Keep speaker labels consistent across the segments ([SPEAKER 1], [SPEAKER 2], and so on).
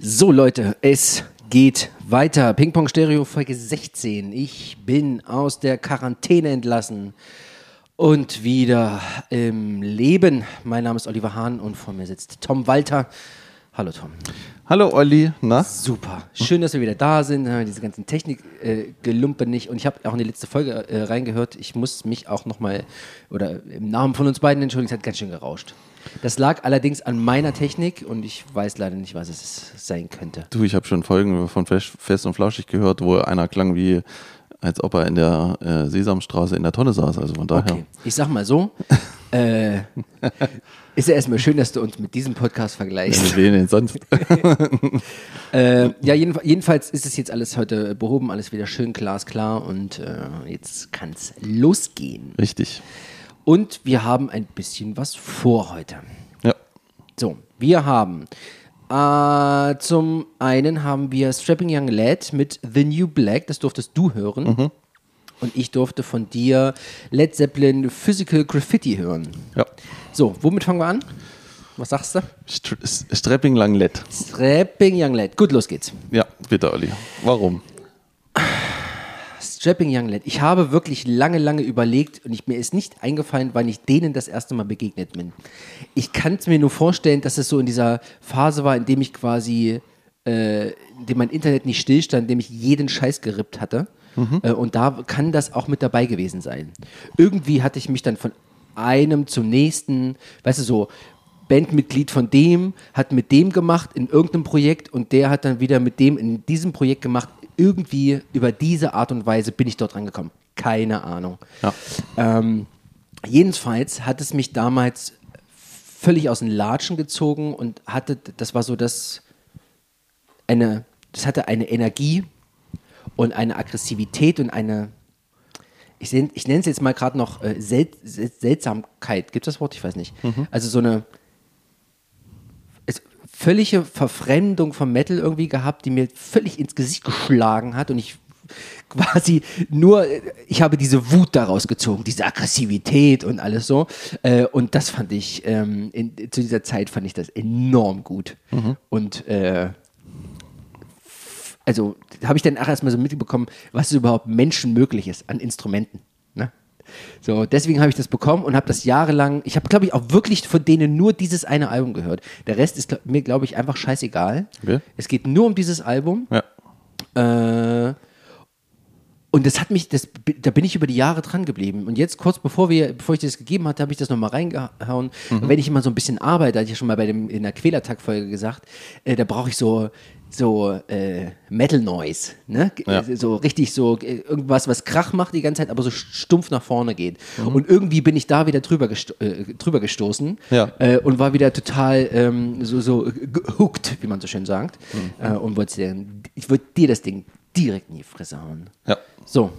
[SPEAKER 1] So Leute, es geht weiter. Ping-Pong Stereo Folge 16. Ich bin aus der Quarantäne entlassen und wieder im Leben. Mein Name ist Oliver Hahn und vor mir sitzt Tom Walter. Hallo Tom.
[SPEAKER 2] Hallo Olli, na?
[SPEAKER 1] Super. Schön, dass wir wieder da sind. Äh, Diese ganzen Technik-Gelumpe nicht. Und ich habe auch in die letzte Folge äh, reingehört. Ich muss mich auch nochmal, oder im Namen von uns beiden entschuldigen, es hat ganz schön gerauscht. Das lag allerdings an meiner Technik und ich weiß leider nicht, was es sein könnte.
[SPEAKER 2] Du, ich habe schon Folgen von Fest und Flauschig gehört, wo einer klang wie, als ob er in der äh, Sesamstraße in der Tonne saß. Also von daher.
[SPEAKER 1] Okay, ich sag mal so. äh, ist ja erstmal schön, dass du uns mit diesem Podcast vergleichst.
[SPEAKER 2] Mit wem denn sonst?
[SPEAKER 1] Äh, ja, jeden, jedenfalls ist es jetzt alles heute behoben, alles wieder schön glasklar und äh, jetzt kann es losgehen.
[SPEAKER 2] Richtig.
[SPEAKER 1] Und wir haben ein bisschen was vor heute.
[SPEAKER 2] Ja.
[SPEAKER 1] So, wir haben äh, zum einen haben wir Strapping Young Lad mit The New Black, das durftest du hören. Und ich durfte von dir Led Zeppelin Physical Graffiti hören.
[SPEAKER 2] Ja.
[SPEAKER 1] So, womit fangen wir an? Was sagst du?
[SPEAKER 2] Strapping Langlet.
[SPEAKER 1] Strapping Young Lad. Gut, los geht's.
[SPEAKER 2] Ja, bitte, Olli. Warum?
[SPEAKER 1] Strapping Young Lad. Ich habe wirklich lange, lange überlegt und ich, mir ist nicht eingefallen, wann ich denen das erste Mal begegnet bin. Ich kann es mir nur vorstellen, dass es so in dieser Phase war, in dem ich quasi, äh, in dem mein Internet nicht stillstand, in dem ich jeden Scheiß gerippt hatte. Äh, und da kann das auch mit dabei gewesen sein. Irgendwie hatte ich mich dann von einem zum nächsten, weißt du, so Bandmitglied von dem hat mit dem gemacht in irgendeinem Projekt und der hat dann wieder mit dem in diesem Projekt gemacht. Irgendwie über diese Art und Weise bin ich dort rangekommen. Keine Ahnung.
[SPEAKER 2] Ja.
[SPEAKER 1] Ähm, jedenfalls hat es mich damals völlig aus den Latschen gezogen und hatte, das war so das, eine, das hatte eine Energie und eine Aggressivität und eine, ich, ich nenne es jetzt mal gerade noch äh, Sel Sel Seltsamkeit. Gibt es das Wort? Ich weiß nicht. Also so eine völlige Verfremdung vom Metal irgendwie gehabt, die mir völlig ins Gesicht geschlagen hat und ich quasi nur, ich habe diese Wut daraus gezogen, diese Aggressivität und alles so. Äh, und das fand ich, ähm, in, zu dieser Zeit fand ich das enorm gut. Und äh, also habe ich dann auch erstmal so mitbekommen, was überhaupt Menschen möglich ist an Instrumenten. So, deswegen habe ich das bekommen und habe das jahrelang, ich habe glaube ich auch wirklich von denen nur dieses eine Album gehört. Der Rest ist glaub- mir glaube ich einfach scheißegal.
[SPEAKER 2] Okay.
[SPEAKER 1] Es geht nur um dieses Album.
[SPEAKER 2] Ja.
[SPEAKER 1] Äh, und das hat mich, das, da bin ich über die Jahre dran geblieben. Und jetzt kurz bevor wir, bevor ich dir das gegeben hatte, habe ich das nochmal reingehauen. Und wenn ich immer so ein bisschen arbeite, hatte ich ja schon mal bei dem in der Quälertag-Folge gesagt, äh, da brauche ich so so äh, Metal Noise, ne?
[SPEAKER 2] Ja.
[SPEAKER 1] So richtig so äh, irgendwas, was Krach macht die ganze Zeit, aber so stumpf nach vorne geht. Und irgendwie bin ich da wieder drüber, gesto äh, drüber gestoßen
[SPEAKER 2] Ja.
[SPEAKER 1] äh, und war wieder total ähm, so, so gehooked, wie man so schön sagt.
[SPEAKER 2] Mhm.
[SPEAKER 1] Äh, und wollte dir, ich würde dir das Ding direkt in die Fresse hauen.
[SPEAKER 2] Ja.
[SPEAKER 1] So,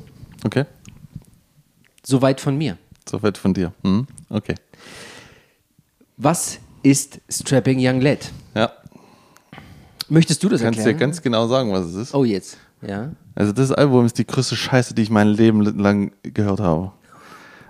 [SPEAKER 2] Okay.
[SPEAKER 1] soweit von mir.
[SPEAKER 2] Soweit von dir. Hm? Okay.
[SPEAKER 1] Was ist Strapping Young Lad?
[SPEAKER 2] Ja.
[SPEAKER 1] Möchtest du das
[SPEAKER 2] Kannst dir
[SPEAKER 1] erklären?
[SPEAKER 2] ganz genau sagen, was es ist.
[SPEAKER 1] oh, jetzt. Ja.
[SPEAKER 2] Also das Album ist die größte Scheiße, die ich mein Leben lang gehört habe.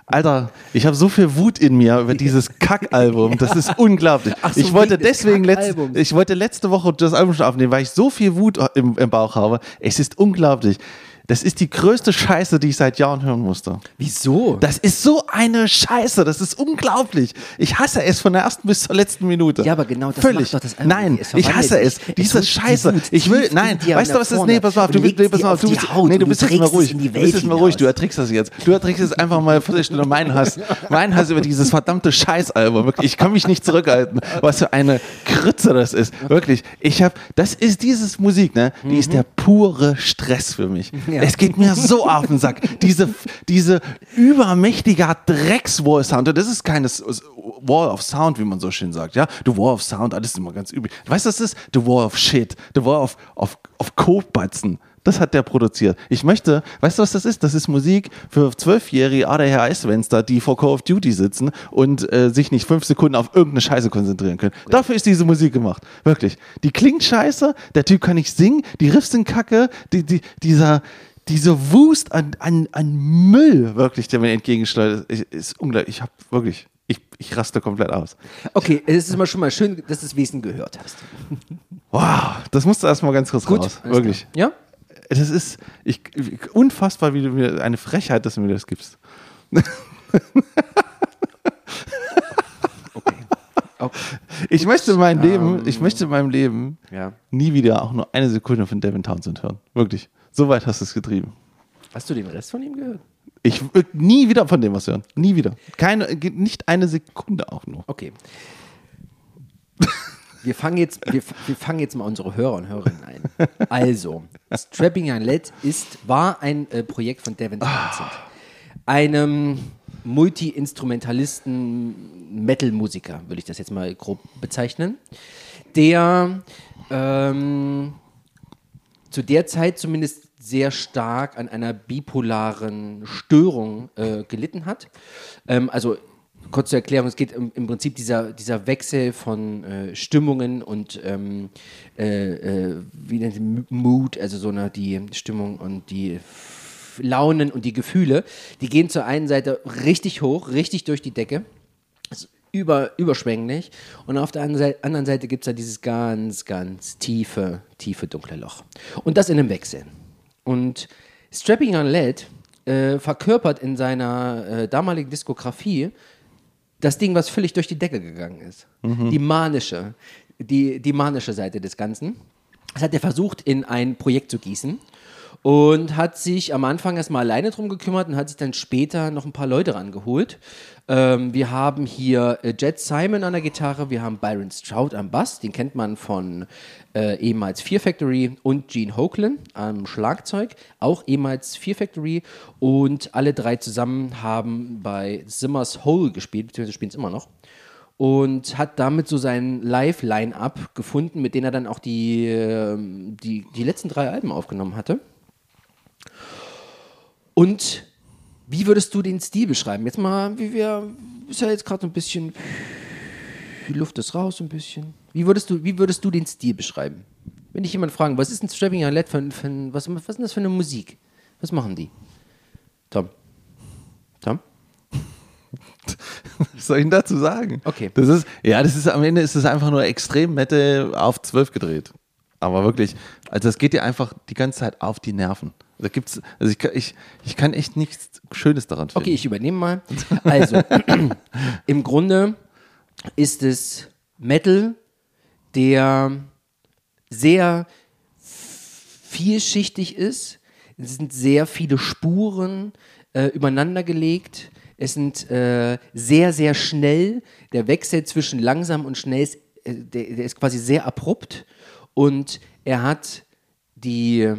[SPEAKER 2] Alter, ich habe so viel Wut in mir über dieses Kackalbum. Das ist unglaublich.
[SPEAKER 1] Ach so,
[SPEAKER 2] ich wollte
[SPEAKER 1] wegen des
[SPEAKER 2] deswegen letzt,
[SPEAKER 1] Kackalbums.
[SPEAKER 2] ich wollte letzte Woche das Album schon aufnehmen, weil ich so viel Wut im, im Bauch habe. Es ist unglaublich. Das ist die größte Scheiße, die ich seit Jahren hören musste.
[SPEAKER 1] Wieso?
[SPEAKER 2] Das ist so eine Scheiße. Das ist unglaublich. Ich hasse es von der ersten bis zur letzten Minute.
[SPEAKER 1] Ja, aber genau das
[SPEAKER 2] Völlig.
[SPEAKER 1] macht doch das Album.
[SPEAKER 2] Nein,
[SPEAKER 1] Es
[SPEAKER 2] ich hasse es.
[SPEAKER 1] Es
[SPEAKER 2] Diese
[SPEAKER 1] die
[SPEAKER 2] Scheiße. Ich will, nein, weißt du, was ist? Nee, pass mal auf. Du, bist- nee, pass auf. Du bist, nee, du bist jetzt mal
[SPEAKER 1] es
[SPEAKER 2] ruhig. Du bist jetzt mal ruhig. Du erträgst das jetzt. Du erträgst jetzt einfach mal Viertelstunde meinen Hass. Meinen Hass über dieses verdammte Scheißalbum. Wirklich, ich kann mich nicht zurückhalten. Was für eine Krütze das ist. Wirklich. Ich habe, das ist dieses Musik, ne? Die ist der pure Stress für mich.
[SPEAKER 1] Ja.
[SPEAKER 2] Es geht mir so auf den Sack. Diese, diese übermächtiger Drecks-Wall-Sound. Und Das ist keine S- Wall of Sound, wie man so schön sagt. Ja, The Wall of Sound, alles immer ganz übel. Weißt du, was das ist? The Wall of Shit. The Wall of, of, of Kobatzen. Das hat der produziert. Ich möchte, weißt du, was das ist? Das ist Musik für zwölfjährige ADHS-Fenster, die vor Call of Duty sitzen und äh, sich nicht fünf Sekunden auf irgendeine Scheiße konzentrieren können. Dafür ist diese Musik gemacht. Wirklich. Die klingt scheiße, der Typ kann nicht singen, die Riffs sind kacke, die, die, dieser, diese Wust an, an, an Müll, wirklich, der mir entgegenschleudert, ist, ist unglaublich. Ich habe wirklich, Ich, ich raste komplett aus.
[SPEAKER 1] Okay, es ist immer schon mal schön, dass du das Wesen gehört hast.
[SPEAKER 2] Wow, das musst du erstmal ganz kurz raus.
[SPEAKER 1] alles
[SPEAKER 2] Wirklich.
[SPEAKER 1] klar. Ja?
[SPEAKER 2] Das ist ich, unfassbar, wie du mir eine Frechheit, dass du mir das gibst.
[SPEAKER 1] Okay. okay.
[SPEAKER 2] Ich möchte in meinem Leben, ich möchte in meinem Leben
[SPEAKER 1] Ja.
[SPEAKER 2] nie wieder auch nur eine Sekunde von Devin Townsend hören. Wirklich. So weit hast du es getrieben.
[SPEAKER 1] Hast du den Rest von ihm gehört?
[SPEAKER 2] Ich will nie wieder von dem was hören. Nie wieder. Keine, nicht eine Sekunde auch nur.
[SPEAKER 1] Okay. Wir fangen jetzt, wir, wir fangen jetzt mal unsere Hörer und Hörerinnen ein. Also, Strapping Young Lad ist, war ein äh, Projekt von Devin Townsend. Einem Multi-Instrumentalisten, Metal-Musiker, würde ich das jetzt mal grob bezeichnen, der ähm, zu der Zeit zumindest sehr stark an einer bipolaren Störung äh, gelitten hat. Ähm, also kurz zur Erklärung, es geht im, im Prinzip dieser, dieser Wechsel von äh, Stimmungen und ähm, äh, äh, wie nennt Mood, also so eine, die Stimmung und die Launen und die Gefühle, die gehen zur einen Seite richtig hoch, richtig durch die Decke ist über, überschwänglich. Und auf der anderen Seite, anderen Seite gibt es da dieses ganz, ganz tiefe, tiefe dunkle Loch. Und das in einem Wechsel. Und Strapping on Lead äh, verkörpert in seiner äh, damaligen Diskografie das Ding, was völlig durch die Decke gegangen ist. Die manische, die, die manische Seite des Ganzen. Das hat er versucht, in ein Projekt zu gießen und hat sich am Anfang erstmal alleine drum gekümmert und hat sich dann später noch ein paar Leute rangeholt. Ähm, wir haben hier äh, Jet Simon an der Gitarre, wir haben Byron Stroud am Bass, den kennt man von äh, ehemals Fear Factory und Gene Hoagland am Schlagzeug, auch ehemals Fear Factory und alle drei zusammen haben bei Simmers Hole gespielt, beziehungsweise spielen es immer noch und hat damit so sein Live-Line-Up gefunden, mit dem er dann auch die, ähm, die, die letzten drei Alben aufgenommen hatte. Und wie würdest du den Stil beschreiben? Jetzt mal, wie wir, ist ja jetzt gerade ein bisschen, die Luft ist raus ein bisschen. Wie würdest du, wie würdest du den Stil beschreiben? Wenn dich jemand fragen, was ist ein Strapping Lad für, für was, was ist das für eine Musik? Was machen die? Tom? Tom?
[SPEAKER 2] Was soll ich denn dazu sagen?
[SPEAKER 1] Okay.
[SPEAKER 2] Das ist, ja, das ist am Ende ist es einfach nur extrem Metal auf 12 gedreht. Aber wirklich, also das geht dir einfach die ganze Zeit auf die Nerven. Da gibt's, also ich, kann- ich, ich kann echt nichts Schönes daran finden.
[SPEAKER 1] Okay, ich übernehme mal. Also, im Grunde ist es Metal, der sehr vielschichtig ist. Es sind sehr viele Spuren äh, übereinander gelegt. Es sind äh, sehr, sehr schnell. Der Wechsel zwischen langsam und schnell ist, äh, der, der ist quasi sehr abrupt. Und er hat die,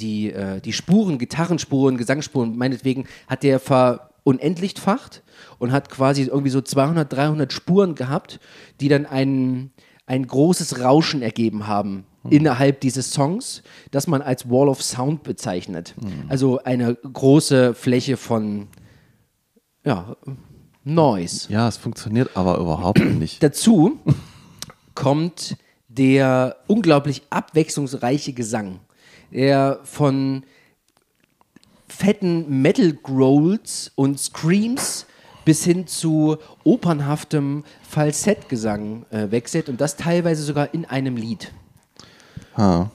[SPEAKER 1] die, äh, die Spuren, Gitarrenspuren, Gesangsspuren, meinetwegen, hat der verunendlichtfacht und hat quasi irgendwie so 200, 300 Spuren gehabt, die dann ein, ein großes Rauschen ergeben haben innerhalb dieses Songs, das man als Wall of Sound bezeichnet. Also eine große Fläche von ja, Noise.
[SPEAKER 2] Ja, es funktioniert aber überhaupt nicht.
[SPEAKER 1] Dazu kommt der unglaublich abwechslungsreiche Gesang, der von fetten Metal Growls und Screams bis hin zu opernhaftem Falsettgesang äh, wechselt und das teilweise sogar in einem Lied.
[SPEAKER 2] Ha.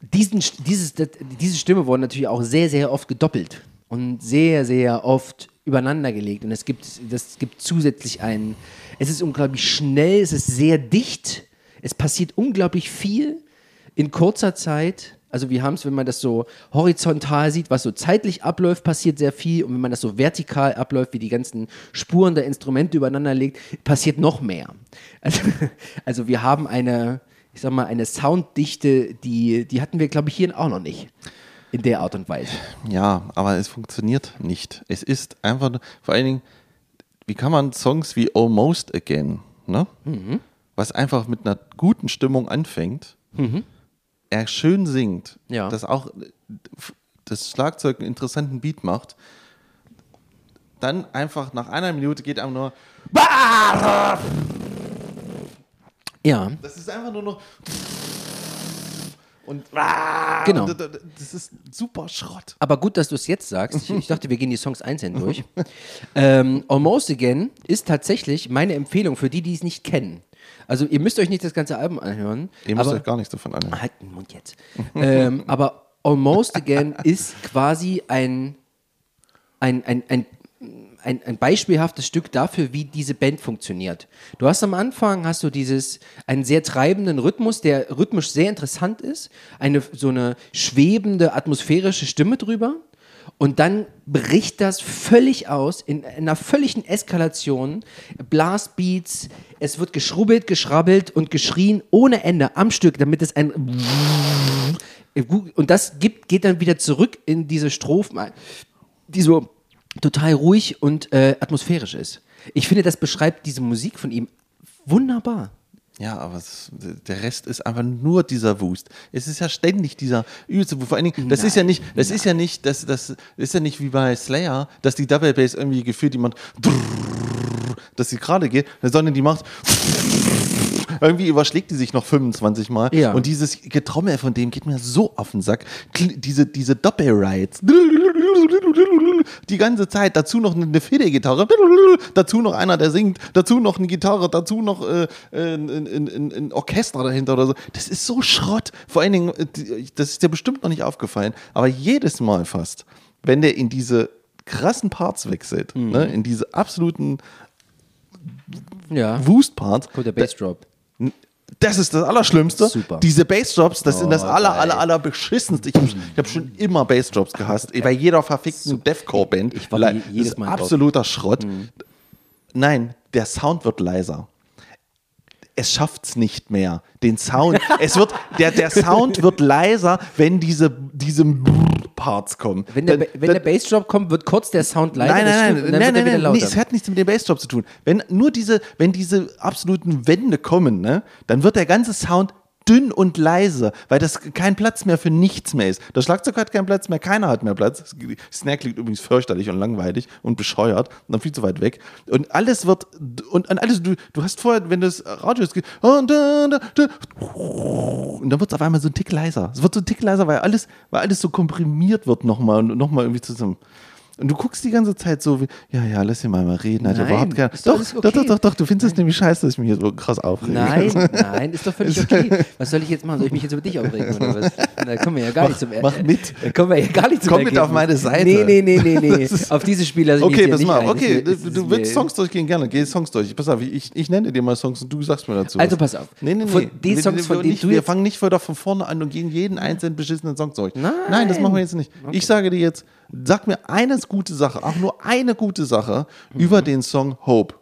[SPEAKER 1] Diesen, dieses, das, diese Stimme wurde natürlich auch sehr, sehr oft gedoppelt und sehr, sehr oft übereinander gelegt. Und es gibt, das gibt zusätzlich einen, es ist unglaublich schnell, es ist sehr dicht, es passiert unglaublich viel in kurzer Zeit. Also wir haben es, wenn man das so horizontal sieht, was so zeitlich abläuft, passiert sehr viel. Und wenn man das so vertikal abläuft, wie die ganzen Spuren der Instrumente übereinander legt, passiert noch mehr. Also, also wir haben eine, ich sag mal, eine Sounddichte, die, die hatten wir, glaube ich, hier auch noch nicht. In der Art und Weise.
[SPEAKER 2] Ja, aber es funktioniert nicht. Es ist einfach, nur- vor allen Dingen, wie kann man Songs wie Almost Again, ne? was einfach mit einer guten Stimmung anfängt, er schön singt,
[SPEAKER 1] Ja.
[SPEAKER 2] dass auch das Schlagzeug einen interessanten Beat macht, dann einfach nach einer Minute geht einem nur,
[SPEAKER 1] Ja.
[SPEAKER 2] das ist einfach nur noch und
[SPEAKER 1] Genau.
[SPEAKER 2] das ist super Schrott.
[SPEAKER 1] Aber gut, dass du es jetzt sagst. Ich, ich dachte, wir gehen die Songs einzeln durch. ähm, Almost Again ist tatsächlich meine Empfehlung für die, die es nicht kennen. Also ihr müsst euch nicht das ganze Album anhören.
[SPEAKER 2] Ihr müsst euch gar nichts davon anhören.
[SPEAKER 1] Halt den Mund jetzt. ähm, aber Almost Again ist quasi ein, ein, ein, ein, ein, ein beispielhaftes Stück dafür, wie diese Band funktioniert. Du hast am Anfang hast du dieses einen sehr treibenden Rhythmus, der rhythmisch sehr interessant ist, eine so eine schwebende atmosphärische Stimme drüber. Und dann bricht das völlig aus in einer völligen Eskalation. Blastbeats, es wird geschrubbelt, geschrabbelt und geschrien ohne Ende am Stück, damit es ein und das gibt, geht dann wieder zurück in diese Strophen, die so total ruhig und äh, atmosphärisch ist. Ich finde, das beschreibt diese Musik von ihm wunderbar.
[SPEAKER 2] Ja, aber es, der Rest ist einfach nur dieser Wust. Es ist ja ständig dieser übelste Wust. Vor allen Dingen, das ist ja nicht, das ist ja nicht, das, das ist ja nicht wie bei Slayer, dass die Double Bass irgendwie gefühlt jemand, dass sie gerade geht, sondern die macht irgendwie überschlägt die sich noch 25 Mal.
[SPEAKER 1] Ja.
[SPEAKER 2] Und dieses Getrommel von dem geht mir so auf den Sack. Diese, diese Doppelrides. Die ganze Zeit. Dazu noch eine Fiddle-Gitarre. Dazu noch einer, der singt. Dazu noch eine Gitarre. Dazu noch äh, äh, ein, ein, ein, Orchester dahinter oder so. Das ist so Schrott. Vor allen Dingen, äh, das ist dir bestimmt noch nicht aufgefallen. Aber jedes Mal fast, wenn der in diese krassen Parts wechselt, ne, in diese absoluten
[SPEAKER 1] Ja.
[SPEAKER 2] Wust-Parts,
[SPEAKER 1] Kommt der Bassdrop.
[SPEAKER 2] Das ist das Allerschlimmste.
[SPEAKER 1] Super.
[SPEAKER 2] Diese Bassdrops, das sind das
[SPEAKER 1] Oh,
[SPEAKER 2] aller,
[SPEAKER 1] geil.
[SPEAKER 2] aller, aller beschissenste. Ich habe hab schon immer Bassdrops gehasst. Bei jeder verfickten Deathcore-Band.
[SPEAKER 1] Ich
[SPEAKER 2] Le-
[SPEAKER 1] jedes Mal drauf.
[SPEAKER 2] absoluter Schrott. Nein, der Sound wird leiser. Es schafft's nicht mehr. Den Sound, es wird, der, der Sound wird leiser, wenn diese, diese Parts kommen.
[SPEAKER 1] Wenn der,
[SPEAKER 2] Dann-
[SPEAKER 1] wenn der
[SPEAKER 2] dann-
[SPEAKER 1] Bassdrop kommt, wird kurz der Sound leiser.
[SPEAKER 2] Nein, nein,
[SPEAKER 1] stimmt,
[SPEAKER 2] nein, nein, nein, nein, nee,
[SPEAKER 1] lauter.
[SPEAKER 2] es hat nichts mit dem Bassdrop zu tun. Wenn nur diese, wenn diese absoluten Wände kommen, ne, dann wird der ganze Sound dünn und leise, weil das kein Platz mehr für nichts mehr ist. Der Schlagzeug hat keinen Platz mehr, keiner hat mehr Platz. Snare klingt übrigens fürchterlich und langweilig und bescheuert und dann viel zu weit weg. Und alles wird, und, und alles, du, du hast vorher, wenn das Radio ist, und, und dann wird es auf einmal so ein Tick leiser. Es wird so ein Tick leiser, weil alles, weil alles so komprimiert wird nochmal und nochmal irgendwie zusammen. Und du guckst die ganze Zeit so wie, ja, ja, lass ihn mal mal reden. Hat
[SPEAKER 1] Nein,
[SPEAKER 2] überhaupt
[SPEAKER 1] ist doch
[SPEAKER 2] doch,
[SPEAKER 1] alles
[SPEAKER 2] doch,
[SPEAKER 1] okay.
[SPEAKER 2] doch, doch, doch, du findest es nämlich scheiße, dass ich mich hier so krass aufrege.
[SPEAKER 1] Nein, nein, ist doch völlig okay. Was soll ich jetzt machen? Soll ich mich jetzt über dich aufregen oder was? Da kommen wir ja gar
[SPEAKER 2] Mach-
[SPEAKER 1] nicht zum Er-
[SPEAKER 2] mach mit.
[SPEAKER 1] Da kommen wir ja gar nicht zum
[SPEAKER 2] Komm mit
[SPEAKER 1] Ergebnis.
[SPEAKER 2] auf meine Seite.
[SPEAKER 1] Nee, nee, nee, nee, nee. Auf diese Spiele lasse ich mich
[SPEAKER 2] Okay,
[SPEAKER 1] jetzt
[SPEAKER 2] pass
[SPEAKER 1] hier
[SPEAKER 2] mal,
[SPEAKER 1] nicht ein.
[SPEAKER 2] okay,
[SPEAKER 1] ist-
[SPEAKER 2] du,
[SPEAKER 1] das
[SPEAKER 2] du willst Songs durchgehen, gerne, geh Songs durch. Pass auf, ich, ich nenne dir mal Songs und du sagst mir dazu.
[SPEAKER 1] Also pass auf.
[SPEAKER 2] Nee, nee, nee.
[SPEAKER 1] Von
[SPEAKER 2] wir,
[SPEAKER 1] Songs, von denen du
[SPEAKER 2] wir
[SPEAKER 1] jetzt-
[SPEAKER 2] fangen nicht wieder von vorne an und gehen jeden einzelnen beschissenen Song durch.
[SPEAKER 1] Nein.
[SPEAKER 2] Nein, das machen wir jetzt nicht. Ich sage dir jetzt, sag mir eine gute Sache, auch nur eine gute Sache
[SPEAKER 1] Mhm.
[SPEAKER 2] über den Song Hope.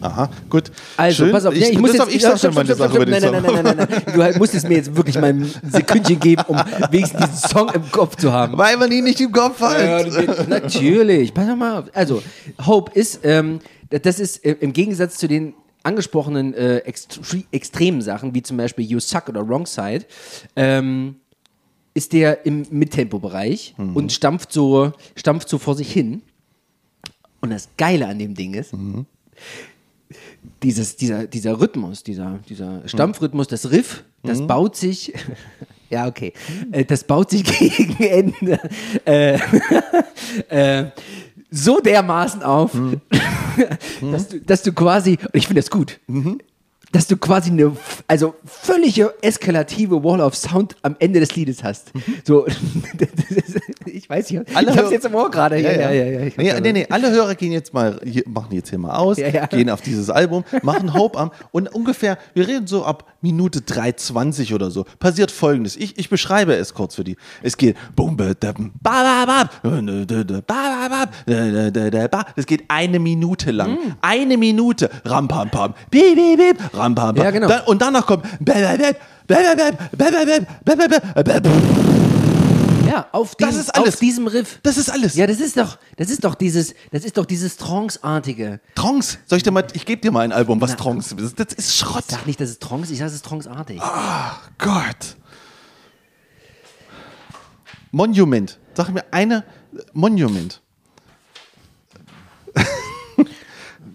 [SPEAKER 2] Aha, gut.
[SPEAKER 1] Also,
[SPEAKER 2] Schön.
[SPEAKER 1] pass auf,
[SPEAKER 2] ich,
[SPEAKER 1] nee, ich muss jetzt,
[SPEAKER 2] darf ich
[SPEAKER 1] ja,
[SPEAKER 2] sag schon
[SPEAKER 1] stopp,
[SPEAKER 2] mal eine
[SPEAKER 1] stopp,
[SPEAKER 2] Sache über den
[SPEAKER 1] nein,
[SPEAKER 2] Song.
[SPEAKER 1] nein, nein, nein, nein, nein, du musst es mir jetzt wirklich mal ein Sekündchen geben, um wenigstens diesen Song im Kopf zu haben.
[SPEAKER 2] Weil man ihn nicht im Kopf
[SPEAKER 1] Ja,
[SPEAKER 2] hat.
[SPEAKER 1] das- natürlich. Pass doch mal auf. Also, Hope ist, ähm, das ist im Gegensatz zu den angesprochenen äh, extre extremen Sachen, wie zum Beispiel You Suck oder Wrong Side, ähm, ist der im Mittempo-Bereich und stampft so, stampft so vor sich hin. Und das Geile an dem Ding ist, dieses, dieser, dieser Rhythmus, dieser, dieser Stampfrhythmus, das Riff, das baut sich, ja, okay, äh, das baut sich gegen Ende äh, äh, so dermaßen auf, dass, du, dass du quasi, ich finde das gut, dass du quasi eine also völlige eskalative Wall of Sound am Ende des Liedes hast. So, ich weiß nicht, ich
[SPEAKER 2] Alle
[SPEAKER 1] hab's
[SPEAKER 2] Hör-
[SPEAKER 1] jetzt im Ohr gerade. Ja, ja, ja. ja, ich
[SPEAKER 2] Nee,
[SPEAKER 1] hab's
[SPEAKER 2] nee, nee, alle Hörer gehen jetzt mal, hier, machen jetzt hier mal aus,
[SPEAKER 1] Ja, ja.
[SPEAKER 2] gehen auf dieses Album, machen Hope an und ungefähr, wir reden so ab Minute 3,20 oder so, passiert folgendes. Ich, ich beschreibe es kurz für die. Es geht bum. Das geht eine Minute lang.
[SPEAKER 1] Mm.
[SPEAKER 2] Eine Minute. Ram, pam, pam. Bip, bip, bip bam, bam, bam.
[SPEAKER 1] Ja, genau.
[SPEAKER 2] und danach kommt.
[SPEAKER 1] Ja, auf, diesem,
[SPEAKER 2] ist alles.
[SPEAKER 1] auf diesem Riff.
[SPEAKER 2] Das ist alles.
[SPEAKER 1] Ja, das ist doch, das ist doch dieses, das ist doch dieses Trance-artige.
[SPEAKER 2] Trance? Soll ich dir mal, ich gebe dir mal ein Album, was Trance ist. Das ist Schrott.
[SPEAKER 1] Ich sag nicht, das ist Trance, ich sag, es ist Trance-artig.
[SPEAKER 2] Ah, oh, Gott. Monument. Sag mir eine Monument.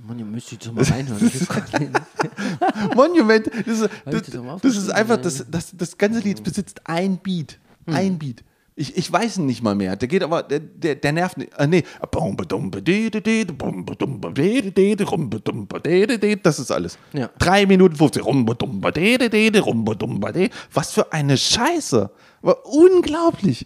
[SPEAKER 1] Monument. müsste ich doch mal reinhören. Das ist-
[SPEAKER 2] Monument, das ist, das,
[SPEAKER 1] das
[SPEAKER 2] ist einfach, das, das, das ganze Lied besitzt ein Beat. Ein Beat. Ich, ich weiß ihn nicht mal mehr. Der geht aber, der, der, der nervt nicht. Ah, nee. Das ist alles.
[SPEAKER 1] Ja.
[SPEAKER 2] Drei Minuten 50. Was für eine Scheiße. War unglaublich.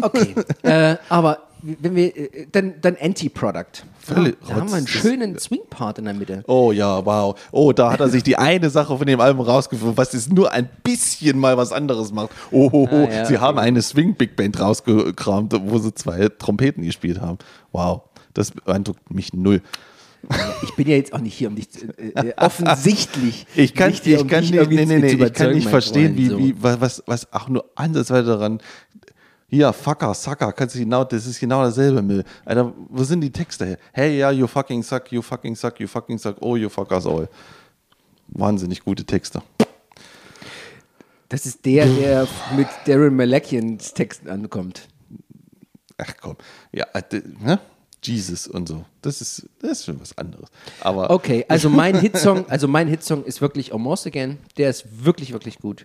[SPEAKER 1] Okay, äh, aber wenn wir, äh, dann, dann Anti-Product.
[SPEAKER 2] Völlig
[SPEAKER 1] da haben wir einen schönen Swing-Part in der Mitte.
[SPEAKER 2] Oh ja, wow. Oh, da hat er sich die eine Sache von dem Album rausgefunden, was jetzt nur ein bisschen mal was anderes macht. Oh, oh, oh.
[SPEAKER 1] Ah, ja,
[SPEAKER 2] sie
[SPEAKER 1] okay.
[SPEAKER 2] haben eine Swing-Big Band rausgekramt, wo sie zwei Trompeten gespielt haben. Wow, das beeindruckt mich null.
[SPEAKER 1] Ich bin ja jetzt auch nicht hier, um dich zu, äh, äh, offensichtlich.
[SPEAKER 2] Ich kann,
[SPEAKER 1] nicht
[SPEAKER 2] ich
[SPEAKER 1] um
[SPEAKER 2] kann, nicht, nee, nee, nee, ich kann nicht verstehen,
[SPEAKER 1] Freund,
[SPEAKER 2] wie,
[SPEAKER 1] so.
[SPEAKER 2] wie, was, was auch nur ansatzweise daran. Hier, Fucker, Sucker, kannst du genau, das ist genau dasselbe Müll. Alter, wo sind die Texte her? Hey, ja, you fucking suck, you fucking suck, you fucking suck, oh, you fuck us all. Wahnsinnig gute Texte.
[SPEAKER 1] Das ist der, der mit Darren Malakians Texten ankommt.
[SPEAKER 2] Ach komm, ja, äh, ne? Jesus und so. Das ist, das ist schon was anderes. Aber
[SPEAKER 1] Okay, also mein Hitsong, also mein Hitsong ist wirklich Almost Again. Der ist wirklich, wirklich gut.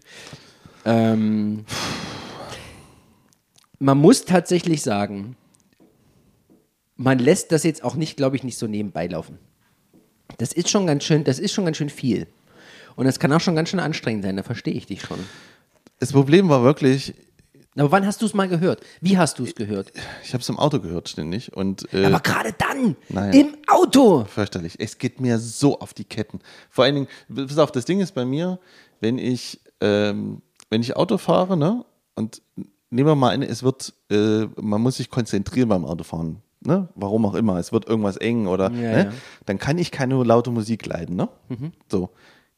[SPEAKER 1] Ähm, man muss tatsächlich sagen, man lässt das jetzt auch nicht, glaube ich, nicht so nebenbei laufen. Das ist schon ganz schön, das ist schon ganz schön viel. Und das kann auch schon ganz schön anstrengend sein, da verstehe ich dich schon.
[SPEAKER 2] das Problem war wirklich,
[SPEAKER 1] Aber wann hast du es mal gehört? Wie hast du es gehört?
[SPEAKER 2] ich habe es im Auto gehört ständig und äh,
[SPEAKER 1] Aber gerade dann,
[SPEAKER 2] Nein.
[SPEAKER 1] im Auto.
[SPEAKER 2] fürchterlich. Es geht mir so auf die Ketten. Vor allen Dingen, pass auf, das Ding ist bei mir, wenn ich, ähm, wenn ich Auto fahre, ne, und nehmen wir mal an, es wird, äh, man muss sich konzentrieren beim Autofahren, ne, warum auch immer, es wird irgendwas eng oder, ne,
[SPEAKER 1] ja.
[SPEAKER 2] dann kann ich keine laute Musik leiden, ne. So.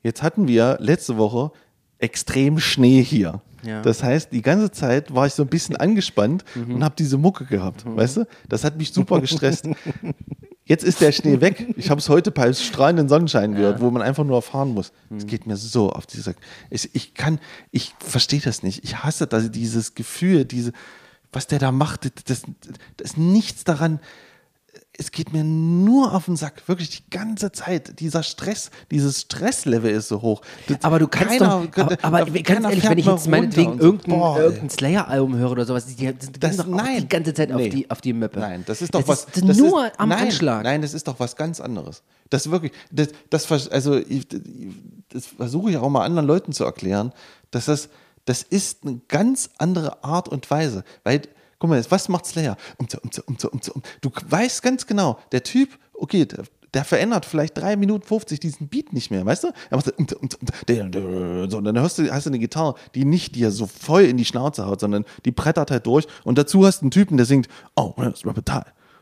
[SPEAKER 2] Jetzt hatten wir letzte Woche extrem Schnee hier.
[SPEAKER 1] Ja.
[SPEAKER 2] Das heißt, die ganze Zeit war ich so ein bisschen angespannt und habe diese Mucke gehabt, weißt du? Das hat mich super gestresst. Jetzt ist der Schnee weg. Ich habe es heute bei strahlenden Sonnenschein gehört, wo man einfach nur fahren muss. Es geht mir so auf diese. Ich, ich kann, ich verstehe das nicht. Ich hasse das, dieses Gefühl, diese, was der da macht. Das, das ist nichts daran. Es geht mir nur auf den Sack, wirklich die ganze Zeit. Dieser Stress, dieses Stresslevel ist so hoch. Das-
[SPEAKER 1] Aber du kannst
[SPEAKER 2] keiner-
[SPEAKER 1] doch, aber, aber ganz ehrlich, wenn ich jetzt meinetwegen
[SPEAKER 2] und so,
[SPEAKER 1] irgendein, irgendein Slayer-Album höre oder sowas, die, die gehen
[SPEAKER 2] Das- nein.
[SPEAKER 1] die ganze Zeit auf,
[SPEAKER 2] Nee.
[SPEAKER 1] die, auf die Möppe.
[SPEAKER 2] Nein, das ist doch was.
[SPEAKER 1] Ist
[SPEAKER 2] das
[SPEAKER 1] nur
[SPEAKER 2] ist,
[SPEAKER 1] am
[SPEAKER 2] nein,
[SPEAKER 1] Anschlag.
[SPEAKER 2] Nein, das ist doch was ganz anderes. Das wirklich, das, das also ich, das versuche ich auch mal anderen Leuten zu erklären, dass das, das ist eine ganz andere Art und Weise. Weil, guck mal, jetzt, was macht Slayer? Um, zu, um, zu, um. Du weißt ganz genau, der Typ, okay, der, der verändert vielleicht 3 Minuten 50 diesen Beat nicht mehr, weißt du? Er macht so, um, um, um, der- der- so, und dann hörst du, hast du eine Gitarre, die nicht dir so voll in die Schnauze haut, sondern die brettert halt durch und dazu hast du einen Typen, der singt, oh, das ist.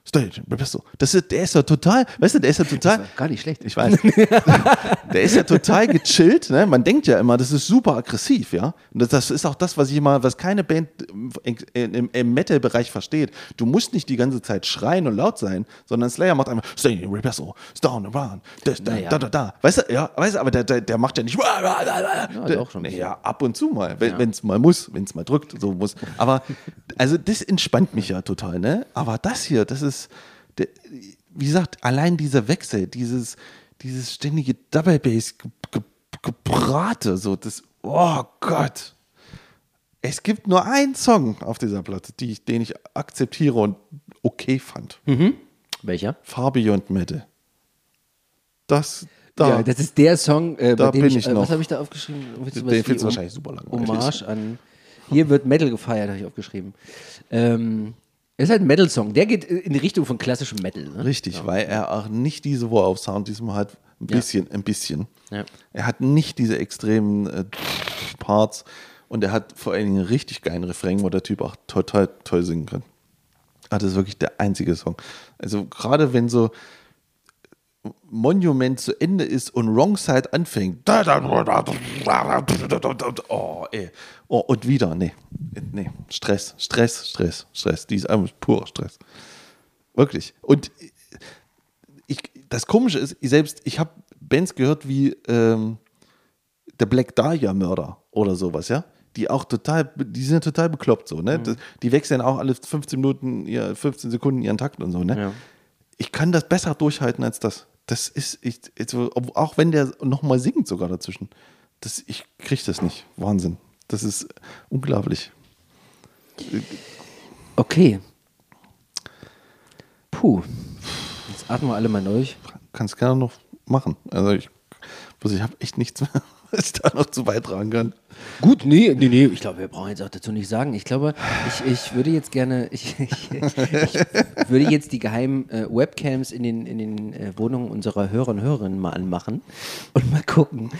[SPEAKER 2] Stage, Pistol. Das ist, der ist ja total, weißt du, der ist ja total.
[SPEAKER 1] Gar nicht schlecht.
[SPEAKER 2] Ich weiß. der ist ja total gechillt. Ne? Man denkt ja immer, das ist super aggressiv, ja. Und das, das ist auch das, was ich immer, was keine Band im, im, Metal-Bereich versteht. Du musst nicht die ganze Zeit schreien und laut sein, sondern Slayer macht einfach Stay, Repesso, Down, Around, das, da,
[SPEAKER 1] Naja.
[SPEAKER 2] da, da, da. Weißt du, ja, weißt du, aber der, der, der macht ja nicht. Ja,
[SPEAKER 1] doch schon ein bisschen.
[SPEAKER 2] Ja, ab und zu mal, wenn es mal muss, wenn es mal drückt, so muss. Aber also das entspannt mich ja total, ne? Aber das hier, das ist, der, wie gesagt, allein dieser Wechsel, dieses, dieses ständige Double Bass ge, ge, Gebrate, so das, oh Gott. Es gibt nur einen Song auf dieser Platte, die ich, den ich akzeptiere und okay fand.
[SPEAKER 1] Welcher?
[SPEAKER 2] Far Beyond Metal. Das, da.
[SPEAKER 1] Ja, das ist der Song, äh, bei
[SPEAKER 2] Da
[SPEAKER 1] dem
[SPEAKER 2] bin
[SPEAKER 1] ich,
[SPEAKER 2] ich
[SPEAKER 1] äh,
[SPEAKER 2] noch.
[SPEAKER 1] was habe ich da aufgeschrieben? Willst
[SPEAKER 2] Den findest du wahrscheinlich super langweilig.
[SPEAKER 1] Hommage an, hier wird Metal gefeiert, habe ich aufgeschrieben. Ähm, ist halt ein Metal-Song, der geht in die Richtung von klassischem Metal. Ne?
[SPEAKER 2] Richtig, weil er auch nicht diese War of Sound, diesmal halt ein bisschen, ein bisschen.
[SPEAKER 1] Ja.
[SPEAKER 2] Er hat nicht diese extremen äh, Parts und er hat vor allen Dingen einen richtig geilen Refrain, wo der Typ auch total toll singen kann. Ah, das ist wirklich der einzige Song. Also gerade wenn so Monument zu Ende ist und Wrong Side anfängt. Oh, ey. Oh, und wieder. Nee. Nee. Stress, Stress, Stress, Stress. Die ist einfach purer Stress. Wirklich. Und ich, das Komische ist, ich selbst, ich habe Bands gehört wie ähm, der Black Dahlia Mörder oder sowas, ja. Die auch total, die sind total bekloppt so, ne? Das- Die wechseln auch alle 15 Minuten, ihr, 15 Sekunden ihren Takt und so, ne?
[SPEAKER 1] Ja.
[SPEAKER 2] ich kann das besser durchhalten als das. Das ist, ich, also, auch wenn der nochmal singt sogar dazwischen. Das, ich kriege das nicht. Wahnsinn. Das ist unglaublich.
[SPEAKER 1] Okay. Puh. Jetzt atmen wir alle mal durch.
[SPEAKER 2] Kannst gerne noch machen. Also ich, also ich habe echt nichts mehr, was ich da noch zu beitragen kann.
[SPEAKER 1] Gut, nee, nee, nee. Ich glaube, wir brauchen jetzt auch dazu nicht sagen. Ich glaube, ich, ich würde jetzt gerne, ich, ich, ich würde jetzt die geheimen äh, Webcams in den, in den äh, Wohnungen unserer Hörer und Hörerinnen mal anmachen und mal gucken.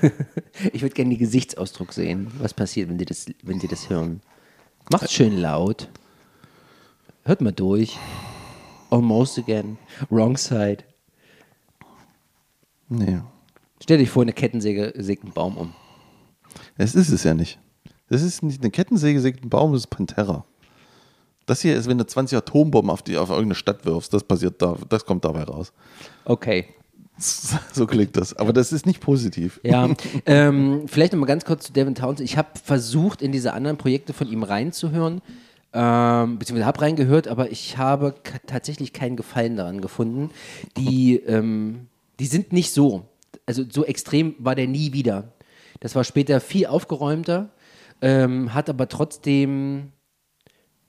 [SPEAKER 1] ich würde gerne den Gesichtsausdruck sehen, was passiert, wenn sie das, wenn sie das hören. Macht schön laut. Hört mal durch. Almost again. Wrong side.
[SPEAKER 2] Nee.
[SPEAKER 1] Stell dich vor, eine Kettensäge sägt einen Baum um.
[SPEAKER 2] Es ist es ja nicht. Das ist nicht eine Kettensäge, sägt einen Baum, das ist Pantera. Das hier ist, wenn du 20 Atombomben auf, die, auf irgendeine Stadt wirfst, das passiert da, das kommt dabei raus.
[SPEAKER 1] Okay.
[SPEAKER 2] So klingt das. Aber das ist nicht positiv.
[SPEAKER 1] Ja, ähm, vielleicht nochmal ganz kurz zu Devin Townsend. Ich habe versucht, in diese anderen Projekte von ihm reinzuhören, ähm, beziehungsweise habe reingehört, aber ich habe tatsächlich keinen Gefallen daran gefunden. Die, ähm, die sind nicht so. Also so extrem war der nie wieder. Das war später viel aufgeräumter, ähm, hat aber trotzdem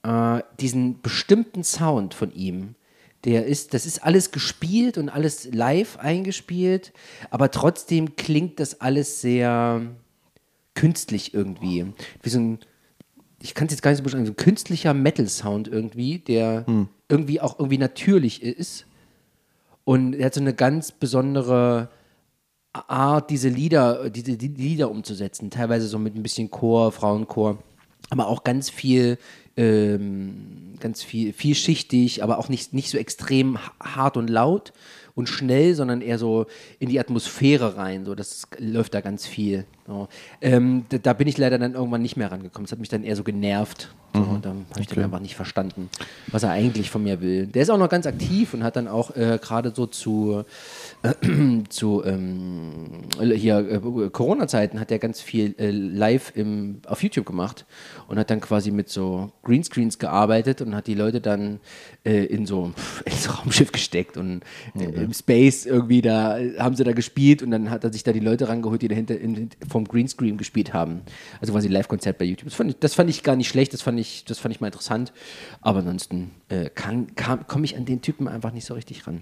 [SPEAKER 1] äh, diesen bestimmten Sound von ihm. Der ist, das ist alles gespielt und alles live eingespielt, aber trotzdem klingt das alles sehr künstlich irgendwie. Wie so ein, ich kann es jetzt gar nicht so beschreiben, so ein künstlicher Metal-Sound irgendwie, der irgendwie auch irgendwie natürlich ist. Und er hat so eine ganz besondere Art, diese Lieder, diese die Lieder umzusetzen. Teilweise so mit ein bisschen Chor, Frauenchor, aber auch ganz viel, ähm, ganz viel, vielschichtig, aber auch nicht, nicht so extrem ha- hart und laut und schnell, sondern eher so in die Atmosphäre rein. So, das läuft da ganz viel. So. Ähm, da, da bin ich leider dann irgendwann nicht mehr rangekommen. Das hat mich dann eher so genervt. So, und dann habe ich dann einfach nicht verstanden, was er eigentlich von mir will. Der ist auch noch ganz aktiv und hat dann auch äh, gerade so zu zu ähm, hier äh, Corona-Zeiten hat er ganz viel äh, live im, auf YouTube gemacht und hat dann quasi mit so Greenscreens gearbeitet und hat die Leute dann äh, in so ins Raumschiff gesteckt und äh, im Space irgendwie da äh, haben sie da gespielt und dann hat er sich da die Leute rangeholt, die dahinter in, vom Greenscreen gespielt haben. Also quasi Live-Konzert bei YouTube. Das fand, ich, das fand ich gar nicht schlecht, das fand ich, das fand ich mal interessant. Aber ansonsten äh, komme ich an den Typen einfach nicht so richtig ran.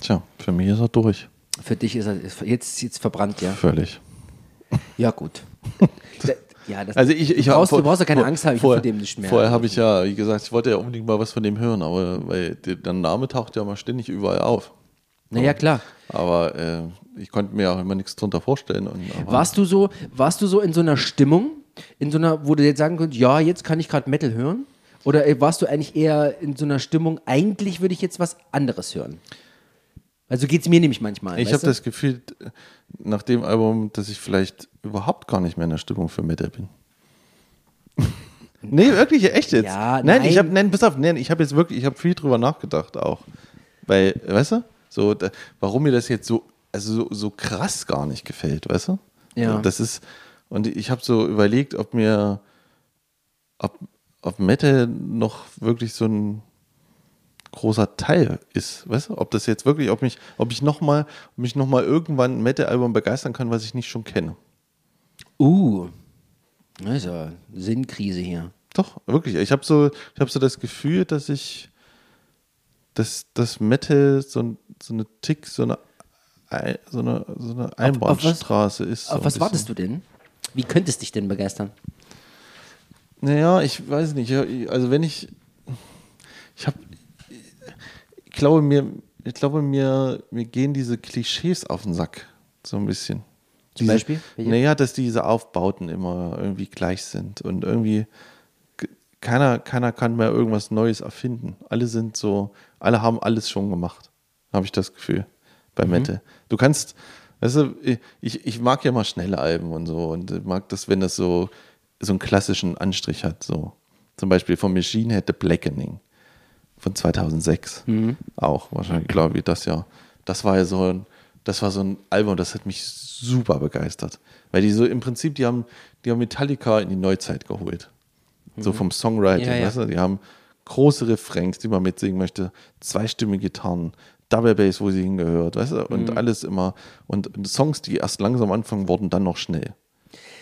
[SPEAKER 2] Tja, für mich ist er durch.
[SPEAKER 1] Für dich ist er ist jetzt, jetzt verbrannt, ja.
[SPEAKER 2] Völlig.
[SPEAKER 1] Ja, gut. Da- ja, das,
[SPEAKER 2] Also ich, ich
[SPEAKER 1] du, brauchst,
[SPEAKER 2] hab-
[SPEAKER 1] du brauchst ja keine
[SPEAKER 2] vor-
[SPEAKER 1] Angst haben, ich von dem nicht mehr.
[SPEAKER 2] Vorher habe ich ja, wie gesagt, ich wollte ja unbedingt mal was von dem hören, aber weil der Name taucht ja mal ständig überall auf.
[SPEAKER 1] Naja, klar.
[SPEAKER 2] Aber äh, ich konnte mir auch immer nichts drunter vorstellen. Und,
[SPEAKER 1] Warst du so, warst du so in so einer Stimmung, in so einer, wo du jetzt sagen könntest, ja, jetzt kann ich gerade Metal hören? Oder äh, warst du eigentlich eher in so einer Stimmung, eigentlich würde ich jetzt was anderes hören? Also geht es mir nämlich manchmal.
[SPEAKER 2] Ich habe das Gefühl, nach dem Album, dass ich vielleicht überhaupt gar nicht mehr in der Stimmung für Metal bin. nee, wirklich, echt jetzt.
[SPEAKER 1] Ja,
[SPEAKER 2] nein, ich
[SPEAKER 1] nein.
[SPEAKER 2] habe, nein, pass auf, nein, ich habe jetzt wirklich, ich habe viel drüber nachgedacht auch. Weil, weißt du, so, da, warum mir das jetzt so, also so, so krass gar nicht gefällt, weißt du?
[SPEAKER 1] Ja.
[SPEAKER 2] Das ist, und ich habe so überlegt, ob mir, ob, ob Metal noch wirklich so ein großer Teil ist, weißt du? Ob das jetzt wirklich, ob mich, ob ich noch mal, mich noch mal irgendwann ein Metal-Album begeistern kann, was ich nicht schon kenne.
[SPEAKER 1] Uh, das ist ja Sinnkrise hier.
[SPEAKER 2] Doch, wirklich. Ich habe so, ich habe so das Gefühl, dass ich, dass das Metal so, so eine Tick, so eine, Ei- so eine, so eine Einbahnstraße ist. So
[SPEAKER 1] Auf was wartest du denn? Wie könnte es dich denn begeistern?
[SPEAKER 2] Naja, ich weiß nicht. Also wenn ich, ich habe, ich glaube mir, ich glaube mir, mir gehen diese Klischees auf den Sack so ein bisschen.
[SPEAKER 1] Zum
[SPEAKER 2] diese,
[SPEAKER 1] Beispiel?
[SPEAKER 2] Naja, dass diese Aufbauten immer irgendwie gleich sind und irgendwie keiner, keiner kann mehr irgendwas Neues erfinden. Alle sind so, alle haben alles schon gemacht, habe ich das Gefühl bei Metal. Du kannst, weißt du, ich, ich mag ja mal schnelle Alben und so und mag das, wenn das so, so einen klassischen Anstrich hat. So. Zum Beispiel von Machine The Blackening von 2006. Auch wahrscheinlich, glaube ich, das Jahr. Das war ja so ein, das war so ein Album, das hat mich super begeistert. Weil die so im Prinzip, die haben, die haben Metallica in die Neuzeit geholt. So vom Songwriting,
[SPEAKER 1] Ja, ja.
[SPEAKER 2] weißt du? Die haben große Refrains, die man mitsingen möchte, zweistimmige Gitarren, Double Bass, wo sie hingehört, weißt du, und alles immer. Und, Songs, die erst langsam anfangen, wurden dann noch schnell.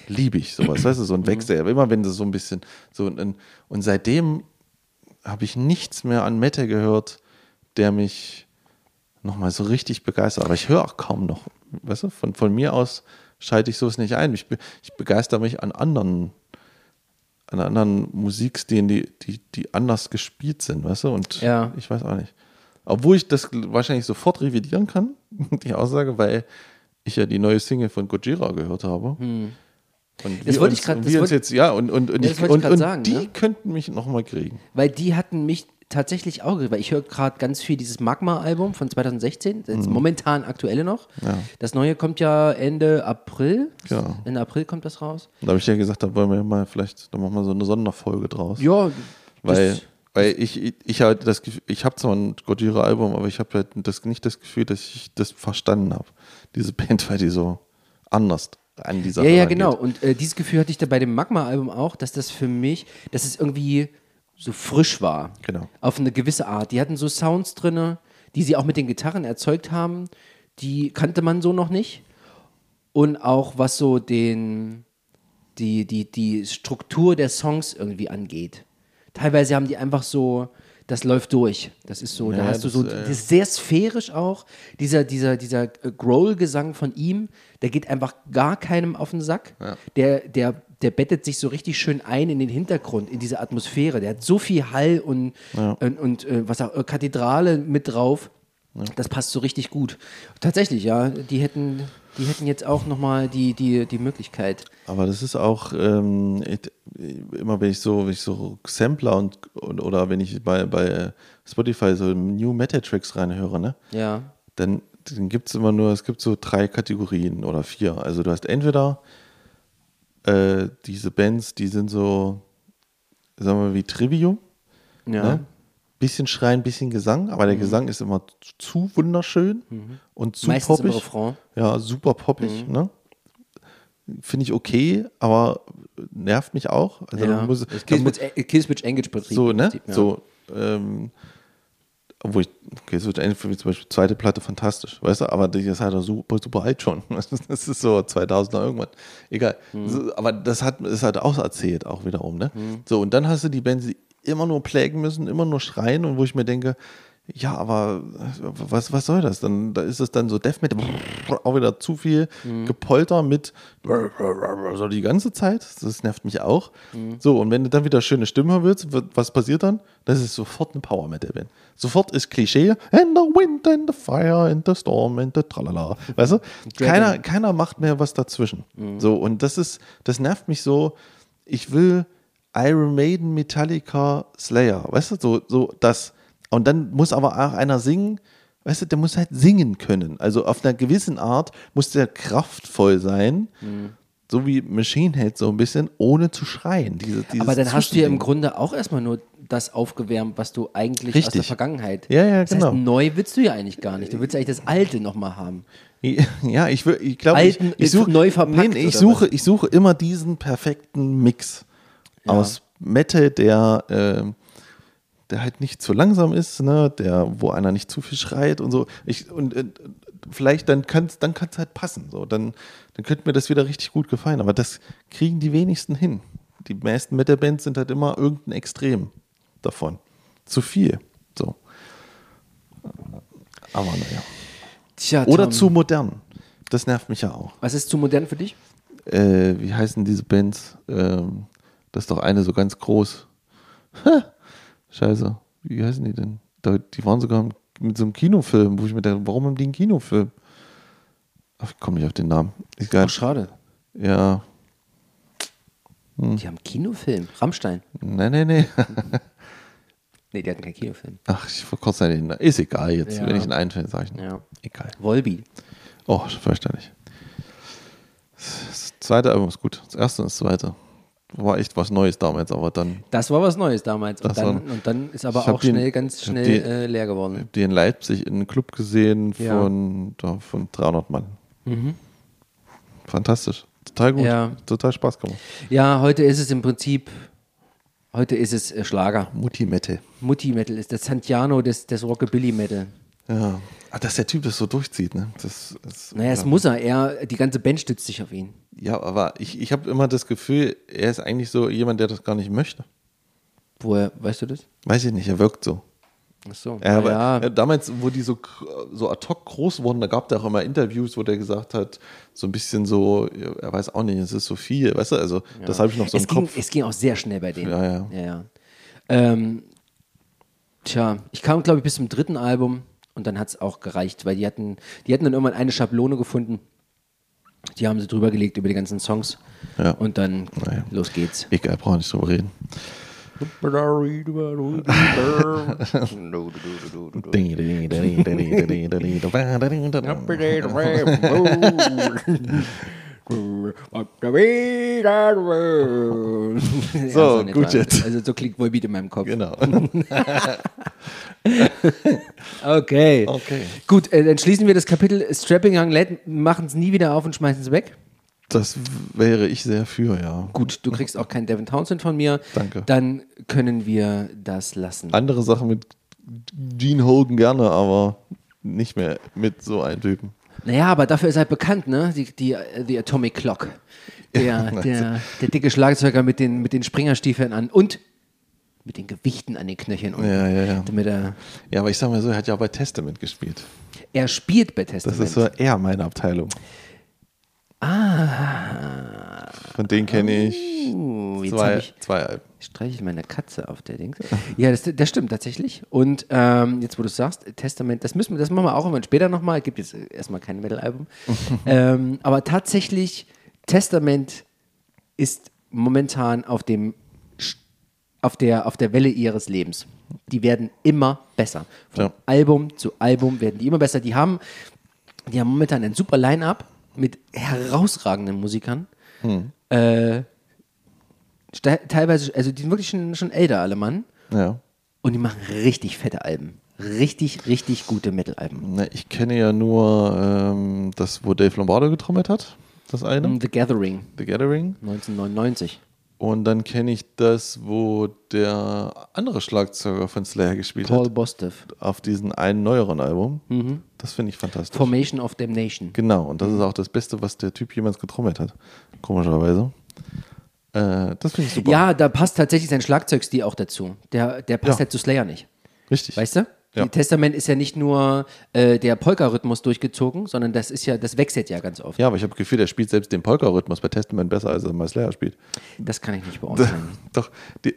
[SPEAKER 2] Liebe ich sowas, weißt du, so ein Wechsel, aber immer wenn das so ein bisschen so und, und seitdem habe ich nichts mehr an Metal gehört, der mich nochmal so richtig begeistert. Aber ich höre auch kaum noch, weißt du, von, von mir aus schalte ich sowas nicht ein. Ich, be- ich begeister mich an anderen, an anderen Musikstilen, die, die, die anders gespielt sind, weißt du, und
[SPEAKER 1] Ja.
[SPEAKER 2] ich weiß auch nicht. Obwohl ich das wahrscheinlich sofort revidieren kann, die Aussage, weil ich ja die neue Single von Gojira gehört habe. Und
[SPEAKER 1] Das wollte ich
[SPEAKER 2] uns- uns
[SPEAKER 1] wollte-
[SPEAKER 2] jetzt, ja, und, und, und,
[SPEAKER 1] Ja,
[SPEAKER 2] ich,
[SPEAKER 1] ich
[SPEAKER 2] und, und
[SPEAKER 1] sagen,
[SPEAKER 2] die
[SPEAKER 1] ne?
[SPEAKER 2] könnten mich nochmal kriegen.
[SPEAKER 1] Weil die hatten mich tatsächlich auch, weil ich höre gerade ganz viel dieses Magma-Album von 2016, das ist momentan aktuelle noch.
[SPEAKER 2] Mhm. Ja.
[SPEAKER 1] Das neue kommt ja Ende April.
[SPEAKER 2] Genau.
[SPEAKER 1] Ende April kommt das raus.
[SPEAKER 2] Da habe ich ja gesagt, da wollen wir mal vielleicht, da machen wir so eine Sonderfolge draus.
[SPEAKER 1] Ja,
[SPEAKER 2] Weil, weil ich, ich, ich halt das Gefühl, ich habe zwar ein Gojira-Album, aber ich habe halt das, nicht das Gefühl, dass ich das verstanden habe. Diese Band, weil die so anders an die Sache
[SPEAKER 1] Ja, ja, genau. Und äh, dieses Gefühl hatte ich da bei dem Magma-Album auch, dass das für mich, dass es irgendwie so frisch war.
[SPEAKER 2] Genau.
[SPEAKER 1] Auf eine gewisse Art. Die hatten so Sounds drin, die sie auch mit den Gitarren erzeugt haben, die kannte man so noch nicht. Und auch was so den, die, die, die Struktur der Songs irgendwie angeht. Teilweise haben die einfach so, das läuft durch. Das ist so, da
[SPEAKER 2] Ja,
[SPEAKER 1] hast du so,
[SPEAKER 2] äh,
[SPEAKER 1] das ist sehr sphärisch auch. Dieser, dieser, dieser Growl-Gesang von ihm, der geht einfach gar keinem auf den Sack. Der, der, der bettet sich so richtig schön ein in den Hintergrund, in diese Atmosphäre. Der hat so viel Hall und, und, und äh, was auch, äh, Kathedrale mit drauf. Das passt so richtig gut. Tatsächlich, ja, die hätten, die hätten jetzt auch nochmal die, die, die Möglichkeit.
[SPEAKER 2] Aber das ist auch ähm, immer, wenn ich so, wenn ich so Sampler und, und oder wenn ich bei, bei Spotify so New Metal Tracks reinhöre, ne?
[SPEAKER 1] Ja.
[SPEAKER 2] dann, dann gibt es immer nur, es gibt so drei Kategorien oder vier. Also du hast entweder äh, diese Bands, die sind so, sagen wir mal, wie Trivium.
[SPEAKER 1] Ja.
[SPEAKER 2] Ne? Bisschen Schreien, bisschen Gesang, aber der Gesang ist immer zu wunderschön und zu
[SPEAKER 1] Meistens im
[SPEAKER 2] poppig.
[SPEAKER 1] Refrain.
[SPEAKER 2] Ja, super poppig. Ne? Finde ich okay, aber nervt mich auch. Also
[SPEAKER 1] ja.
[SPEAKER 2] muss,
[SPEAKER 1] Killswitch Engage Prinzip.
[SPEAKER 2] so, ne?
[SPEAKER 1] Prinzip, ja.
[SPEAKER 2] So, ähm, obwohl ich, okay, mich zum Beispiel zweite Platte fantastisch, weißt du, aber die ist halt super, super alt schon. Das ist so 2000er irgendwann. Egal.
[SPEAKER 1] Mhm.
[SPEAKER 2] So, aber das hat, ist halt auch erzählt, auch wiederum, ne? So, und dann hast du die Bands, die immer nur plägen müssen, immer nur schreien und wo ich mir denke, ja, aber was, was soll das? Dann da ist es dann so Death Metal, auch wieder zu viel
[SPEAKER 1] Mhm.
[SPEAKER 2] Gepolter mit so die ganze Zeit. Das nervt mich auch.
[SPEAKER 1] Mhm.
[SPEAKER 2] So, und wenn du dann wieder schöne Stimme haben willst, was passiert dann? Das ist sofort eine Power Metal Band. Sofort ist Klischee. And the wind and the fire and the storm and the tralala. Weißt du? Keiner, keiner macht mehr was dazwischen.
[SPEAKER 1] Mhm.
[SPEAKER 2] So, und das ist, das nervt mich so. Ich will Iron Maiden, Metallica, Slayer. Weißt du, so, so das. Und dann muss aber auch einer singen, weißt du, der muss halt singen können. Also auf einer gewissen Art muss der kraftvoll sein,
[SPEAKER 1] Mhm.
[SPEAKER 2] So wie Machine Head so ein bisschen, ohne zu schreien. Diese, dieses
[SPEAKER 1] Aber dann hast du ja im. Grunde auch erstmal nur das aufgewärmt, was du eigentlich aus
[SPEAKER 2] Richtig.
[SPEAKER 1] der Vergangenheit.
[SPEAKER 2] Ja, ja,
[SPEAKER 1] das
[SPEAKER 2] genau.
[SPEAKER 1] heißt, neu willst du ja eigentlich gar nicht. Du willst eigentlich das Alte nochmal haben.
[SPEAKER 2] Ja, ich, will- ich glaube, ich, ich
[SPEAKER 1] neu verpackt,
[SPEAKER 2] nee, ich suche, ich suche immer diesen perfekten Mix aus Metal, der, ähm, der halt nicht zu langsam ist, ne, der, wo einer nicht zu viel schreit und so. Ich, und äh, vielleicht dann kann es dann kann's halt passen. So. Dann, dann könnte mir das wieder richtig gut gefallen. Aber das kriegen die wenigsten hin. Die meisten Metal-Bands sind halt immer irgendein Extrem davon. Zu viel. So. Aber naja.
[SPEAKER 1] Tja,
[SPEAKER 2] Oder
[SPEAKER 1] Tom,
[SPEAKER 2] zu modern. Das nervt mich ja auch.
[SPEAKER 1] Was ist zu modern für dich?
[SPEAKER 2] Äh, wie heißen diese Bands? Ähm, das ist doch eine so ganz groß. Ha, Scheiße. Wie heißen die denn? Die waren sogar mit so einem Kinofilm, wo ich mir dachte, warum haben die einen Kinofilm? Ach, ich komme nicht auf den Namen. Egal.
[SPEAKER 1] Ach, schade.
[SPEAKER 2] Ja. Hm.
[SPEAKER 1] Die haben einen Kinofilm. Rammstein.
[SPEAKER 2] Nee, nee, nee.
[SPEAKER 1] Nee, die hatten keinen Kinofilm.
[SPEAKER 2] Ach, ich verkürze den. Namen. Ist egal jetzt.
[SPEAKER 1] Ja.
[SPEAKER 2] Wenn ich ihn einfällt, sage ich.
[SPEAKER 1] Ja.
[SPEAKER 2] Egal.
[SPEAKER 1] Volby.
[SPEAKER 2] Oh, verständlich. Das zweite Album ist gut. Das erste und das zweite. War echt was Neues damals, aber dann
[SPEAKER 1] Das war was Neues damals. Und, dann,
[SPEAKER 2] war-
[SPEAKER 1] und dann ist aber
[SPEAKER 2] Ich
[SPEAKER 1] auch
[SPEAKER 2] den-
[SPEAKER 1] schnell, ganz
[SPEAKER 2] hab
[SPEAKER 1] schnell
[SPEAKER 2] die-
[SPEAKER 1] äh, leer geworden.
[SPEAKER 2] hab die in Leipzig in einem Club gesehen
[SPEAKER 1] Ja.
[SPEAKER 2] von, da, von 300 Mann. Fantastisch. Total gut.
[SPEAKER 1] Ja.
[SPEAKER 2] Total Spaß gemacht.
[SPEAKER 1] Ja, heute ist es im Prinzip Heute ist es äh, Schlager.
[SPEAKER 2] Mutti-Mette.
[SPEAKER 1] Mutti-Metal ist das Santiano des, des Rockabilly-Metal.
[SPEAKER 2] Ja. Ah, dass der Typ das so durchzieht, ne? Das, das,
[SPEAKER 1] Naja, es muss er. er. Die ganze Band stützt sich auf ihn.
[SPEAKER 2] Ja, aber ich, ich habe immer das Gefühl, er ist eigentlich so jemand, der das gar nicht möchte.
[SPEAKER 1] Woher, weißt du das?
[SPEAKER 2] Weiß ich nicht, er wirkt so.
[SPEAKER 1] Ach so.
[SPEAKER 2] Ja, aber
[SPEAKER 1] ja.
[SPEAKER 2] damals, wo die so, so ad hoc groß wurden, da gab es auch immer Interviews, wo der gesagt hat, so ein bisschen so, ja, er weiß auch nicht, es ist so viel, weißt du, also das habe ich noch so
[SPEAKER 1] es,
[SPEAKER 2] im
[SPEAKER 1] ging,
[SPEAKER 2] Kopf.
[SPEAKER 1] es ging auch sehr schnell bei denen.
[SPEAKER 2] Ja, ja.
[SPEAKER 1] ja, ja. Ähm, tja, ich kam, glaube ich, bis zum dritten Album und dann hat es auch gereicht, weil die hatten, die hatten dann irgendwann eine Schablone gefunden. Die haben sie drüber gelegt über die ganzen Songs.
[SPEAKER 2] Ja.
[SPEAKER 1] Und dann
[SPEAKER 2] Naja.
[SPEAKER 1] los geht's.
[SPEAKER 2] Egal, brauchen wir nicht drüber reden.
[SPEAKER 1] so,
[SPEAKER 2] gut jetzt.
[SPEAKER 1] Also so klingt Volbeat in meinem Kopf.
[SPEAKER 2] Genau.
[SPEAKER 1] Okay.
[SPEAKER 2] Okay.
[SPEAKER 1] Gut, äh, dann schließen wir das Kapitel Strapping Young Lad, machen es nie wieder auf und schmeißen es weg.
[SPEAKER 2] Das wäre ich sehr für, ja.
[SPEAKER 1] Gut, du kriegst auch keinen Devin Townsend von mir.
[SPEAKER 2] Danke.
[SPEAKER 1] Dann können wir das lassen.
[SPEAKER 2] Andere Sachen mit Gene Hogan gerne, aber nicht mehr mit so einem Typen.
[SPEAKER 1] Naja, aber dafür ist er halt bekannt, ne? Die, die, die Atomic Clock. Der, der, der dicke Schlagzeuger mit den, mit den Springerstiefeln an und mit den Gewichten an den Knöcheln. unten,
[SPEAKER 2] Ja, ja, ja.
[SPEAKER 1] Damit er,
[SPEAKER 2] Ja, aber ich sag mal so, er hat ja auch bei Testament gespielt.
[SPEAKER 1] er spielt bei
[SPEAKER 2] Das
[SPEAKER 1] Testament.
[SPEAKER 2] ist so eher meine Abteilung. Ah. Von denen kenne ich
[SPEAKER 1] Uh,
[SPEAKER 2] zwei,
[SPEAKER 1] ich,
[SPEAKER 2] zwei Alben.
[SPEAKER 1] streiche ich meine Katze auf der Dings. Ja, das, das stimmt tatsächlich. Und ähm, jetzt, wo du sagst, Testament, das müssen wir, das machen wir auch irgendwann später nochmal. Gibt jetzt erstmal kein Metal-Album. ähm, aber tatsächlich, Testament ist momentan auf dem auf der, auf der Welle ihres Lebens. Die werden immer besser. Von
[SPEAKER 2] Ja.
[SPEAKER 1] Album zu Album werden die immer besser. Die haben, die haben momentan ein super Line-Up mit herausragenden Musikern. Äh, ste- teilweise, also die sind wirklich schon, schon älter, alle Mann.
[SPEAKER 2] Ja.
[SPEAKER 1] Und die machen richtig fette Alben. Richtig, richtig gute Metal-Alben.
[SPEAKER 2] Na, ich kenne ja nur ähm, das, wo Dave Lombardo getrommelt hat. Das eine.
[SPEAKER 1] The Gathering,
[SPEAKER 2] The Gathering.
[SPEAKER 1] 1999.
[SPEAKER 2] Und dann kenne ich das, wo der andere Schlagzeuger von Slayer gespielt
[SPEAKER 1] Paul
[SPEAKER 2] hat.
[SPEAKER 1] Bostev.
[SPEAKER 2] Auf diesem einen neueren Album. Das finde ich fantastisch.
[SPEAKER 1] Formation of Damnation.
[SPEAKER 2] Genau, und das ist auch das Beste, was der Typ jemals getrommelt hat. Komischerweise. Äh, das finde ich super.
[SPEAKER 1] Ja, da passt tatsächlich sein Schlagzeugstil auch dazu. Der, der passt
[SPEAKER 2] Ja.
[SPEAKER 1] halt zu Slayer nicht.
[SPEAKER 2] Richtig.
[SPEAKER 1] Weißt du?
[SPEAKER 2] Ja.
[SPEAKER 1] Testament ist ja nicht nur äh, der Polka-Rhythmus durchgezogen, sondern das ist ja, das wechselt ja ganz oft.
[SPEAKER 2] Ja, aber ich habe das Gefühl, er spielt selbst den Polka-Rhythmus bei Testament besser, als er bei Slayer spielt.
[SPEAKER 1] Das kann ich nicht beurteilen.
[SPEAKER 2] Doch, die,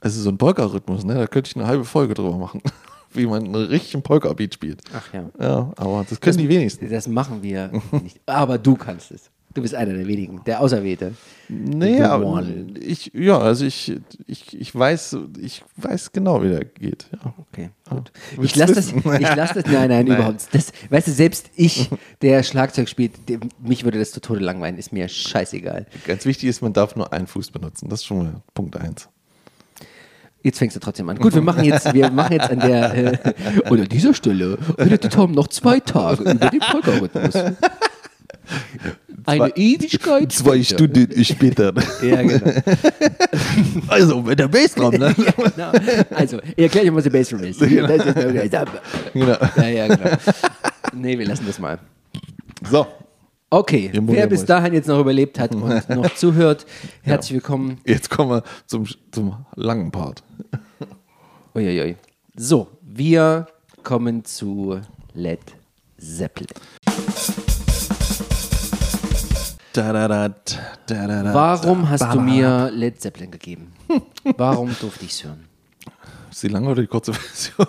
[SPEAKER 2] also so ein Polka-Rhythmus, ne, da könnte ich eine halbe Folge drüber machen. Wie man einen richtigen Polka-Beat spielt.
[SPEAKER 1] Ach ja.
[SPEAKER 2] Ja, aber das können die wenigsten.
[SPEAKER 1] Das machen wir nicht. Aber du kannst es. Du bist einer der wenigen, der Auserwählte. One.
[SPEAKER 2] ich, ja, also ich, ich, ich weiß, ich weiß genau, wie der geht. Ja.
[SPEAKER 1] Okay, gut. Ich
[SPEAKER 2] Willst
[SPEAKER 1] lasse das, ich das, nein, nein,
[SPEAKER 2] Nein.
[SPEAKER 1] überhaupt. nicht. Das, weißt du, selbst ich, der Schlagzeug spielt, der, mich würde das zu Tode langweilen, ist mir scheißegal.
[SPEAKER 2] Ganz wichtig ist, man darf nur einen Fuß benutzen. Das ist schon mal Punkt eins.
[SPEAKER 1] Jetzt fängst du trotzdem an. Gut, wir machen jetzt, wir machen jetzt an der, äh, an dieser Stelle redet Tom noch zwei Tage über den Polka-Rhythmus. Eine Ewigkeit.
[SPEAKER 2] Zwei
[SPEAKER 1] später.
[SPEAKER 2] Stunden später.
[SPEAKER 1] Ja, genau.
[SPEAKER 2] Also, mit der Bassdrum, ne?
[SPEAKER 1] ja, genau. Also, erklär dir mal, was der Bassdrum ist. Das ist
[SPEAKER 2] genau.
[SPEAKER 1] ja, ja, genau. Nee, wir lassen das mal.
[SPEAKER 2] So,
[SPEAKER 1] Okay, wer bis dahin jetzt noch überlebt hat und noch zuhört, herzlich willkommen.
[SPEAKER 2] jetzt kommen wir zum, zum langen Part.
[SPEAKER 1] Uiuiui. So, wir kommen zu Led Zeppelin.
[SPEAKER 2] Da, da, da.
[SPEAKER 1] Warum hast du mir Led Zeppelin gegeben? Warum durfte ich es hören?
[SPEAKER 2] Ist die lange oder die kurze Version?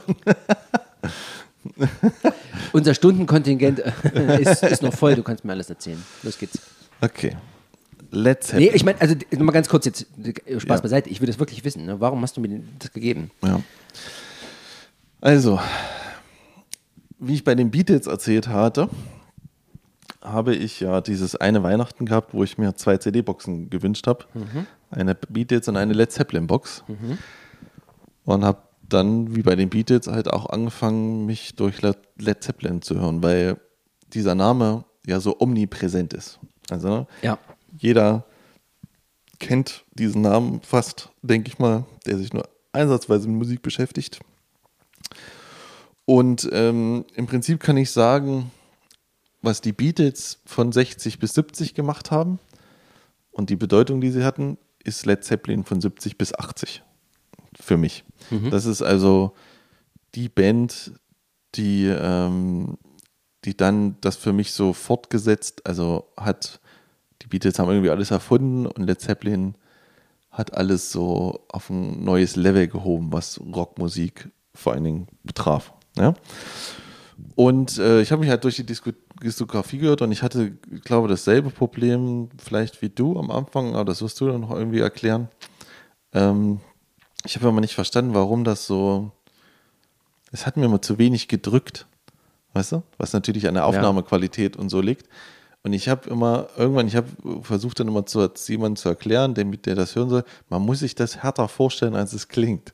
[SPEAKER 1] Unser Stundenkontingent äh, ist, ist noch voll, du kannst mir alles erzählen. Los geht's.
[SPEAKER 2] Okay. Let's
[SPEAKER 1] Nee, ich meine, also nochmal ganz kurz jetzt, Spaß
[SPEAKER 2] Ja.
[SPEAKER 1] beiseite, ich will das wirklich wissen. Ne? Warum hast du mir das gegeben?
[SPEAKER 2] Ja. Also, wie ich bei den Beatles erzählt hatte, habe ich ja dieses eine Weihnachten gehabt, wo ich mir zwei CD-Boxen gewünscht habe. Eine Beatles und eine Led Zeppelin-Box. Und habe dann, wie bei den Beatles, halt auch angefangen, mich durch Led Led Zeppelin zu hören, weil dieser Name ja so omnipräsent ist. Also, ne,
[SPEAKER 1] Ja.
[SPEAKER 2] jeder kennt diesen Namen fast, denke ich mal, der sich nur einsatzweise mit Musik beschäftigt. Und ähm, im Prinzip kann ich sagen, was die Beatles von 60 bis 70 gemacht haben und die Bedeutung, die sie hatten, ist Led Zeppelin von 70 bis 80 für mich. Das ist also die Band, die, ähm, die dann das für mich so fortgesetzt, also hat, die Beatles haben irgendwie alles erfunden und Led Zeppelin hat alles so auf ein neues Level gehoben, was Rockmusik vor allen Dingen betraf. Ja? Und äh, ich habe mich halt durch die Disku Diskografie gehört und ich hatte, ich glaube, dasselbe Problem vielleicht wie du am Anfang, aber das wirst du dann noch irgendwie erklären. Ähm, ich habe immer nicht verstanden, warum das so, es hat mir immer zu wenig gedrückt, weißt du, was natürlich an der Aufnahmequalität und so liegt. Und ich habe immer, irgendwann, ich habe versucht dann immer zu jemandem zu erklären, der, der das hören soll, man muss sich das härter vorstellen, als es klingt.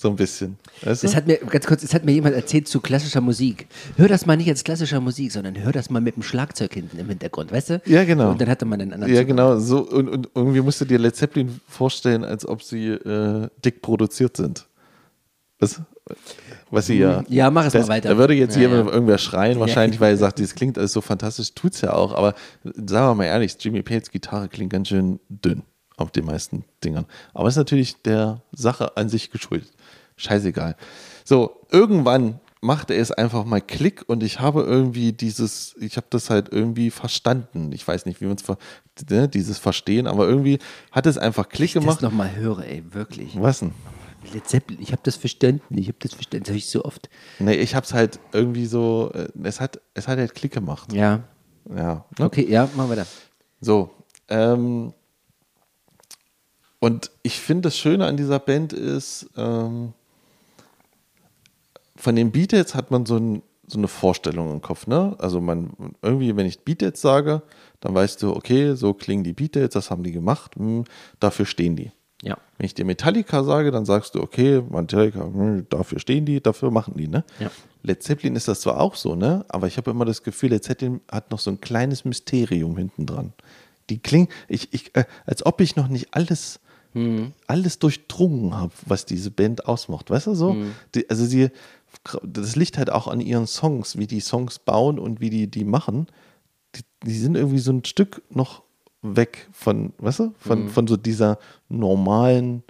[SPEAKER 2] So ein bisschen. Weißt du?
[SPEAKER 1] Das hat mir, ganz kurz, es hat mir jemand erzählt zu klassischer Musik. Hör das mal nicht als klassischer Musik, sondern hör das mal mit dem Schlagzeug hinten im Hintergrund, weißt du?
[SPEAKER 2] Ja, genau.
[SPEAKER 1] Und dann hatte man einen anderen
[SPEAKER 2] Ja,
[SPEAKER 1] Zugang.
[SPEAKER 2] genau. So, und, und irgendwie musst du dir Led Zeppelin vorstellen, als ob sie äh, dick produziert sind. Was? Was sie ja.
[SPEAKER 1] Ja, mach es
[SPEAKER 2] das,
[SPEAKER 1] mal weiter.
[SPEAKER 2] Da würde jetzt
[SPEAKER 1] Ja,
[SPEAKER 2] jemand
[SPEAKER 1] ja.
[SPEAKER 2] irgendwer schreien, wahrscheinlich, weil er sagt, das klingt alles so fantastisch. Tut's ja auch, aber sagen wir mal ehrlich, Jimmy Pates Gitarre klingt ganz schön dünn auf den meisten Dingern. Aber ist natürlich der Sache an sich geschuldet. Scheißegal. So, irgendwann machte es einfach mal Klick und ich habe irgendwie dieses, ich habe das halt irgendwie verstanden. Ich weiß nicht, wie man es, ne, dieses Verstehen, aber irgendwie hat es einfach Klick
[SPEAKER 1] Das
[SPEAKER 2] gemacht.
[SPEAKER 1] nochmal höre, ey, wirklich.
[SPEAKER 2] Was denn?
[SPEAKER 1] Led Zeppelin, ich habe das verstanden, ich habe das verstanden, das habe ich so oft.
[SPEAKER 2] Nee, ich habe es halt irgendwie so, äh, es hat, es hat halt Klick gemacht.
[SPEAKER 1] Ja,
[SPEAKER 2] Ja. ne?
[SPEAKER 1] okay, ja, machen wir da.
[SPEAKER 2] So. Ähm, und ich finde, das Schöne an dieser Band ist, ähm, von den Beatles hat man so, ein, so eine Vorstellung im Kopf. Ne? Also man irgendwie, wenn ich Beatles sage, dann weißt du, okay, so klingen die Beatles, das haben die gemacht, hm, dafür stehen die.
[SPEAKER 1] Ja.
[SPEAKER 2] Wenn ich dir Metallica sage, dann sagst du, okay, Metallica, hm, dafür stehen die, dafür machen die, ne?
[SPEAKER 1] Ja.
[SPEAKER 2] Led Zeppelin ist das zwar auch so, ne? Aber ich habe immer das Gefühl, Led Zeppelin hat noch so ein kleines Mysterium hinten dran. Die klingen, ich, ich, äh, als ob ich noch nicht alles, alles durchdrungen habe, was diese Band ausmacht. Weißt du so? Die, also sie, das liegt halt auch an ihren Songs, wie die Songs bauen und wie die die machen. Die, die sind irgendwie so ein Stück noch weg von, weißt du, von, von so dieser normalen,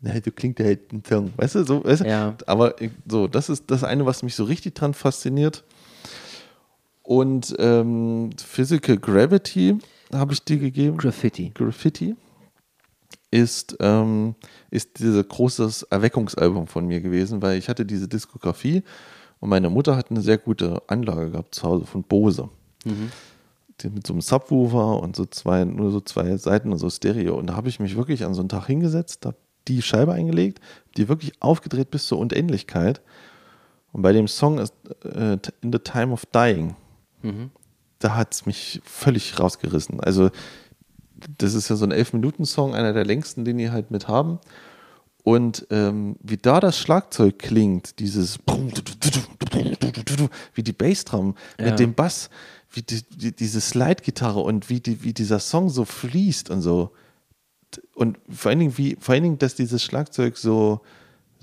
[SPEAKER 2] na, du klingt ja halt ein Song, weißt du, so, weißt du?
[SPEAKER 1] Ja.
[SPEAKER 2] Aber so, das ist das eine, was mich so richtig dran fasziniert. Und ähm, Physical Gravity habe ich dir gegeben.
[SPEAKER 1] Graffiti.
[SPEAKER 2] Graffiti ist, ähm, ist dieses großes Erweckungsalbum von mir gewesen, weil ich hatte diese Diskografie und meine Mutter hat eine sehr gute Anlage gehabt zu Hause von Bose. Die mit so einem Subwoofer und so zwei, nur so zwei Seiten und so Stereo. Und da habe ich mich wirklich an so einen Tag hingesetzt, habe die Scheibe eingelegt, die wirklich aufgedreht bis zur Unendlichkeit. Und bei dem Song ist äh, In the Time of Dying, da hat es mich völlig rausgerissen. Also, das ist ja so ein 11-Minuten-Song, einer der längsten, den die halt mit haben. Und ähm, wie da das Schlagzeug klingt, dieses wie die Bassdrum
[SPEAKER 1] Ja.
[SPEAKER 2] mit dem Bass, wie die, die, diese Slide-Gitarre und wie, die, wie dieser Song so fließt und so. Und vor allen Dingen, wie, vor allen Dingen, dass dieses Schlagzeug so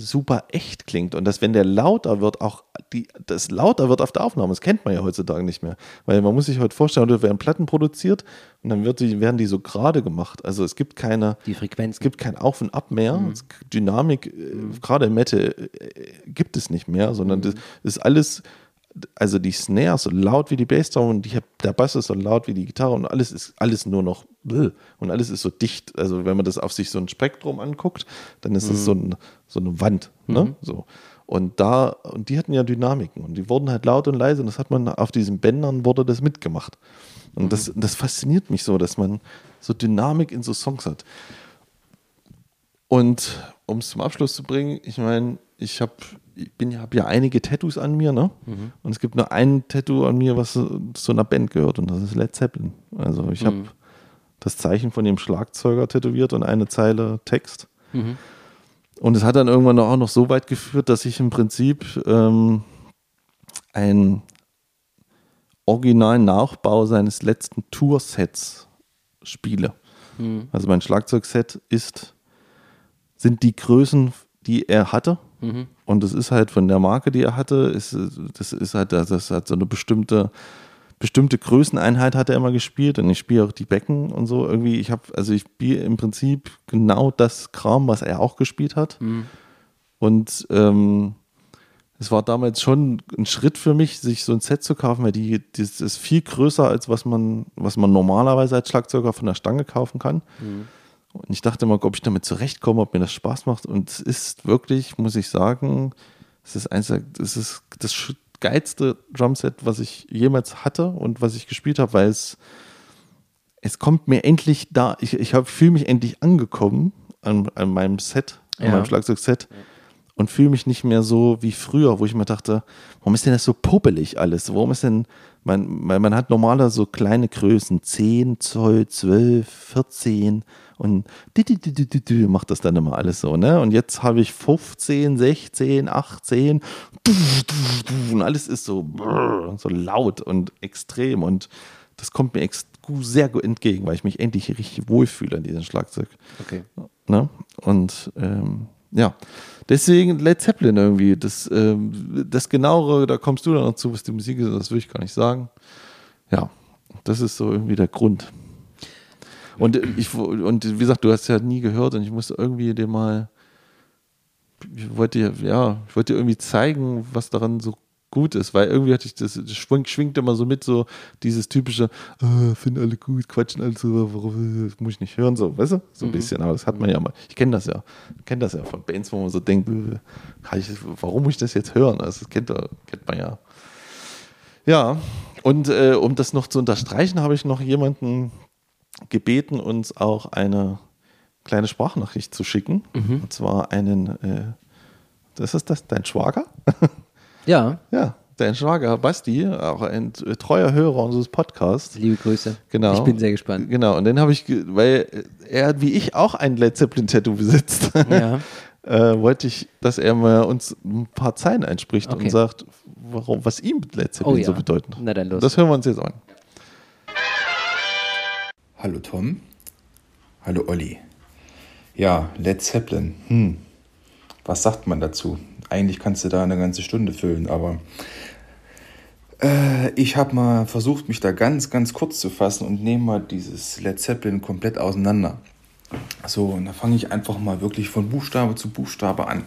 [SPEAKER 2] super echt klingt und dass wenn der lauter wird, auch die, das lauter wird auf der Aufnahme. Das kennt man ja heutzutage nicht mehr. Weil man muss sich heute vorstellen, da werden Platten produziert und dann wird die, werden die so gerade gemacht. Also es gibt keine,
[SPEAKER 1] Die Frequenz.
[SPEAKER 2] es gibt kein Auf und Ab mehr. Es, Dynamik, äh, gerade im Metal, äh, gibt es nicht mehr, sondern das ist alles, also die Snare ist so laut wie die Bassdrum und die, der Bass ist so laut wie die Gitarre und alles ist alles nur noch bläh. und alles ist so dicht. Also wenn man das auf sich so ein Spektrum anguckt, dann ist es so, ein, so eine Wand. Ne? So. Und da, und die hatten ja Dynamiken und die wurden halt laut und leise und das hat man auf diesen Bändern wurde das mitgemacht. Und das, das fasziniert mich so, dass man so Dynamik in so Songs hat. Und um es zum Abschluss zu bringen, ich meine, ich habe ich bin habe ja einige Tattoos an mir, ne? Und es gibt nur ein Tattoo an mir, was zu einer Band gehört und das ist Led Zeppelin. Also ich habe das Zeichen von dem Schlagzeuger tätowiert und eine Zeile Text. Und es hat dann irgendwann auch noch so weit geführt, dass ich im Prinzip ähm, ein originalen Nachbau seines letzten Toursets spiele. Also mein Schlagzeugset ist, sind die Größen, die er hatte. Und das ist halt von der Marke, die er hatte, ist, das ist halt, das hat so eine bestimmte, bestimmte Größeneinheit hat er immer gespielt und ich spiele auch die Becken und so irgendwie. Ich habe, also ich spiele im Prinzip genau das Kram, was er auch gespielt hat. Und ähm, es war damals schon ein Schritt für mich, sich so ein Set zu kaufen, weil die, das ist viel größer, als was man, was man normalerweise als Schlagzeuger von der Stange kaufen kann. Und ich dachte mal, ob ich damit zurechtkomme, ob mir das Spaß macht. Und es ist wirklich, muss ich sagen, es ist eins, es ist das geilste Drumset, was ich jemals hatte und was ich gespielt habe, weil es, es kommt mir endlich da, ich, ich fühle mich endlich angekommen an, an meinem Set, an
[SPEAKER 1] Ja.
[SPEAKER 2] meinem Schlagzeugset und fühle mich nicht mehr so wie früher, wo ich mir dachte, warum ist denn das so puppelig alles? Warum ist denn, man, weil man hat normaler so kleine Größen, 10 Zoll, 12, 14 und macht das dann immer alles so, ne? Und jetzt habe ich 15, 16, 18 du, du, du, und alles ist so, so laut und extrem und das kommt mir sehr gut entgegen, weil ich mich endlich richtig wohlfühle an diesem Schlagzeug.
[SPEAKER 1] Okay.
[SPEAKER 2] Ne? Und ähm, ja, deswegen Led Zeppelin irgendwie. Das, ähm, das genauere, da kommst du dann noch zu, was die Musik ist, das will ich gar nicht sagen. Ja, das ist so irgendwie der Grund. Und ich und wie gesagt, du hast ja nie gehört und ich musste irgendwie dir mal ich wollte dir, ja, ich wollte dir irgendwie zeigen, was daran so gut ist, weil irgendwie hatte ich das, das schwingt, schwingt immer so mit, so dieses typische, äh, finden alle gut, quatschen alle so, warum das muss ich nicht hören, so, weißt du, so ein bisschen, aber das hat man ja mal, ich kenne das ja, kenne das ja von Bands, wo man so denkt, äh, ich, warum muss ich das jetzt hören, also das kennt, kennt man ja. Ja, und äh, um das noch zu unterstreichen, habe ich noch jemanden gebeten, uns auch eine kleine Sprachnachricht zu schicken. Und zwar einen, äh, das ist das, dein Schwager?
[SPEAKER 1] Ja,
[SPEAKER 2] ja, dein Schwager Basti, auch ein treuer Hörer unseres Podcasts.
[SPEAKER 1] liebe Grüße.
[SPEAKER 2] Genau.
[SPEAKER 1] Ich bin sehr gespannt.
[SPEAKER 2] Genau, und den habe ich, weil er wie ich auch ein Led Zeppelin-Tattoo besitzt,
[SPEAKER 1] Ja.
[SPEAKER 2] äh, wollte ich, dass er mal uns ein paar Zeilen einspricht
[SPEAKER 1] Okay.
[SPEAKER 2] und sagt, warum, was ihm Led Zeppelin
[SPEAKER 1] Oh ja.
[SPEAKER 2] so bedeutet.
[SPEAKER 1] Na dann los.
[SPEAKER 2] Das hören wir uns jetzt an.
[SPEAKER 3] Hallo Tom. Hallo Olli. Ja, Led Zeppelin. Hm. Was sagt man dazu? Eigentlich kannst du da eine ganze Stunde füllen, aber äh, ich habe mal versucht, mich da ganz, ganz kurz zu fassen und nehme mal dieses Led Zeppelin komplett auseinander. So, und da fange ich einfach mal wirklich von Buchstabe zu Buchstabe an.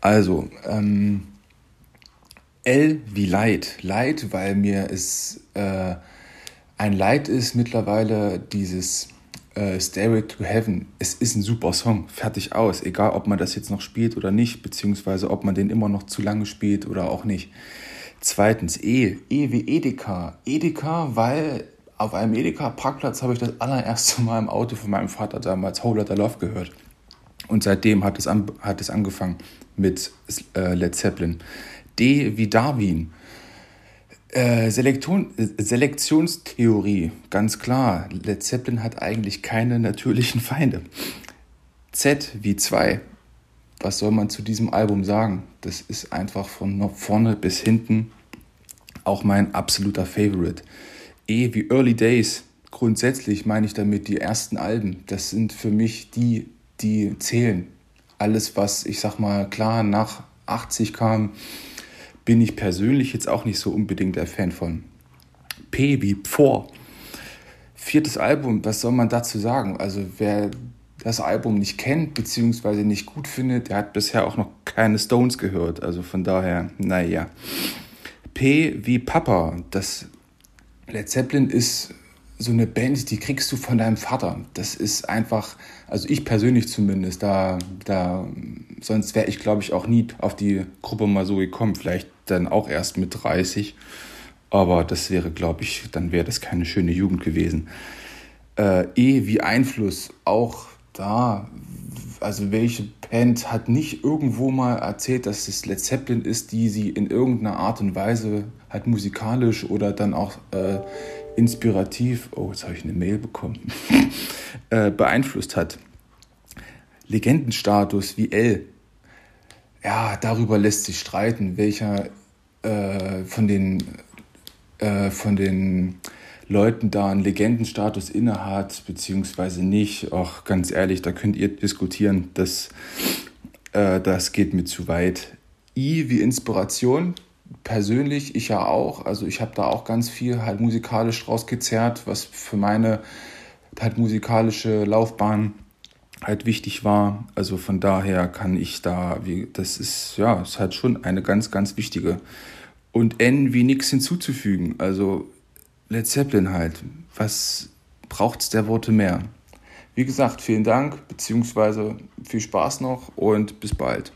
[SPEAKER 3] Also, ähm, L wie Leid. Leid, weil mir es äh, ein Leid ist mittlerweile dieses äh, Stairway to Heaven. Es ist ein super Song, fertig aus. Egal, ob man das jetzt noch spielt oder nicht, beziehungsweise ob man den immer noch zu lange spielt oder auch nicht. Zweitens, E. E wie Edeka. Edeka, weil auf einem Edeka-Parkplatz habe ich das allererste Mal im Auto von meinem Vater damals Whole Lotta Love gehört. Und seitdem hat es, an, hat es angefangen mit äh, Led Zeppelin. D wie Darwin. Äh, Selektion, Selektionstheorie, ganz klar. Led Zeppelin hat eigentlich keine natürlichen Feinde. Z wie 2. Was soll man zu diesem Album sagen? Das ist einfach von vorne bis hinten auch mein absoluter Favorite. E wie Early Days. Grundsätzlich meine ich damit die ersten Alben. Das sind für mich die, die zählen. Alles, was ich sag mal klar nach 80 kam, bin ich persönlich jetzt auch nicht so unbedingt der Fan von. P wie Pfor. Viertes Album, was soll man dazu sagen? Also wer das Album nicht kennt bzw. nicht gut findet, der hat bisher auch noch keine Stones gehört. Also von daher, naja. P wie Papa. Das Led Zeppelin ist so eine Band, die kriegst du von deinem Vater. Das ist einfach, also ich persönlich zumindest, da, da sonst wäre ich, glaube ich, auch nie auf die Gruppe mal so gekommen. Vielleicht dann auch erst mit 30. Aber das wäre, glaube ich, dann wäre das keine schöne Jugend gewesen. Äh, e wie Einfluss, auch da, also welche Band hat nicht irgendwo mal erzählt, dass es Led Zeppelin ist, die sie in irgendeiner Art und Weise halt musikalisch oder dann auch äh, inspirativ, oh, jetzt habe ich eine Mail bekommen, äh, beeinflusst hat. Legendenstatus wie L. Ja, darüber lässt sich streiten, welcher äh, von den, äh, von den Leuten da einen Legendenstatus innehat, beziehungsweise nicht. Auch ganz ehrlich, da könnt ihr diskutieren. Das, äh, das geht mir zu weit. I wie Inspiration, persönlich, ich ja auch. Also ich habe da auch ganz viel halt musikalisch rausgezerrt, was für meine halt musikalische Laufbahn halt wichtig war. Also von daher kann ich da, wie, das ist ja, ist halt schon eine ganz, ganz wichtige. Und N wie nichts hinzuzufügen. Also Led Zeppelin halt. Was braucht's der Worte mehr? Wie gesagt, vielen Dank, beziehungsweise viel Spaß noch und bis bald.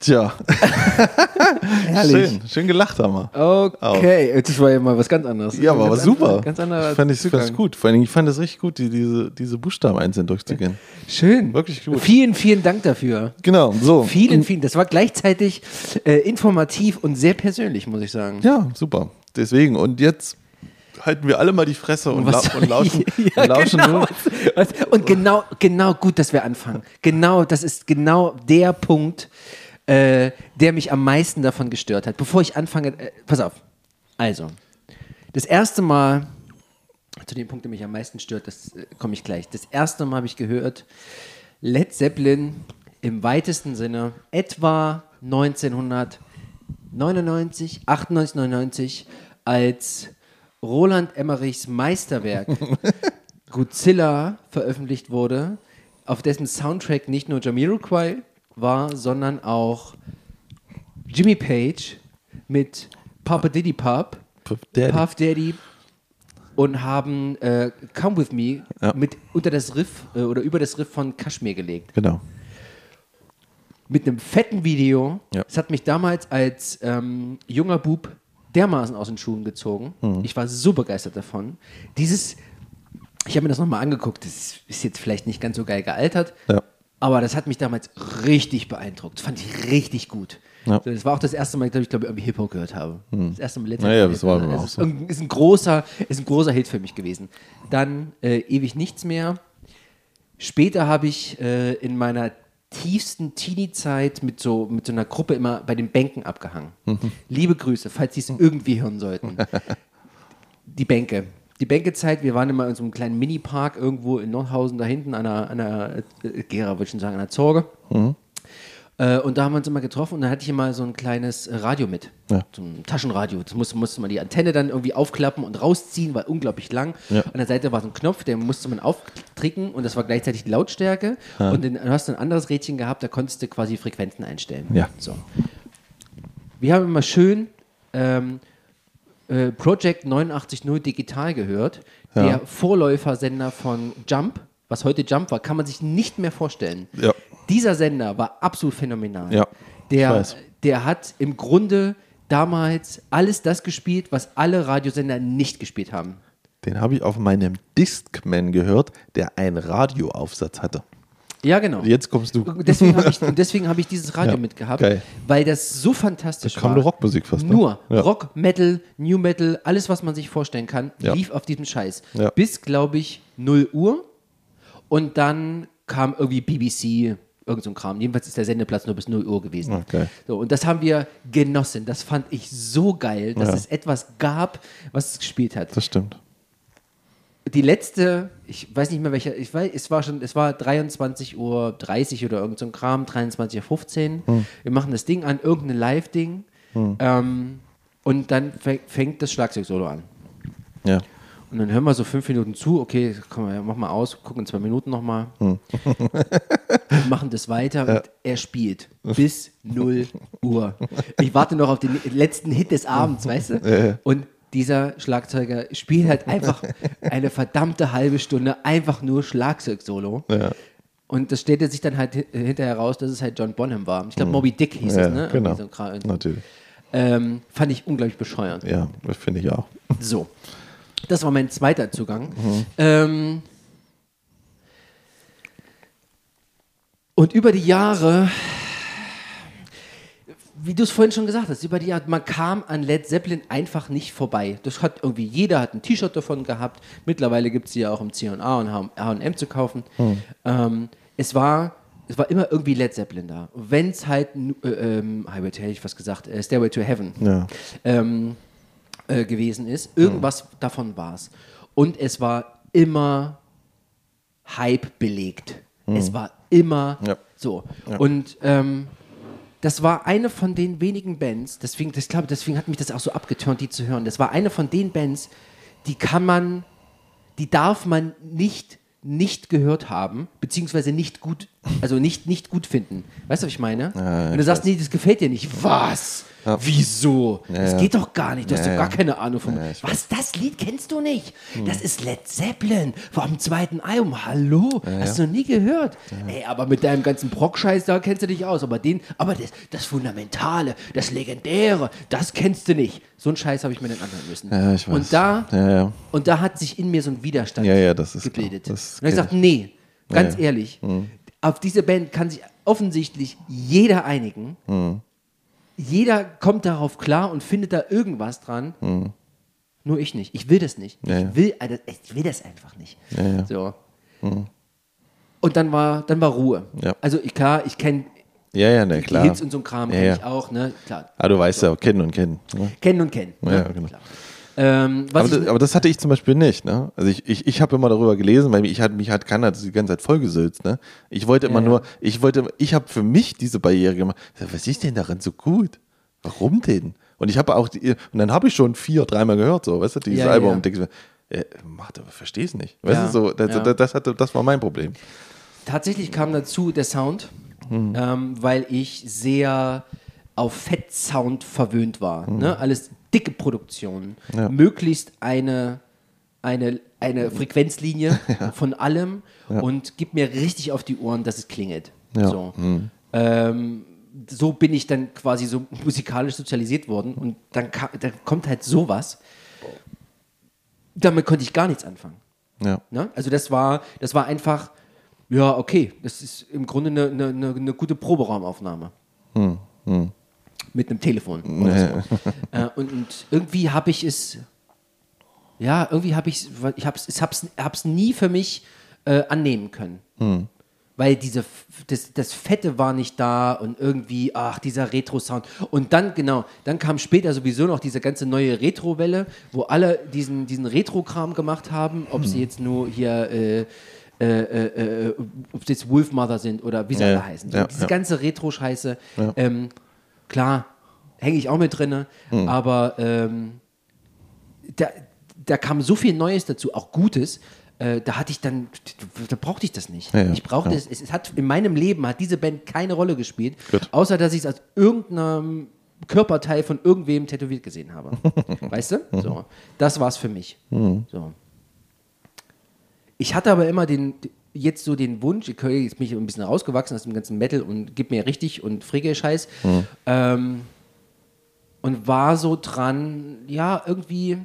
[SPEAKER 2] Tja,
[SPEAKER 1] Herrlich.
[SPEAKER 2] schön, schön gelacht haben wir.
[SPEAKER 1] Okay, das war ja mal was ganz anderes.
[SPEAKER 2] Ja, aber
[SPEAKER 1] ganz
[SPEAKER 2] super.
[SPEAKER 1] Anderer, ganz anderer
[SPEAKER 2] fand ich fand gut. Vor allem, ich fand es richtig gut, die, diese, diese Buchstaben einzeln durchzugehen.
[SPEAKER 1] Schön.
[SPEAKER 2] Wirklich gut.
[SPEAKER 1] Vielen, vielen Dank dafür.
[SPEAKER 2] Genau, so.
[SPEAKER 1] Vielen, vielen. Das war gleichzeitig äh, informativ und sehr persönlich, muss ich sagen.
[SPEAKER 2] Ja, super. Deswegen, und jetzt halten wir alle mal die Fresse und, lau und lauschen,
[SPEAKER 1] ja,
[SPEAKER 2] und lauschen
[SPEAKER 1] genau.
[SPEAKER 2] nur.
[SPEAKER 1] Und genau, genau gut, dass wir anfangen. Genau, das ist genau der Punkt, äh, der mich am meisten davon gestört hat. Bevor ich anfange, äh, pass auf. Also, das erste Mal, zu dem Punkt, der mich am meisten stört, das äh, komme ich gleich. Das erste Mal habe ich gehört, Led Zeppelin im weitesten Sinne etwa 1999, 98, 99, als Roland Emmerichs Meisterwerk Godzilla veröffentlicht wurde, auf dessen Soundtrack nicht nur Jamiroquai war, sondern auch Jimmy Page mit Papa Diddy Pop,
[SPEAKER 2] Puff Daddy.
[SPEAKER 1] Puff Daddy und haben äh, Come With Me
[SPEAKER 2] Ja.
[SPEAKER 1] mit unter das Riff äh, oder über das Riff von Kashmir gelegt.
[SPEAKER 2] Genau.
[SPEAKER 1] Mit einem fetten Video.
[SPEAKER 2] Ja.
[SPEAKER 1] Das hat mich damals als ähm, junger Bub dermaßen aus den Schuhen gezogen.
[SPEAKER 2] Mhm.
[SPEAKER 1] Ich war so begeistert davon. Dieses, ich habe mir das nochmal angeguckt, das ist jetzt vielleicht nicht ganz so geil gealtert,
[SPEAKER 2] Ja.
[SPEAKER 1] Aber das hat mich damals richtig beeindruckt. Das fand ich richtig gut.
[SPEAKER 2] Ja.
[SPEAKER 1] Das war auch das erste Mal, glaube ich, glaube irgendwie Hip-Hop gehört habe. Das erste Mal letztes
[SPEAKER 2] Naja,
[SPEAKER 1] Mal.
[SPEAKER 2] das war
[SPEAKER 1] Das
[SPEAKER 2] auch
[SPEAKER 1] ist,
[SPEAKER 2] so.
[SPEAKER 1] ein- ist, ein großer, ist ein großer Hit für mich gewesen. Dann äh, ewig nichts mehr. Später habe ich äh, in meiner tiefsten Teenie-Zeit mit so, mit so einer Gruppe immer bei den Bänken abgehangen.
[SPEAKER 2] Mhm.
[SPEAKER 1] Liebe Grüße, falls Sie es irgendwie hören sollten. Die Bänke. Die Bänkezeit, wir waren immer in so einem kleinen Mini-Park irgendwo in Nordhausen, da hinten an einer, an einer äh, Gera, würde ich schon sagen, an einer Zorge. Äh, und da haben wir uns immer getroffen und da hatte ich immer so ein kleines äh, Radio mit.
[SPEAKER 2] Ja.
[SPEAKER 1] So ein Taschenradio. Das musste, musste man die Antenne dann irgendwie aufklappen und rausziehen, war unglaublich lang.
[SPEAKER 2] Ja.
[SPEAKER 1] An der Seite war so ein Knopf, den musste man auftricken und das war gleichzeitig die Lautstärke. Und dann hast du ein anderes Rädchen gehabt, da konntest du quasi Frequenzen einstellen.
[SPEAKER 2] Ja.
[SPEAKER 1] So. Wir haben immer schön ähm, äh, Project 89.0 Digital gehört.
[SPEAKER 2] Ja.
[SPEAKER 1] Der Vorläufersender von Jump, was heute Jump war, kann man sich nicht mehr vorstellen.
[SPEAKER 2] Ja.
[SPEAKER 1] Dieser Sender war absolut phänomenal.
[SPEAKER 2] Ja,
[SPEAKER 1] Der, der hat im Grunde damals alles das gespielt, was alle Radiosender nicht gespielt haben.
[SPEAKER 2] Den habe ich auf meinem Discman gehört, der einen Radioaufsatz hatte.
[SPEAKER 1] Ja, genau.
[SPEAKER 2] Jetzt kommst du.
[SPEAKER 1] Und deswegen habe ich, deswegen hab ich dieses Radio
[SPEAKER 2] Ja,
[SPEAKER 1] mitgehabt,
[SPEAKER 2] geil.
[SPEAKER 1] weil das so fantastisch
[SPEAKER 2] Da kam
[SPEAKER 1] war.
[SPEAKER 2] eine Rockmusik fast, ne?
[SPEAKER 1] Nur
[SPEAKER 2] Ja.
[SPEAKER 1] Rock, Metal, New Metal, alles, was man sich vorstellen kann,
[SPEAKER 2] Ja.
[SPEAKER 1] lief auf diesem Scheiß. Bis, glaube ich, 0 Uhr. Und dann kam irgendwie BBC, irgend so ein Kram. Jedenfalls ist der Sendeplatz nur bis 0 Uhr gewesen.
[SPEAKER 2] Okay.
[SPEAKER 1] So, und das haben wir genossen. Das fand ich so geil, dass es etwas gab, was es gespielt hat
[SPEAKER 2] Das stimmt.
[SPEAKER 1] Die letzte, ich weiß nicht mehr welcher, ich weiß, es war schon, es war 23.30 Uhr oder irgend so ein Kram, 23.15 Uhr. Wir machen das Ding an, irgendein Live-Ding. Ähm, und dann fäng- fängt das Schlagzeug-Solo an.
[SPEAKER 2] Ja.
[SPEAKER 1] Und dann hören wir so fünf Minuten zu, okay, komm, mach mal aus, gucken zwei Minuten nochmal. machen das weiter und er spielt bis 0 Uhr. Ich warte noch auf den letzten Hit des Abends, weißt du? Und dieser Schlagzeuger spielt halt einfach eine verdammte halbe Stunde einfach nur Schlagzeug-Solo.
[SPEAKER 2] Ja.
[SPEAKER 1] Und das stellte sich dann halt hi- hinterher raus, dass es halt John Bonham war. Ich glaube, Moby Dick hieß
[SPEAKER 2] ja,
[SPEAKER 1] es, ne?
[SPEAKER 2] Genau.
[SPEAKER 1] So.
[SPEAKER 2] Natürlich.
[SPEAKER 1] ähm, fand ich unglaublich bescheuert.
[SPEAKER 2] Ja, das finde ich auch.
[SPEAKER 1] So, das war mein zweiter Zugang. Ähm, und über die Jahre, wie du es vorhin schon gesagt hast, über die Jahre, man kam an Led Zeppelin einfach nicht vorbei. Das hat irgendwie, jeder hat ein T-Shirt davon gehabt. Mittlerweile gibt es sie ja auch im C&A und H&M zu kaufen. Ähm, es war... Es war immer irgendwie Led Zeppelin da. Wenn es halt, äh, ähm, Highway to Hell, hätte ich was gesagt, äh, Stairway to Heaven.
[SPEAKER 2] Ja.
[SPEAKER 1] Ähm, äh, gewesen ist. Irgendwas davon war es. Und es war immer Hype belegt. Es war immer
[SPEAKER 2] Ja.
[SPEAKER 1] so. Und ähm, das war eine von den wenigen Bands, deswegen, ich glaube, deswegen hat mich das auch so abgeturnt, die zu hören. Das war eine von den Bands, die kann man, die darf man nicht nicht gehört haben, beziehungsweise nicht gut, also nicht, nicht gut finden. Weißt du, was ich meine? Wenn du sagst, nee, das gefällt dir nicht. Was? Wieso? das
[SPEAKER 2] ja.
[SPEAKER 1] geht doch gar nicht. Du hast
[SPEAKER 2] Ja,
[SPEAKER 1] doch gar
[SPEAKER 2] ja.
[SPEAKER 1] keine Ahnung von.
[SPEAKER 2] Ja, Hm.
[SPEAKER 1] was, das Lied kennst du nicht? Das ist Led Zeppelin vom zweiten Album. Hallo? Hast du noch nie gehört? Ey, aber mit deinem ganzen Brock-Scheiß, da kennst du dich aus. Aber den, aber das, das Fundamentale, das Legendäre, das kennst du nicht. So einen Scheiß habe ich mir dann anhören müssen.
[SPEAKER 2] Ja, ich weiß.
[SPEAKER 1] Und da,
[SPEAKER 2] Ja, ja.
[SPEAKER 1] und da hat sich in mir so ein Widerstand
[SPEAKER 2] Ja, ja, das
[SPEAKER 1] gebildet.
[SPEAKER 2] Das
[SPEAKER 1] und ich gesagt, nee, ganz
[SPEAKER 2] Ja, ja.
[SPEAKER 1] ehrlich, auf diese Band kann sich offensichtlich jeder einigen.
[SPEAKER 2] Hm.
[SPEAKER 1] Jeder kommt darauf klar und findet da irgendwas dran. Nur ich nicht. Ich will das nicht.
[SPEAKER 2] Ja,
[SPEAKER 1] ich,
[SPEAKER 2] ja.
[SPEAKER 1] will, also, ich will das einfach nicht.
[SPEAKER 2] Ja.
[SPEAKER 1] So. Und dann war, dann war Ruhe.
[SPEAKER 2] Ja.
[SPEAKER 1] Also ich, klar, ich kenne
[SPEAKER 2] Ja, ja, ne,
[SPEAKER 1] die. Hits und so ein Kram,
[SPEAKER 2] Ja,
[SPEAKER 1] kenne ich auch. Ne? Klar.
[SPEAKER 2] Ah, du weißt ja, kennen und kennen. Ne?
[SPEAKER 1] Kennen und kennen.
[SPEAKER 2] Ja,
[SPEAKER 1] ne?
[SPEAKER 2] genau.
[SPEAKER 1] Klar. Ähm, was
[SPEAKER 2] Aber
[SPEAKER 1] ich,
[SPEAKER 2] das, aber das hatte ich zum Beispiel nicht. Ne? Also ich, ich, ich habe immer darüber gelesen, weil ich hat, mich hat keiner die ganze Zeit vollgesülzt. Ne? Ich wollte immer
[SPEAKER 1] Ja,
[SPEAKER 2] nur, ich wollte, ich habe für mich diese Barriere gemacht. Ich Was ist denn daran so gut? Warum denn? Und ich habe auch, die, und dann habe ich schon vier, dreimal gehört, so, weißt du, dieses
[SPEAKER 1] Ja,
[SPEAKER 2] Album.
[SPEAKER 1] ja.
[SPEAKER 2] Und denke mir, äh, macht aber versteh's nicht. Weißt
[SPEAKER 1] Ja,
[SPEAKER 2] du, so, das,
[SPEAKER 1] ja.
[SPEAKER 2] das, hatte, das war mein Problem.
[SPEAKER 1] Tatsächlich kam dazu der Sound,
[SPEAKER 2] Hm.
[SPEAKER 1] ähm, weil ich sehr auf Fettsound verwöhnt war. Ne? Alles dicke Produktionen.
[SPEAKER 2] Ja.
[SPEAKER 1] Möglichst eine, eine, eine Frequenzlinie von allem und gib mir richtig auf die Ohren, dass es klingelt.
[SPEAKER 2] Ja.
[SPEAKER 1] So. Ähm, so bin ich dann quasi so musikalisch sozialisiert worden und dann, ka- dann kommt halt sowas. Damit konnte ich gar nichts anfangen.
[SPEAKER 2] Ja.
[SPEAKER 1] Ne? Also das war, das war einfach, ja, okay, das ist im Grunde eine, eine, eine, eine gute Proberaumaufnahme. Mit einem Telefon. Oder so. äh, und, und irgendwie habe ich es, ja, irgendwie habe ich ich hab's, ich hab's, hab's nie für mich äh, annehmen können. Weil diese, das, das Fette war nicht da und irgendwie, ach, dieser Retro-Sound. Und dann, genau, dann kam später sowieso noch diese ganze neue Retro-Welle, wo alle diesen, diesen Retro-Kram gemacht haben, ob sie jetzt nur hier, äh, äh, äh, äh, ob sie jetzt Wolfmother sind oder wie sie
[SPEAKER 2] Ja,
[SPEAKER 1] alle
[SPEAKER 2] ja.
[SPEAKER 1] heißen.
[SPEAKER 2] Ja,
[SPEAKER 1] diese
[SPEAKER 2] ja.
[SPEAKER 1] ganze Retro-Scheiße, ähm, klar, hänge ich auch mit drin,
[SPEAKER 2] Hm.
[SPEAKER 1] aber ähm, da, da kam so viel Neues dazu, auch Gutes. Äh, da hatte ich dann, da brauchte ich das nicht.
[SPEAKER 2] Ja, ja,
[SPEAKER 1] ich brauchte
[SPEAKER 2] ja.
[SPEAKER 1] es, es, hat in meinem Leben hat diese Band keine Rolle gespielt,
[SPEAKER 2] Gut.
[SPEAKER 1] außer dass ich es als irgendeinem Körperteil von irgendwem tätowiert gesehen habe. weißt du? So, das war's für mich. So. Ich hatte aber immer den, jetzt so den Wunsch, ich jetzt bin ich ein bisschen rausgewachsen aus dem ganzen Metal und gib mir richtig und Fricke-Scheiß. Ähm, und war so dran, ja, irgendwie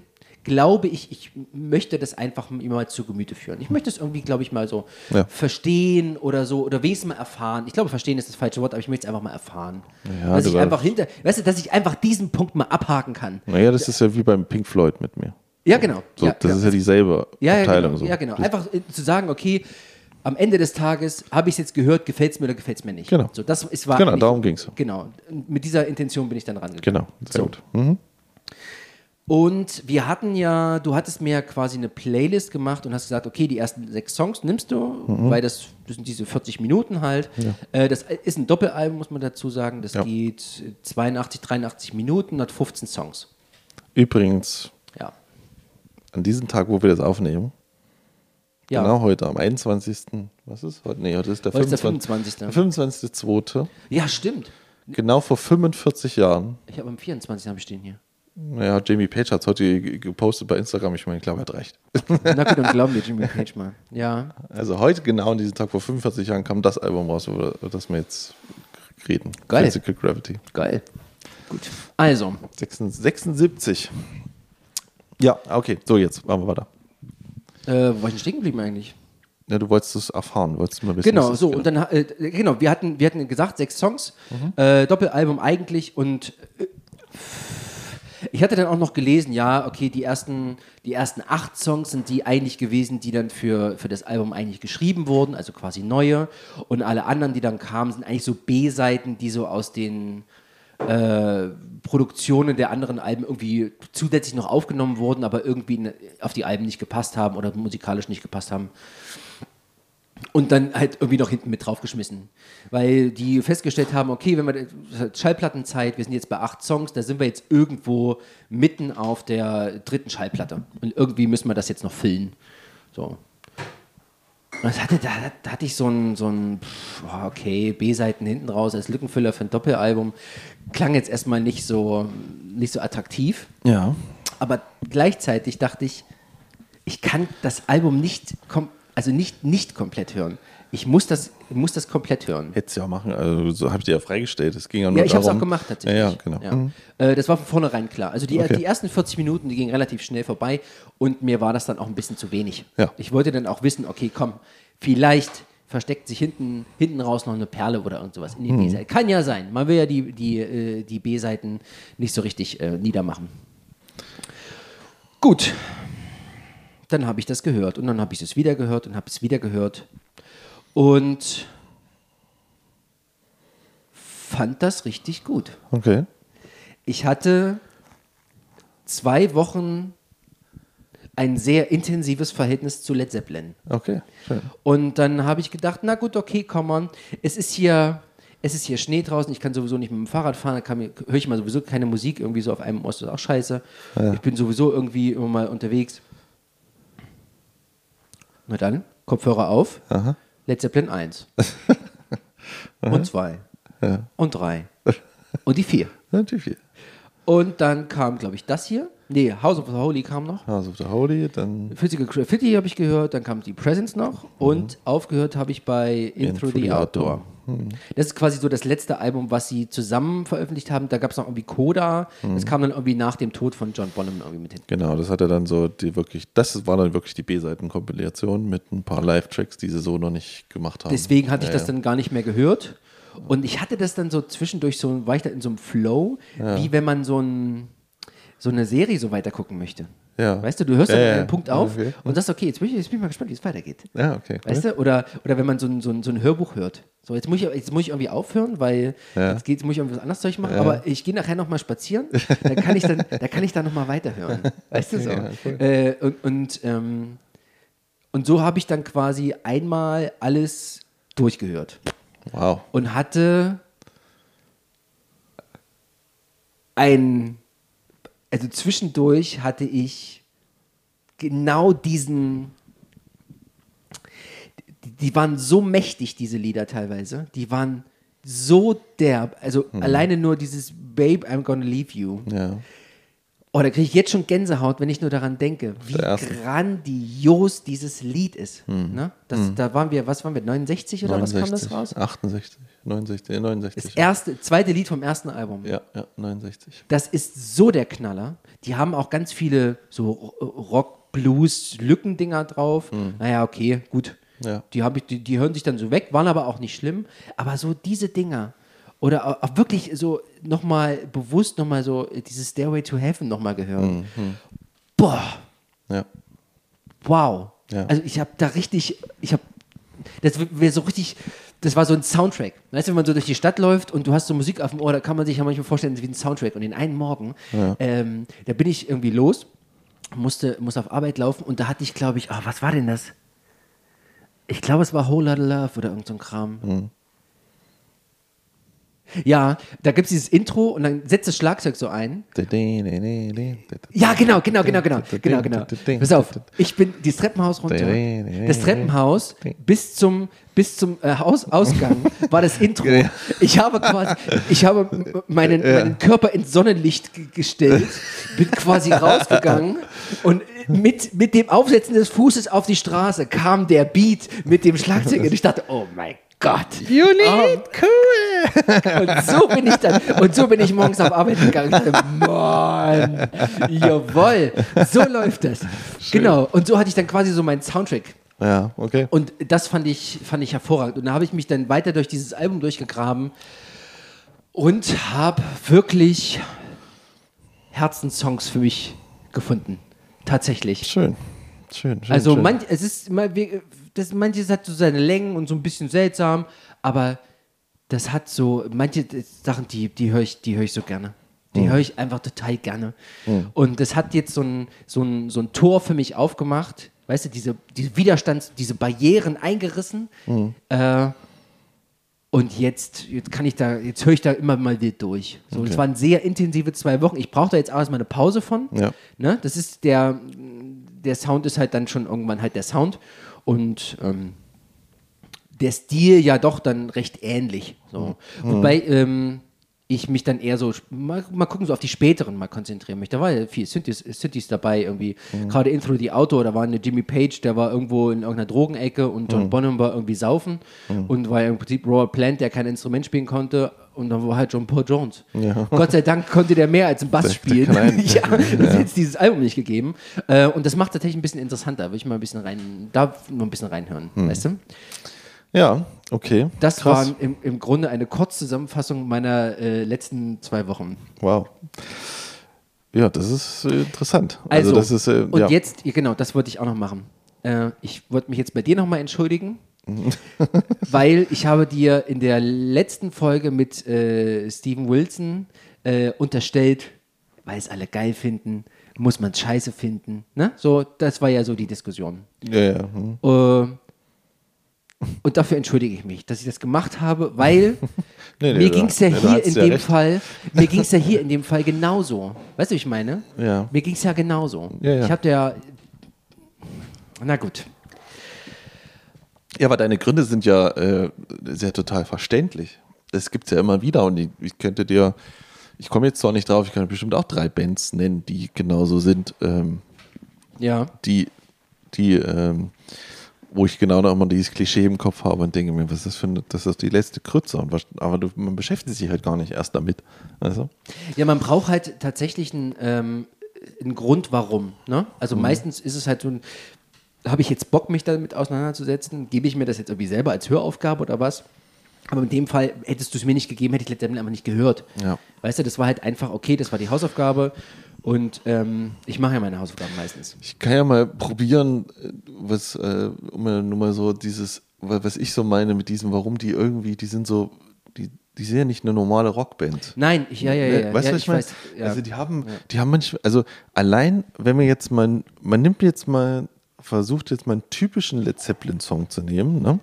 [SPEAKER 1] glaube ich, ich möchte das einfach immer mal zu Gemüte führen. Ich möchte es irgendwie, glaube ich, mal so
[SPEAKER 2] Ja.
[SPEAKER 1] verstehen oder so, oder wenigstens mal erfahren. Ich glaube, verstehen ist das falsche Wort, aber ich möchte es einfach mal erfahren.
[SPEAKER 2] Ja,
[SPEAKER 1] dass ich
[SPEAKER 2] war-
[SPEAKER 1] einfach hinter, weißt du, dass ich einfach diesen Punkt mal abhaken kann.
[SPEAKER 2] Naja, das ist ja wie beim Pink Floyd mit mir.
[SPEAKER 1] Ja, genau.
[SPEAKER 2] So,
[SPEAKER 1] ja,
[SPEAKER 2] das
[SPEAKER 1] ja.
[SPEAKER 2] ist ja dieselbe
[SPEAKER 1] ja,
[SPEAKER 2] Abteilung.
[SPEAKER 1] genau.
[SPEAKER 2] so.
[SPEAKER 1] ja, genau.
[SPEAKER 2] Das-
[SPEAKER 1] Einfach äh, zu sagen, okay, am Ende des Tages habe ich es jetzt gehört, gefällt es mir oder gefällt es mir nicht.
[SPEAKER 2] Genau.
[SPEAKER 1] So, das ist, war
[SPEAKER 2] Genau, darum ging's.
[SPEAKER 1] Genau. Mit dieser Intention bin ich dann rangegangen.
[SPEAKER 2] Genau, sehr
[SPEAKER 1] So.
[SPEAKER 2] gut. Mhm.
[SPEAKER 1] Und wir hatten ja, du hattest mir ja quasi eine Playlist gemacht und hast gesagt, okay, die ersten sechs Songs nimmst du,
[SPEAKER 2] Mhm.
[SPEAKER 1] weil das, das sind diese 40 Minuten halt. Äh, das ist ein Doppelalbum, muss man dazu sagen. Das
[SPEAKER 2] Ja.
[SPEAKER 1] geht 82, 83 Minuten, hat 15 Songs.
[SPEAKER 2] Übrigens,
[SPEAKER 1] Ja.
[SPEAKER 2] an diesem Tag, wo wir das aufnehmen,
[SPEAKER 1] Ja.
[SPEAKER 2] genau heute, am 21. Was ist heute? Nee, heute ist der
[SPEAKER 1] Heute ist der
[SPEAKER 2] 25.
[SPEAKER 1] 25..
[SPEAKER 2] Der 25.2.
[SPEAKER 1] Ja, stimmt.
[SPEAKER 2] Genau vor 45 Jahren.
[SPEAKER 1] Ich habe am 24. habe ich stehen hier.
[SPEAKER 2] Naja, Jamie Page hat es heute ge- gepostet bei Instagram. Ich meine, ich glaube, er hat recht.
[SPEAKER 1] Na gut, dann glauben wir Jimmy Page mal. Ja.
[SPEAKER 2] Also heute, genau an diesem Tag vor 45 Jahren, kam das Album raus, über das wir jetzt reden.
[SPEAKER 1] Geil.
[SPEAKER 2] Physical Gravity.
[SPEAKER 1] Geil. Gut. Also,
[SPEAKER 2] 76. Ja, okay. So, jetzt machen wir weiter.
[SPEAKER 1] Äh, wo war ich denn stehen geblieben eigentlich?
[SPEAKER 2] Ja, du wolltest es erfahren, wolltest mal wissen.
[SPEAKER 1] Genau, so, und dann, äh, genau, wir hatten, wir hatten gesagt, sechs Songs,
[SPEAKER 2] Mhm.
[SPEAKER 1] äh, Doppelalbum eigentlich und äh, ich hatte dann auch noch gelesen, ja, okay, die ersten, die ersten acht Songs sind die eigentlich gewesen, die dann für, für das Album eigentlich geschrieben wurden, also quasi neue. Und alle anderen, die dann kamen, sind eigentlich so B-Seiten, die so aus den äh, Produktionen der anderen Alben irgendwie zusätzlich noch aufgenommen wurden, aber irgendwie ne- auf die Alben nicht gepasst haben oder musikalisch nicht gepasst haben. Und dann halt irgendwie noch hinten mit draufgeschmissen. Weil die festgestellt haben, okay, wenn wir Schallplattenzeit, wir sind jetzt bei acht Songs, da sind wir jetzt irgendwo mitten auf der dritten Schallplatte. Und irgendwie müssen wir das jetzt noch füllen. So. Und das hatte, da, da hatte ich so ein, so ein pff, oh, okay, B-Seiten hinten raus als Lückenfüller für ein Doppelalbum. Klang jetzt erstmal nicht so, nicht so attraktiv.
[SPEAKER 2] Ja.
[SPEAKER 1] Aber gleichzeitig dachte ich, ich kann das Album nicht, also nicht, nicht komplett hören. Ich muss das, muss das komplett hören.
[SPEAKER 2] Hättest du ja auch machen, also so habe ich dir ja freigestellt. Es ging ja nur
[SPEAKER 1] Ja, ich habe es auch gemacht tatsächlich.
[SPEAKER 2] Ja, ja genau.
[SPEAKER 1] Ja.
[SPEAKER 2] Mhm.
[SPEAKER 1] Äh, das war von vornherein klar. Also die,
[SPEAKER 2] Okay.
[SPEAKER 1] die ersten 40 Minuten, die gingen relativ schnell vorbei und mir war das dann auch ein bisschen zu wenig.
[SPEAKER 2] Ja.
[SPEAKER 1] Ich wollte dann auch wissen, okay, komm, vielleicht versteckt sich hinten, hinten raus noch eine Perle oder irgend sowas in den
[SPEAKER 2] Mhm.
[SPEAKER 1] B-Seiten. Kann ja sein. Man will ja die, die, äh, die B-Seiten nicht so richtig äh, niedermachen. Gut. Dann habe ich das gehört und dann habe ich es wieder gehört und habe es wieder gehört und fand das richtig gut.
[SPEAKER 2] Okay.
[SPEAKER 1] Ich hatte zwei Wochen ein sehr intensives Verhältnis zu Led Zeppelin.
[SPEAKER 2] Okay. Schön.
[SPEAKER 1] Und dann habe ich gedacht, na gut, okay, komm on. Es ist hier, es ist hier Schnee draußen, ich kann sowieso nicht mit dem Fahrrad fahren, da höre ich mal sowieso keine Musik, irgendwie so auf einem Ohr ist das auch scheiße. Ich bin sowieso irgendwie immer mal unterwegs. Na dann, Kopfhörer auf,
[SPEAKER 2] Aha.
[SPEAKER 1] Led Zeppelin 1. und 2. Und 3. Und die 4.
[SPEAKER 2] Natürlich.
[SPEAKER 1] Und dann kam, glaube ich, das hier. Nee, House of the Holy kam noch.
[SPEAKER 2] House of the Holy, dann
[SPEAKER 1] Physical Graffiti habe ich gehört, dann kam die Presence noch und aufgehört habe ich bei Intro, the, Outdoor. Das ist quasi so das letzte Album, was sie zusammen veröffentlicht haben. Da gab es noch irgendwie Coda. Das kam dann irgendwie nach dem Tod von John Bonham irgendwie mit hin.
[SPEAKER 2] Genau, das hat er dann so die wirklich, das war dann wirklich die B-Seiten-Kompilation mit ein paar Live-Tracks, die sie so noch nicht gemacht haben.
[SPEAKER 1] Deswegen hatte ich
[SPEAKER 2] Ja,
[SPEAKER 1] das
[SPEAKER 2] ja.
[SPEAKER 1] dann gar nicht mehr gehört. Und ich hatte das dann so zwischendurch so, war ich da in so einem Flow, wie wenn man so, ein, so eine Serie so weiter gucken möchte.
[SPEAKER 2] Ja.
[SPEAKER 1] Weißt du, du hörst dann
[SPEAKER 2] Ja, ja.
[SPEAKER 1] einen Punkt auf
[SPEAKER 2] Okay.
[SPEAKER 1] und sagst, okay, jetzt bin, ich, jetzt bin ich mal gespannt, wie es weitergeht.
[SPEAKER 2] Ja, okay.
[SPEAKER 1] Weißt du? Oder, oder wenn man so ein, so, ein, so ein Hörbuch hört. So, jetzt muss ich, jetzt muss ich irgendwie aufhören, weil
[SPEAKER 2] Ja.
[SPEAKER 1] jetzt, geht, jetzt muss ich irgendwas anderes Zeug machen, aber ich gehe nachher nochmal spazieren, dann kann ich dann, da kann ich dann nochmal weiterhören. Weißt du so?
[SPEAKER 2] Ja, cool.
[SPEAKER 1] äh, und, und, ähm, und so habe ich dann quasi einmal alles durchgehört
[SPEAKER 2] Wow.
[SPEAKER 1] und hatte ein, also zwischendurch hatte ich genau diesen, die, waren so mächtig, diese Lieder teilweise, die waren so derb, also alleine nur dieses Babe, I'm gonna leave you.
[SPEAKER 2] Ja.
[SPEAKER 1] Oh, da kriege ich jetzt schon Gänsehaut, wenn ich nur daran denke, wie grandios dieses Lied ist. Ne? Das, Da waren wir, was waren wir, 69 oder was kam das
[SPEAKER 2] 69,
[SPEAKER 1] raus?
[SPEAKER 2] 68, 69, äh, 69.
[SPEAKER 1] Das erste, zweite Lied vom ersten Album.
[SPEAKER 2] ja, ja, 69.
[SPEAKER 1] Das ist so der Knaller. Die haben auch ganz viele so Rock, Blues, Lückendinger drauf. Naja, okay, gut.
[SPEAKER 2] Ja.
[SPEAKER 1] Die, ich, die, die hören sich dann so weg, waren aber auch nicht schlimm. Aber so diese Dinger oder auch, wirklich so nochmal bewusst nochmal so dieses Stairway to Heaven nochmal gehört. Boah,
[SPEAKER 2] Ja.
[SPEAKER 1] wow.
[SPEAKER 2] Ja.
[SPEAKER 1] Also ich habe da richtig, ich habe, das wäre so richtig, das war so ein Soundtrack. Weißt du, wenn man so durch die Stadt läuft und du hast so Musik auf dem Ohr, da kann man sich ja manchmal vorstellen, wie ein Soundtrack. Und den einen Morgen, ähm, da bin ich irgendwie los, musste, musste auf Arbeit laufen und da hatte ich, glaube ich, oh, was war denn das? Ich glaube, es war Whole Lotta Love oder irgend so ein Kram. Ja, da gibt es dieses Intro und dann setzt das Schlagzeug so ein. Ja, genau, genau, genau, genau, genau, genau. Pass auf, ich bin dieses Treppenhaus runter. Das Treppenhaus bis zum bis zum äh, Hausausgang war das Intro. Ich habe quasi, ich habe meinen, meinen Körper ins Sonnenlicht ge- gestellt, bin quasi rausgegangen und mit, mit dem Aufsetzen des Fußes auf die Straße kam der Beat mit dem Schlagzeug und ich dachte, oh mein Gott.
[SPEAKER 2] You need
[SPEAKER 1] Oh.
[SPEAKER 2] cool.
[SPEAKER 1] Und so bin ich dann, und so bin ich morgens auf Arbeit gegangen. Mann, jawohl, so läuft das. Genau. Und so hatte ich dann quasi so meinen Soundtrack.
[SPEAKER 2] Ja, okay.
[SPEAKER 1] Und das fand ich, fand ich hervorragend. Und da habe ich mich dann weiter durch dieses Album durchgegraben und habe wirklich Herzenssongs für mich gefunden. Tatsächlich.
[SPEAKER 2] Schön. Schön, schön.
[SPEAKER 1] Also
[SPEAKER 2] schön.
[SPEAKER 1] manch, es ist immer, wir- das, manches hat so seine Längen und so ein bisschen seltsam, aber das hat so, manche Sachen, die, die höre ich, die höre ich so gerne. Die höre ich einfach total gerne. Und das hat jetzt so ein, so, ein, so ein Tor für mich aufgemacht. Weißt du, diese, diese Widerstands-, diese Barrieren eingerissen. Äh, und jetzt, jetzt kann ich da, jetzt höre ich da immer mal wieder durch. So,
[SPEAKER 2] Okay.
[SPEAKER 1] Es waren sehr intensive zwei Wochen. Ich brauche da jetzt auch erstmal eine Pause von.
[SPEAKER 2] Ja.
[SPEAKER 1] Ne? Das ist der, der Sound ist halt dann schon irgendwann halt der Sound. Und ähm, der Stil ja doch dann recht ähnlich. So. Wobei ähm, ich mich dann eher so, mal, mal gucken, so auf die späteren mal konzentrieren möchte. Da war ja viel Synthes, Synthes dabei irgendwie. Gerade in Through the Auto, da war eine Jimmy Page, der war irgendwo in irgendeiner Drogenecke und John Bonham war irgendwie saufen und war ja im Prinzip Robert Plant, der kein Instrument spielen konnte. Und dann war halt John Paul Jones. Gott sei Dank konnte der mehr als ein Bass
[SPEAKER 2] Der- der
[SPEAKER 1] spielen. Ja, das hat jetzt dieses Album nicht gegeben. Äh, und das macht tatsächlich ein bisschen interessanter. Will ich mal ein bisschen rein, da noch ein bisschen reinhören, weißt du?
[SPEAKER 2] Ja, okay.
[SPEAKER 1] Das
[SPEAKER 2] Krass.
[SPEAKER 1] war im, im Grunde eine Kurzzusammenfassung meiner äh, letzten zwei Wochen.
[SPEAKER 2] Wow. Ja, das ist äh, interessant.
[SPEAKER 1] Also,
[SPEAKER 2] das ist, äh,
[SPEAKER 1] und
[SPEAKER 2] ja.
[SPEAKER 1] jetzt, ja, genau, das wollte ich auch noch machen. Äh, ich wollte mich jetzt bei dir nochmal entschuldigen, weil ich habe dir in der letzten Folge mit äh, Steven Wilson äh, unterstellt, weil es alle geil finden, muss man scheiße finden. Ne? So, das war ja so die Diskussion.
[SPEAKER 2] Ja, ja. hm.
[SPEAKER 1] Äh, und dafür entschuldige ich mich, dass ich das gemacht habe, weil
[SPEAKER 2] Nee, nee,
[SPEAKER 1] mir ging es ja
[SPEAKER 2] nee,
[SPEAKER 1] hier in
[SPEAKER 2] ja
[SPEAKER 1] dem
[SPEAKER 2] recht.
[SPEAKER 1] Fall, mir ging es ja hier in dem Fall genauso. Weißt du, wie ich meine?
[SPEAKER 2] Ja.
[SPEAKER 1] Mir ging es ja genauso.
[SPEAKER 2] Ja, ja.
[SPEAKER 1] Ich hatte ja, na gut.
[SPEAKER 2] Ja, aber deine Gründe sind ja äh, sehr total verständlich. Das gibt es ja immer wieder und ich, ich könnte dir, ich komme jetzt zwar nicht drauf, ich kann bestimmt auch drei Bands nennen, die genauso sind, ähm,
[SPEAKER 1] Ja.
[SPEAKER 2] die, die, ähm, wo ich genau noch immer dieses Klischee im Kopf habe und denke mir, was ist das für eine, das ist die letzte Krütze. Und was, aber du, man beschäftigt sich halt gar nicht erst damit. Also,
[SPEAKER 1] Ja, man braucht halt tatsächlich einen, ähm, einen Grund, warum. Ne?
[SPEAKER 2] Mhm.
[SPEAKER 1] Also meistens ist es halt so ein, habe ich jetzt Bock, mich damit auseinanderzusetzen? Gebe ich mir das jetzt irgendwie selber als Höraufgabe oder was? Aber in dem Fall hättest du es mir nicht gegeben, hätte ich letztendlich einfach nicht gehört.
[SPEAKER 2] Ja.
[SPEAKER 1] Weißt du, das war halt einfach, okay, das war die Hausaufgabe und ähm, ich mache ja meine Hausaufgaben meistens.
[SPEAKER 2] Ich kann ja mal probieren, äh, was, äh, um mal- nur mal so dieses, wa- was ich so meine mit diesem, warum die irgendwie, die sind so, die, die sind ja nicht eine normale Rockband.
[SPEAKER 1] Nein, ich, ja, ja, ja.
[SPEAKER 2] Ne? weißt
[SPEAKER 1] ja,
[SPEAKER 2] du, was ich meine?
[SPEAKER 1] weiß, ja.
[SPEAKER 2] Also die haben, die haben manchmal, also allein, wenn man jetzt mal, man nimmt jetzt mal, versucht jetzt mal einen typischen Led Zeppelin Song zu nehmen, ne?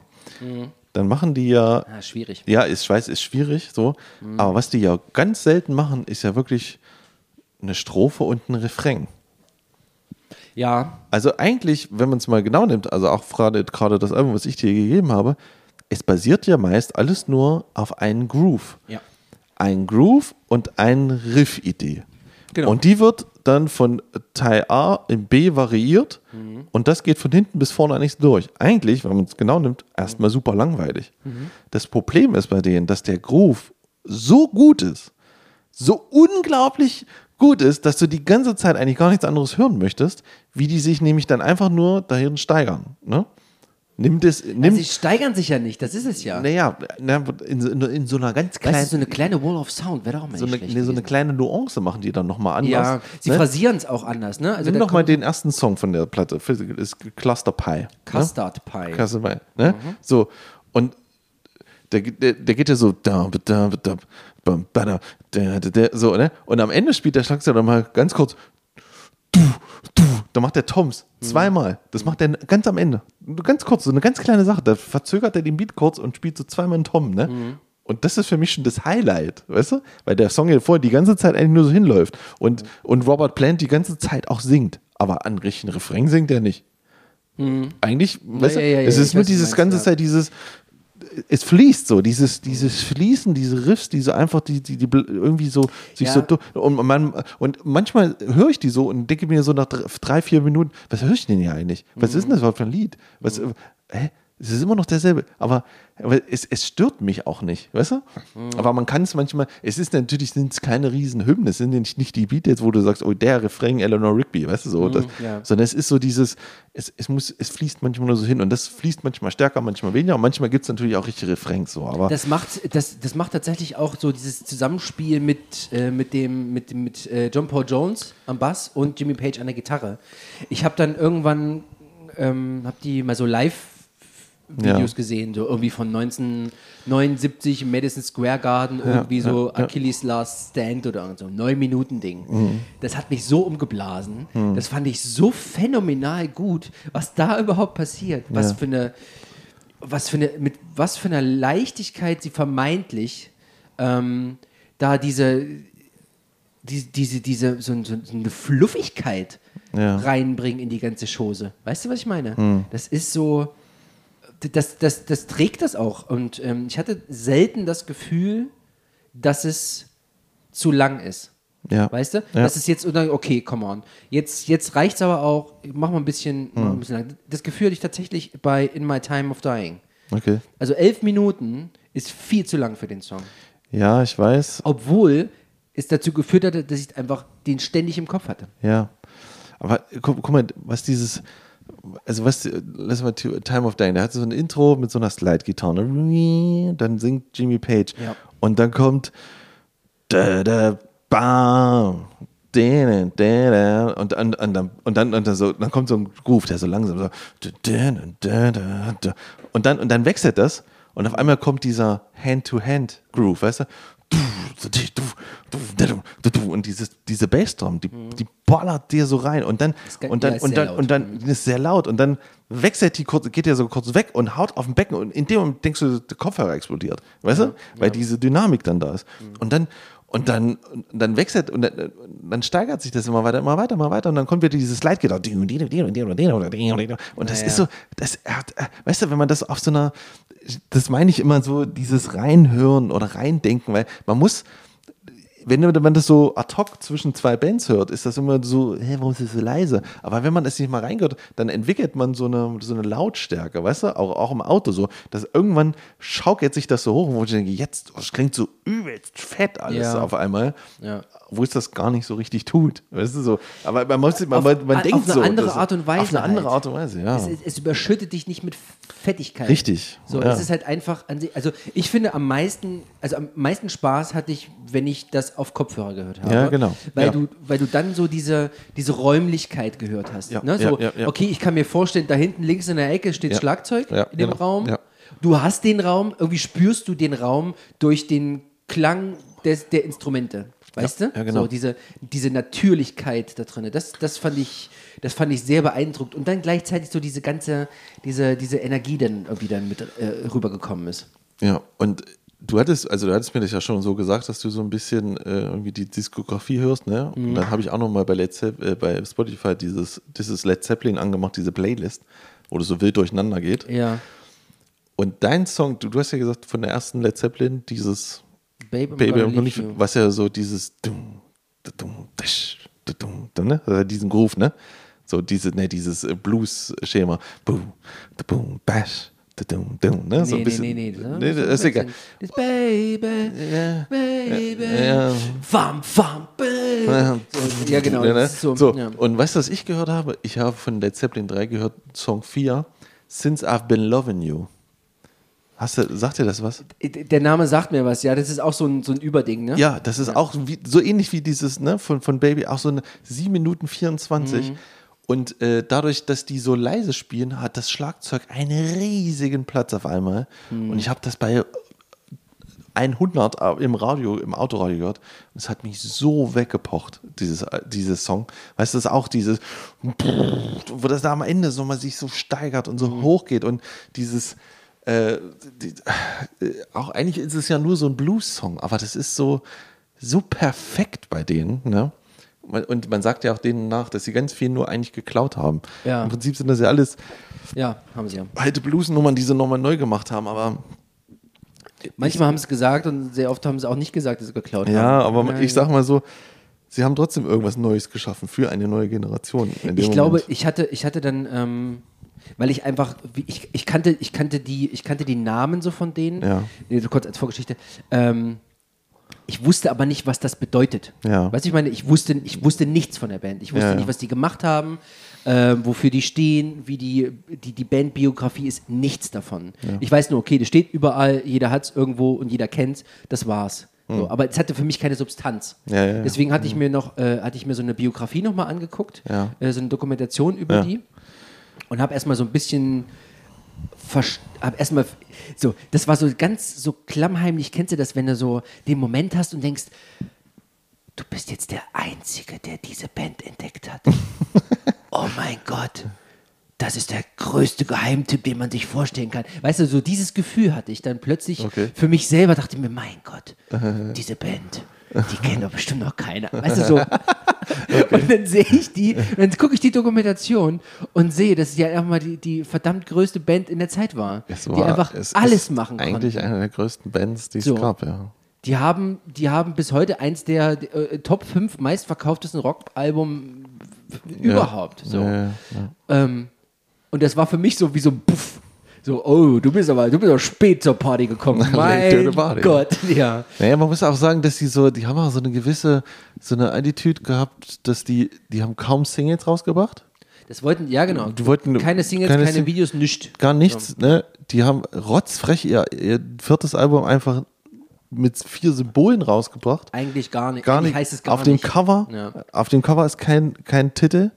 [SPEAKER 2] Dann machen die ja,
[SPEAKER 1] ah, schwierig.
[SPEAKER 2] ja, ich weiß, ist schwierig, so. Aber was die ja ganz selten machen, ist ja wirklich eine Strophe und ein Refrain.
[SPEAKER 1] Ja,
[SPEAKER 2] Also eigentlich, wenn man es mal genau nimmt, also auch gerade, gerade das Album, was ich dir gegeben habe, es basiert ja meist alles nur auf einen Groove.
[SPEAKER 1] ja.
[SPEAKER 2] Ein Groove und eine Riff-Idee.
[SPEAKER 1] Genau.
[SPEAKER 2] Und die wird dann von Teil A in B variiert
[SPEAKER 1] Mhm.
[SPEAKER 2] und das geht von hinten bis vorne eigentlich durch. Eigentlich, wenn man es genau nimmt, erstmal super langweilig.
[SPEAKER 1] Mhm.
[SPEAKER 2] Das Problem ist bei denen, dass der Groove so gut ist, so unglaublich gut ist, dass du die ganze Zeit eigentlich gar nichts anderes hören möchtest, wie die sich nämlich dann einfach nur dahin steigern. Ne? Nimm das, nimm,
[SPEAKER 1] Sie steigern sich ja nicht, das ist es ja.
[SPEAKER 2] naja, na, in, in, in so einer ganz
[SPEAKER 1] weißt
[SPEAKER 2] kleinen,
[SPEAKER 1] du, so eine kleine Wall of Sound wäre doch auch mal
[SPEAKER 2] so eine, nee, so eine kleine Nuance machen die dann nochmal anders.
[SPEAKER 1] Ja, sie
[SPEAKER 2] ne?
[SPEAKER 1] phrasieren es auch anders, ne? Also
[SPEAKER 2] Nimm doch mal den ersten Song von der Platte, ist Cluster Pie.
[SPEAKER 1] Custard Pie.
[SPEAKER 2] Ne? Cluster Pie, ne? So, und der, der, der geht ja so, da, da, da, bam, bada, da, da, da, so, ne? Und am Ende spielt der Schlagzeuger mal ganz kurz, du, du, da macht der Toms zweimal. Das macht er ganz am Ende. Ganz kurz, so eine ganz kleine Sache. Da verzögert er den Beat kurz und spielt so zweimal einen Tom, ne? Und das ist für mich schon das Highlight, weißt du? Weil der Song ja vorher die ganze Zeit eigentlich nur so hinläuft. Und, und Robert Plant die ganze Zeit auch singt. Aber an richtigen Refrain singt er nicht. Eigentlich, weißt
[SPEAKER 1] ja,
[SPEAKER 2] du,
[SPEAKER 1] ja, ja,
[SPEAKER 2] es ist nur dieses
[SPEAKER 1] meinst,
[SPEAKER 2] ganze. Zeit dieses, es fließt so, dieses, dieses Fließen, diese Riffs, diese einfach, die, die, die irgendwie so, sich
[SPEAKER 1] Ja.
[SPEAKER 2] so, und, man, und manchmal höre ich die so und denke mir so nach drei, vier Minuten, was höre ich denn hier eigentlich? Was ist denn das überhaupt für ein Lied? Was,
[SPEAKER 1] Mhm.
[SPEAKER 2] äh, hä? Es ist immer noch derselbe, aber, aber es, es stört mich auch nicht, weißt du?
[SPEAKER 1] Mhm.
[SPEAKER 2] Aber man kann es manchmal, es ist natürlich sind es keine riesen Hymnen, es sind nicht, nicht die Beats jetzt, wo du sagst, oh, der Refrain Eleanor Rigby, weißt du so, das,
[SPEAKER 1] Mhm, ja.
[SPEAKER 2] sondern es ist so dieses, es, es muss, es fließt manchmal nur so hin und das fließt manchmal stärker, manchmal weniger und manchmal gibt es natürlich auch richtige Refrains so, aber
[SPEAKER 1] Das macht, das, das macht tatsächlich auch so dieses Zusammenspiel mit, äh, mit dem, mit, mit äh, John Paul Jones am Bass und Jimmy Page an der Gitarre. Ich habe dann irgendwann, ähm, habe die mal so live Videos
[SPEAKER 2] Ja.
[SPEAKER 1] gesehen, so irgendwie von 1979 im Madison Square Garden, irgendwie so Achilles Last Stand oder so ein 9-Minuten-Ding.
[SPEAKER 2] Mhm.
[SPEAKER 1] Das hat mich so umgeblasen. Das fand ich so phänomenal gut, was da überhaupt passiert. Was
[SPEAKER 2] Ja.
[SPEAKER 1] für eine, was für eine, mit was für einer Leichtigkeit sie vermeintlich ähm, da diese, die, diese, diese, so, so, so eine Fluffigkeit
[SPEAKER 2] Ja.
[SPEAKER 1] reinbringen in die ganze Chose. Weißt du, was ich meine?
[SPEAKER 2] Hm.
[SPEAKER 1] Das ist so, das, das, das trägt das auch. Und ähm, ich hatte selten das Gefühl, dass es zu lang ist.
[SPEAKER 2] Ja.
[SPEAKER 1] Weißt du?
[SPEAKER 2] Ja.
[SPEAKER 1] Das ist jetzt, okay, come on. Jetzt, jetzt reicht es aber auch, mach mal ein bisschen, mach mal
[SPEAKER 2] Hm.
[SPEAKER 1] ein bisschen lang. Das Gefühl hatte ich tatsächlich bei In My Time of Dying.
[SPEAKER 2] Okay.
[SPEAKER 1] Also elf Minuten ist viel zu lang für den Song.
[SPEAKER 2] Ja, ich weiß.
[SPEAKER 1] Obwohl es dazu geführt hatte, dass ich einfach den ständig im Kopf hatte.
[SPEAKER 2] Ja. Aber guck, guck mal, was dieses, also was, lass mal Time of Dying, der hat so ein Intro mit so einer Slide-Gitarre, ne? dann singt Jimmy Page
[SPEAKER 1] Ja.
[SPEAKER 2] und dann kommt da, da, bam, da, da, da, und, und, und, dann, und, dann, und dann, so, dann kommt so ein Groove, der so langsam so da, da, da, da, da. und dann und dann wechselt das und auf einmal kommt dieser Hand-to-Hand-Groove, weißt du? Und dieses, diese Bassdrum, die, die ballert dir so rein. Und dann und dann
[SPEAKER 1] ja, ist
[SPEAKER 2] und
[SPEAKER 1] sehr
[SPEAKER 2] dann
[SPEAKER 1] laut.
[SPEAKER 2] und dann ist sehr laut. Und dann wechselt die kurz, geht der so kurz weg und haut auf dem Becken. Und in dem Moment denkst du, der Kopfhörer explodiert, weißt du? Weil diese Dynamik dann da ist. Und dann und dann, und dann wechselt und dann, dann steigert sich das immer weiter, immer weiter, immer weiter und dann kommt wieder dieses Slide-Gitter. Und das
[SPEAKER 1] Ja,
[SPEAKER 2] ist so, das, äh, weißt du, wenn man das auf so einer, das meine ich immer so, dieses Reinhören oder Reindenken, weil man muss, wenn man das so ad hoc zwischen zwei Bands hört, ist das immer so, hä, warum ist das so leise? Aber wenn man das nicht mal reingehört, dann entwickelt man so eine, so eine Lautstärke, weißt du, auch, auch im Auto so, dass irgendwann schaukelt sich das so hoch, wo ich denke, jetzt, das klingt so übelst fett alles
[SPEAKER 1] Ja.
[SPEAKER 2] auf einmal,
[SPEAKER 1] Ja.
[SPEAKER 2] Wo es das gar nicht so richtig tut, weißt du, so. Aber man, muss, man,
[SPEAKER 1] Auf-
[SPEAKER 2] man, man
[SPEAKER 1] auf
[SPEAKER 2] denkt
[SPEAKER 1] eine
[SPEAKER 2] so.
[SPEAKER 1] andere
[SPEAKER 2] das-
[SPEAKER 1] Art und Weise
[SPEAKER 2] Auf eine andere
[SPEAKER 1] halt.
[SPEAKER 2] Art und Weise, ja.
[SPEAKER 1] Es, es, überschüttet dich nicht mit Fettigkeit.
[SPEAKER 2] Richtig,
[SPEAKER 1] So,
[SPEAKER 2] ja.
[SPEAKER 1] es ist halt einfach an sich, also ich finde am meisten, also am meisten Spaß hatte ich, wenn ich das auf Kopfhörer gehört habe.
[SPEAKER 2] Ja, genau.
[SPEAKER 1] Weil
[SPEAKER 2] Ja.
[SPEAKER 1] du, weil du dann so diese, diese Räumlichkeit gehört hast.
[SPEAKER 2] Ja,
[SPEAKER 1] ne? so, okay, ich kann mir vorstellen, da hinten links in der Ecke steht. Schlagzeug in dem
[SPEAKER 2] genau.
[SPEAKER 1] Raum.
[SPEAKER 2] Ja.
[SPEAKER 1] Du hast den Raum, irgendwie spürst du den Raum durch den Klang des, der Instrumente. Weißt
[SPEAKER 2] Ja,
[SPEAKER 1] du?
[SPEAKER 2] ja, genau.
[SPEAKER 1] So, diese, diese Natürlichkeit da drin. Das, das, fand ich, das fand ich sehr beeindruckend. Und dann gleichzeitig so diese ganze, diese, diese Energie dann irgendwie dann mit äh, rübergekommen ist.
[SPEAKER 2] Ja, und du hattest, also du hattest mir das ja schon so gesagt, dass du so ein bisschen äh, irgendwie die Diskografie hörst, ne?
[SPEAKER 1] Mhm.
[SPEAKER 2] Und dann habe ich auch nochmal bei, äh, bei Spotify dieses, dieses Led Zeppelin angemacht, diese Playlist, wo das so wild durcheinander geht.
[SPEAKER 1] Ja.
[SPEAKER 2] Und dein Song, du, du hast ja gesagt, von der ersten Led Zeppelin, dieses
[SPEAKER 1] Babe,
[SPEAKER 2] Baby, I'm gonna
[SPEAKER 1] you.
[SPEAKER 2] you, was ja so dieses dum, dum, dash, dum, dum, ne? Also diesen Groove, ne? So diese, ne, dieses äh, Blues-Schema. Boom, boom, bash, dum, dum, ne? So ein bisschen.
[SPEAKER 1] nee, nee, nee.
[SPEAKER 2] nee, das ist egal.
[SPEAKER 1] Das Baby,
[SPEAKER 2] Ja.
[SPEAKER 1] Baby,
[SPEAKER 2] Ja.
[SPEAKER 1] fam, fam, baby. Ja, genau.
[SPEAKER 2] Ja, ne?
[SPEAKER 1] ist so,
[SPEAKER 2] so,
[SPEAKER 1] ja.
[SPEAKER 2] und weißt du, was ich gehört habe? Ich habe von Led Zeppelin 3 gehört, Song 4, Since I've Been Loving You. Hast du, sagt dir das was?
[SPEAKER 1] Der Name sagt mir was, ja. Das ist auch so ein, so ein Überding, ne?
[SPEAKER 2] Ja, das ist auch wie, so ähnlich wie dieses ne, von, von Baby, auch so eine 7 Minuten 24. Und äh, dadurch, dass die so leise spielen, hat das Schlagzeug einen riesigen Platz auf einmal. Und ich habe das bei 100 im Radio, im Autoradio gehört. Und es hat mich so weggepocht, dieses, äh, dieses Song. Weißt du, das ist auch dieses, wo das da am Ende so mal sich so steigert und so hoch geht und dieses, äh, die, äh, auch eigentlich ist es ja nur so ein Blues-Song, aber das ist so, so perfekt bei denen, ne? Und man sagt ja auch denen nach, dass sie ganz viel nur eigentlich geklaut haben.
[SPEAKER 1] Ja.
[SPEAKER 2] Im Prinzip sind das ja alles
[SPEAKER 1] Ja, haben sie ja.
[SPEAKER 2] alte Blues-Nummern, die sie nochmal neu gemacht haben, aber
[SPEAKER 1] Manchmal haben sie es gesagt und sehr oft haben sie auch nicht gesagt, dass sie geklaut haben.
[SPEAKER 2] ja, aber
[SPEAKER 1] Ja,
[SPEAKER 2] ich sag mal so, sie haben trotzdem irgendwas Neues geschaffen für eine neue Generation.
[SPEAKER 1] Ich glaube,
[SPEAKER 2] Moment.
[SPEAKER 1] ich hatte, ich hatte dann, ähm, weil ich einfach, ich, ich, kannte, ich, kannte die, ich kannte die Namen so von denen.
[SPEAKER 2] Ja.
[SPEAKER 1] So kurz als Vorgeschichte. Ähm, ich wusste aber nicht, was das bedeutet.
[SPEAKER 2] Ja.
[SPEAKER 1] Weißt du, ich meine, ich wusste, ich wusste nichts von der Band. Ich wusste
[SPEAKER 2] Ja, ja.
[SPEAKER 1] nicht, was die gemacht haben, ähm, wofür die stehen, wie die, die, die Bandbiografie ist, nichts davon. Ich weiß nur, okay, das steht überall, jeder hat es irgendwo und jeder kennt es, das war's. So, aber es hatte für mich keine Substanz.
[SPEAKER 2] Hm. Ja, ja.
[SPEAKER 1] Deswegen hatte ich mir noch, äh, hatte ich mir so eine Biografie nochmal angeguckt, äh, so eine Dokumentation über die und habe erstmal so ein bisschen verst- hab erstmal so, das war so ganz so klammheimlich. Kennst du das, wenn du so den Moment hast und denkst, du bist jetzt der Einzige, der diese Band entdeckt hat. oh mein Gott. Das ist der größte Geheimtipp, den man sich vorstellen kann. Weißt du, so dieses Gefühl hatte ich dann plötzlich
[SPEAKER 2] Okay.
[SPEAKER 1] für mich selber, dachte mir, mein Gott, diese Band, die kennt doch bestimmt noch keiner. Weißt du, so. Und dann sehe ich die, dann gucke ich die Dokumentation und sehe, dass es ja einfach mal die, die verdammt größte Band in der Zeit war.
[SPEAKER 2] Es
[SPEAKER 1] die
[SPEAKER 2] war-
[SPEAKER 1] einfach
[SPEAKER 2] es
[SPEAKER 1] alles machen konnte.
[SPEAKER 2] Eigentlich eine der größten Bands, die es
[SPEAKER 1] So.
[SPEAKER 2] gab, ja.
[SPEAKER 1] Die haben, die haben bis heute eins der äh, Top 5 meistverkauftesten Rockalbum überhaupt. So.
[SPEAKER 2] Ja, ja, ja.
[SPEAKER 1] Ähm, und das war für mich so wie so ein Puff. So, oh, du bist aber, du bist auch spät zur Party gekommen. Mein
[SPEAKER 2] party.
[SPEAKER 1] Gott, ja.
[SPEAKER 2] Naja, man muss auch sagen, dass die so, die haben auch so eine gewisse, so eine Attitüde gehabt, dass die, die haben kaum Singles rausgebracht.
[SPEAKER 1] Das wollten, ja genau.
[SPEAKER 2] Die wollten
[SPEAKER 1] keine Singles,
[SPEAKER 2] keine
[SPEAKER 1] keine,
[SPEAKER 2] Sing-
[SPEAKER 1] Videos, nichts.
[SPEAKER 2] Gar nichts, ne? Die haben rotzfrech ihr, ihr viertes Album einfach mit vier Symbolen rausgebracht.
[SPEAKER 1] Eigentlich gar nicht.
[SPEAKER 2] Gar nicht.
[SPEAKER 1] heißt es gar
[SPEAKER 2] auf dem
[SPEAKER 1] nicht.
[SPEAKER 2] Cover,
[SPEAKER 1] Ja.
[SPEAKER 2] auf dem Cover ist kein, kein Titel.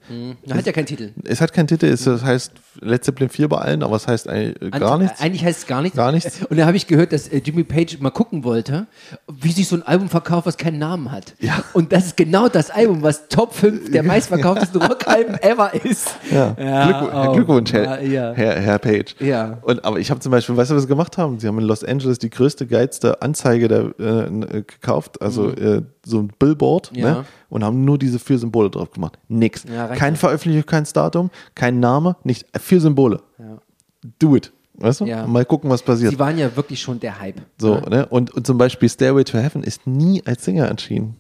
[SPEAKER 1] Na, hat ja keinen Titel.
[SPEAKER 2] Es hat keinen Titel, es heißt Led Zeppelin 4 bei allen, aber es heißt eigentlich gar nichts.
[SPEAKER 1] Eigentlich heißt es gar nichts.
[SPEAKER 2] Gar nichts.
[SPEAKER 1] Und da habe ich gehört, dass äh, Jimmy Page mal gucken wollte, wie sich so ein Album verkauft, was keinen Namen hat.
[SPEAKER 2] Ja.
[SPEAKER 1] Und das ist genau das Album, was Top 5 der meistverkauftesten Rockalben ever ist.
[SPEAKER 2] Ja.
[SPEAKER 1] Ja,
[SPEAKER 2] Glückw
[SPEAKER 1] oh,
[SPEAKER 2] Glückwunsch, Herr,
[SPEAKER 1] ja.
[SPEAKER 2] Herr, Herr Page.
[SPEAKER 1] Ja.
[SPEAKER 2] Und, aber ich habe zum Beispiel, weißt du, was sie gemacht haben? Sie haben in Los Angeles die größte, geilste Anzeige der, äh, äh, gekauft, also äh, so ein Billboard,
[SPEAKER 1] Mhm. Ja.
[SPEAKER 2] ne? und haben nur diese vier Symbole drauf gemacht. Nix.
[SPEAKER 1] Ja,
[SPEAKER 2] kein
[SPEAKER 1] ja.
[SPEAKER 2] Veröffentlichungsdatum, kein Name, nicht. äh, Vier Symbole. Do it. Weißt du?
[SPEAKER 1] Ja.
[SPEAKER 2] Mal gucken, was passiert.
[SPEAKER 1] Sie waren ja wirklich schon der Hype.
[SPEAKER 2] So,
[SPEAKER 1] Ja.
[SPEAKER 2] ne? Und, und zum Beispiel Stairway to Heaven ist nie als Singer erschienen.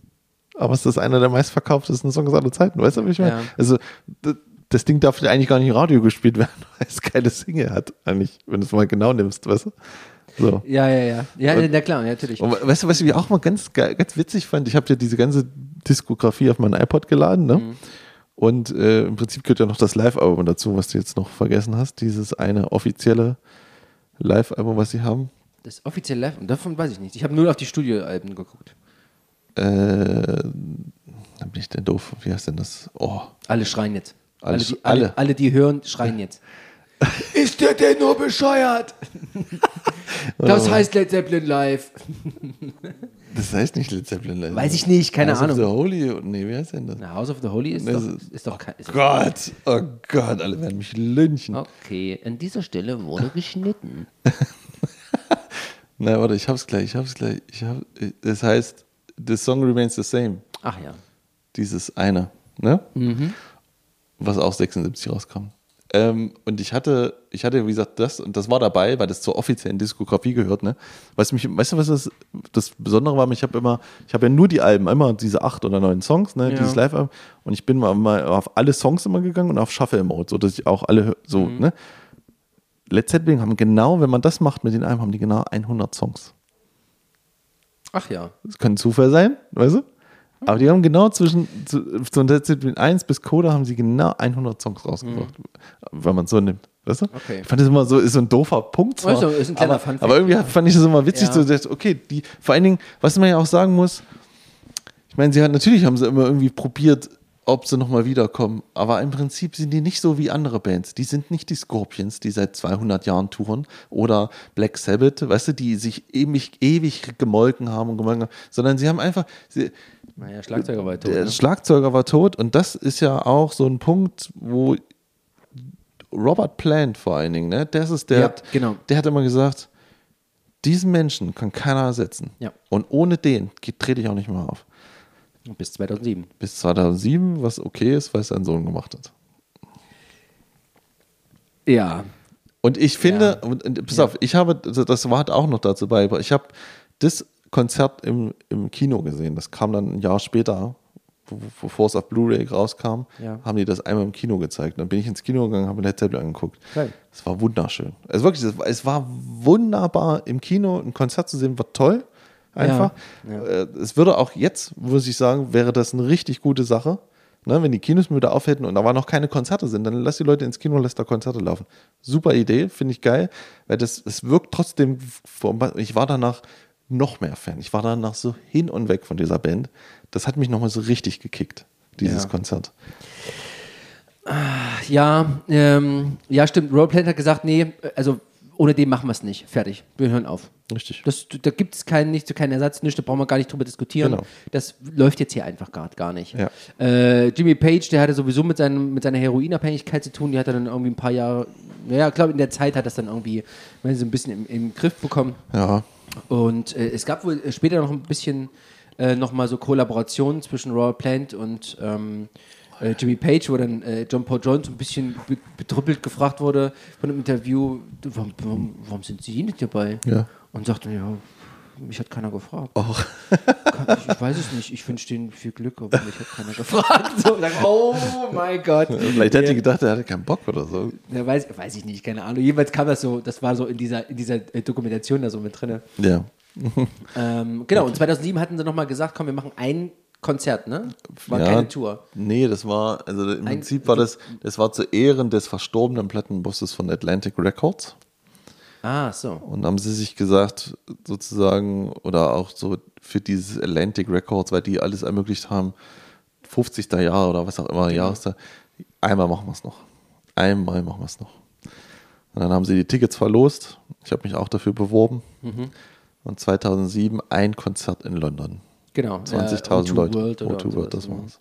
[SPEAKER 2] Aber es ist einer der meistverkauftesten Songs aller Zeiten. Weißt du, wie ich meine?
[SPEAKER 1] Ja.
[SPEAKER 2] Also, d- das Ding darf eigentlich gar nicht im Radio gespielt werden, weil es keine Single hat, eigentlich, wenn du es mal genau nimmst, weißt du? So.
[SPEAKER 1] Ja, ja, ja. Ja,
[SPEAKER 2] Und-
[SPEAKER 1] ja klar, natürlich.
[SPEAKER 2] Und weißt du, was ich auch mal ganz, ganz witzig fand? Ich habe ja diese ganze Diskografie auf meinen iPod geladen, ne?
[SPEAKER 1] Mhm.
[SPEAKER 2] Und äh, im Prinzip gehört ja noch das Live-Album dazu, was du jetzt noch vergessen hast. Dieses eine offizielle Live-Album, was sie haben.
[SPEAKER 1] Das offizielle Live, davon weiß ich nicht. Ich habe nur auf die Studioalben geguckt.
[SPEAKER 2] Äh, da bin ich denn doof. Wie heißt denn das? Oh.
[SPEAKER 1] Alle schreien jetzt.
[SPEAKER 2] Alle
[SPEAKER 1] Alle, die, alle,
[SPEAKER 2] alle.
[SPEAKER 1] alle, die hören, schreien jetzt. Ist der denn nur bescheuert? Das heißt Led Zeppelin live.
[SPEAKER 2] Das heißt nicht Led Zeppelin Live.
[SPEAKER 1] Weiß ich nicht, keine
[SPEAKER 2] House
[SPEAKER 1] Ahnung.
[SPEAKER 2] Of the Holy, nee, wie heißt denn das?
[SPEAKER 1] Na, House of the Holy ist
[SPEAKER 2] Das
[SPEAKER 1] doch,
[SPEAKER 2] ist-
[SPEAKER 1] doch kein. Ist doch
[SPEAKER 2] Gott, oh Gott, alle werden mich lynchen.
[SPEAKER 1] Okay, an dieser Stelle wurde geschnitten.
[SPEAKER 2] Na, warte, ich hab's gleich, ich hab's gleich. Ich hab, das heißt, The Song Remains the Same.
[SPEAKER 1] Ach ja.
[SPEAKER 2] Dieses eine, ne? Was auch 76 rauskam. Ähm, und ich hatte, ich hatte, wie gesagt, das, und das war dabei, weil das zur offiziellen Diskografie gehört, ne? Weißt du, mich, weißt du, was das, das Besondere war? Ich habe immer, ich habe ja nur die Alben, immer diese acht oder neun Songs, ne?
[SPEAKER 1] Ja.
[SPEAKER 2] Dieses Live-Album. Und ich bin mal, mal auf alle Songs immer gegangen und auf Shuffle-Mode, so dass ich auch alle, so,
[SPEAKER 1] Mhm.
[SPEAKER 2] ne? Led Zeppelin haben genau, wenn man das macht mit den Alben, haben die genau 100 Songs.
[SPEAKER 1] Ach ja.
[SPEAKER 2] Das kann Zufall sein, weißt du? Aber die haben genau zwischen zu, von Zeppelin 1 bis Coda haben sie genau 100 Songs rausgebracht, wenn man es so nimmt. Weißt du?
[SPEAKER 1] Mhm. Okay.
[SPEAKER 2] Ich fand das immer so, ist so ein doofer Punkt. Zwar,
[SPEAKER 1] Ist so- ist ein kleiner
[SPEAKER 2] aber, aber irgendwie fand ich das immer witzig,
[SPEAKER 1] Ja.
[SPEAKER 2] so, dass, okay, die, vor allen Dingen, was man ja auch sagen muss, ich meine, sie hat, natürlich haben sie immer irgendwie probiert, ob sie nochmal wiederkommen, aber im Prinzip sind die nicht so wie andere Bands. Die sind nicht die Scorpions, die seit 200 Jahren touren oder Black Sabbath, weißt du, die sich ewig, ewig gemolken haben und gemolken haben, sondern sie haben einfach, sie,
[SPEAKER 1] Naja, Schlagzeuger war tot.
[SPEAKER 2] der
[SPEAKER 1] Ne?
[SPEAKER 2] Schlagzeuger war tot und das ist ja auch so ein Punkt, wo Robert Plant vor allen Dingen, ne, das ist der,
[SPEAKER 1] Ja,
[SPEAKER 2] hat,
[SPEAKER 1] genau.
[SPEAKER 2] der hat immer gesagt, diesen Menschen kann keiner ersetzen.
[SPEAKER 1] Ja.
[SPEAKER 2] Und ohne den trete ich auch nicht mehr auf.
[SPEAKER 1] Bis 2007.
[SPEAKER 2] Bis 2007, was okay ist, weil es sein Sohn gemacht hat.
[SPEAKER 1] Ja.
[SPEAKER 2] Und ich finde, und, und, pass auf, ich habe, das das war halt auch noch dazu bei, aber ich habe das Konzert im, im Kino gesehen. Das kam dann ein Jahr später, bevor es auf Blu-ray rauskam,
[SPEAKER 1] Ja.
[SPEAKER 2] haben die das einmal im Kino gezeigt. Dann bin ich ins Kino gegangen, habe mir Led Zeppelin angeguckt.
[SPEAKER 1] Geil.
[SPEAKER 2] Es war wunderschön. Also wirklich, es war, es war wunderbar im Kino, ein Konzert zu sehen, war toll. Einfach. Äh, Es würde auch jetzt, muss ich sagen, wäre das eine richtig gute Sache. Ne, wenn die Kinos wieder auf hätten und da war noch keine Konzerte sind, dann lass die Leute ins Kino lass da Konzerte laufen. Super Idee, finde ich geil, weil das, es wirkt trotzdem, vom- ich war danach noch mehr Fan. Ich war danach so hin und weg von dieser Band. Das hat mich nochmal so richtig gekickt, dieses
[SPEAKER 1] Ja.
[SPEAKER 2] Konzert.
[SPEAKER 1] Ja, ähm, ja, stimmt. Roleplant hat gesagt, nee, also ohne den machen wir es nicht. Fertig. Wir hören auf.
[SPEAKER 2] Richtig.
[SPEAKER 1] Das, da gibt es keinen, nicht, keinen Ersatz, nichts, da brauchen wir gar nicht drüber diskutieren.
[SPEAKER 2] Genau.
[SPEAKER 1] Das läuft jetzt hier einfach gar, gar nicht.
[SPEAKER 2] Ja.
[SPEAKER 1] Äh, Jimmy Page, der hatte sowieso mit, seinem, mit seiner Heroinabhängigkeit zu tun, die hat er dann irgendwie ein paar Jahre, naja, ich glaube, in der Zeit hat das dann irgendwie wenn so ein bisschen im, im Griff bekommen.
[SPEAKER 2] Ja.
[SPEAKER 1] Und äh, es gab wohl später noch ein bisschen äh, nochmal so Kollaborationen zwischen Robert Plant und ähm, äh, Jimmy Page, wo dann äh, John Paul Jones ein bisschen be betrüppelt gefragt wurde von einem Interview, warum, warum, warum sind Sie nicht dabei?
[SPEAKER 2] Ja.
[SPEAKER 1] Und sagte, ja, mich hat keiner gefragt.
[SPEAKER 2] Och.
[SPEAKER 1] Kann- Ich weiß es nicht, ich wünsche denen viel Glück, aber mich hat keiner gefragt. So, sag, oh mein Gott.
[SPEAKER 2] Vielleicht hätte ich gedacht, er hatte keinen Bock oder so.
[SPEAKER 1] Ja, weiß, weiß ich nicht, keine Ahnung. Jedenfalls kam das so, das war so in dieser, in dieser äh, Dokumentation da so mit drin.
[SPEAKER 2] Ja.
[SPEAKER 1] Ähm, genau, und 2007 hatten sie nochmal gesagt, komm, wir machen ein Konzert, ne? War
[SPEAKER 2] ja,
[SPEAKER 1] keine Tour.
[SPEAKER 2] Nee, das war, also im
[SPEAKER 1] Ein-
[SPEAKER 2] Prinzip war das, das war zu Ehren des verstorbenen Plattenbosses von Atlantic Records.
[SPEAKER 1] Ah, so.
[SPEAKER 2] Und haben sie sich gesagt, sozusagen, oder auch so für dieses Atlantic Records, weil die alles ermöglicht haben, 50. Jahre oder was auch immer, Jahrestag, einmal machen wir es noch. Einmal machen wir es noch. Und dann haben sie die Tickets verlost. Ich habe mich auch dafür beworben. Und 2007 ein Konzert in London.
[SPEAKER 1] Genau.
[SPEAKER 2] 20.000
[SPEAKER 1] O2
[SPEAKER 2] Leute.
[SPEAKER 1] World oder
[SPEAKER 2] O2 World, das
[SPEAKER 1] sowas.
[SPEAKER 2] war's.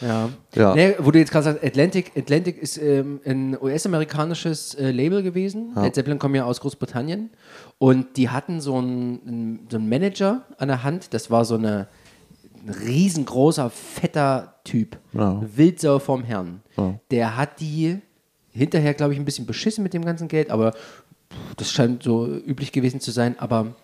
[SPEAKER 1] Ja.
[SPEAKER 2] Ja.
[SPEAKER 1] Nee, wo du jetzt gerade sagst, Atlantic, Atlantic ist ähm, ein US-amerikanisches äh, Label gewesen. Led Zeppelin kommen ja aus Großbritannien. Und die hatten so einen, so einen Manager an der Hand. Das war so eine, ein riesengroßer, fetter Typ.
[SPEAKER 2] Ja.
[SPEAKER 1] Wildsau vom Herrn.
[SPEAKER 2] Ja.
[SPEAKER 1] Der hat die hinterher, glaube ich, ein bisschen beschissen mit dem ganzen Geld, aber das scheint so üblich gewesen zu sein. Aber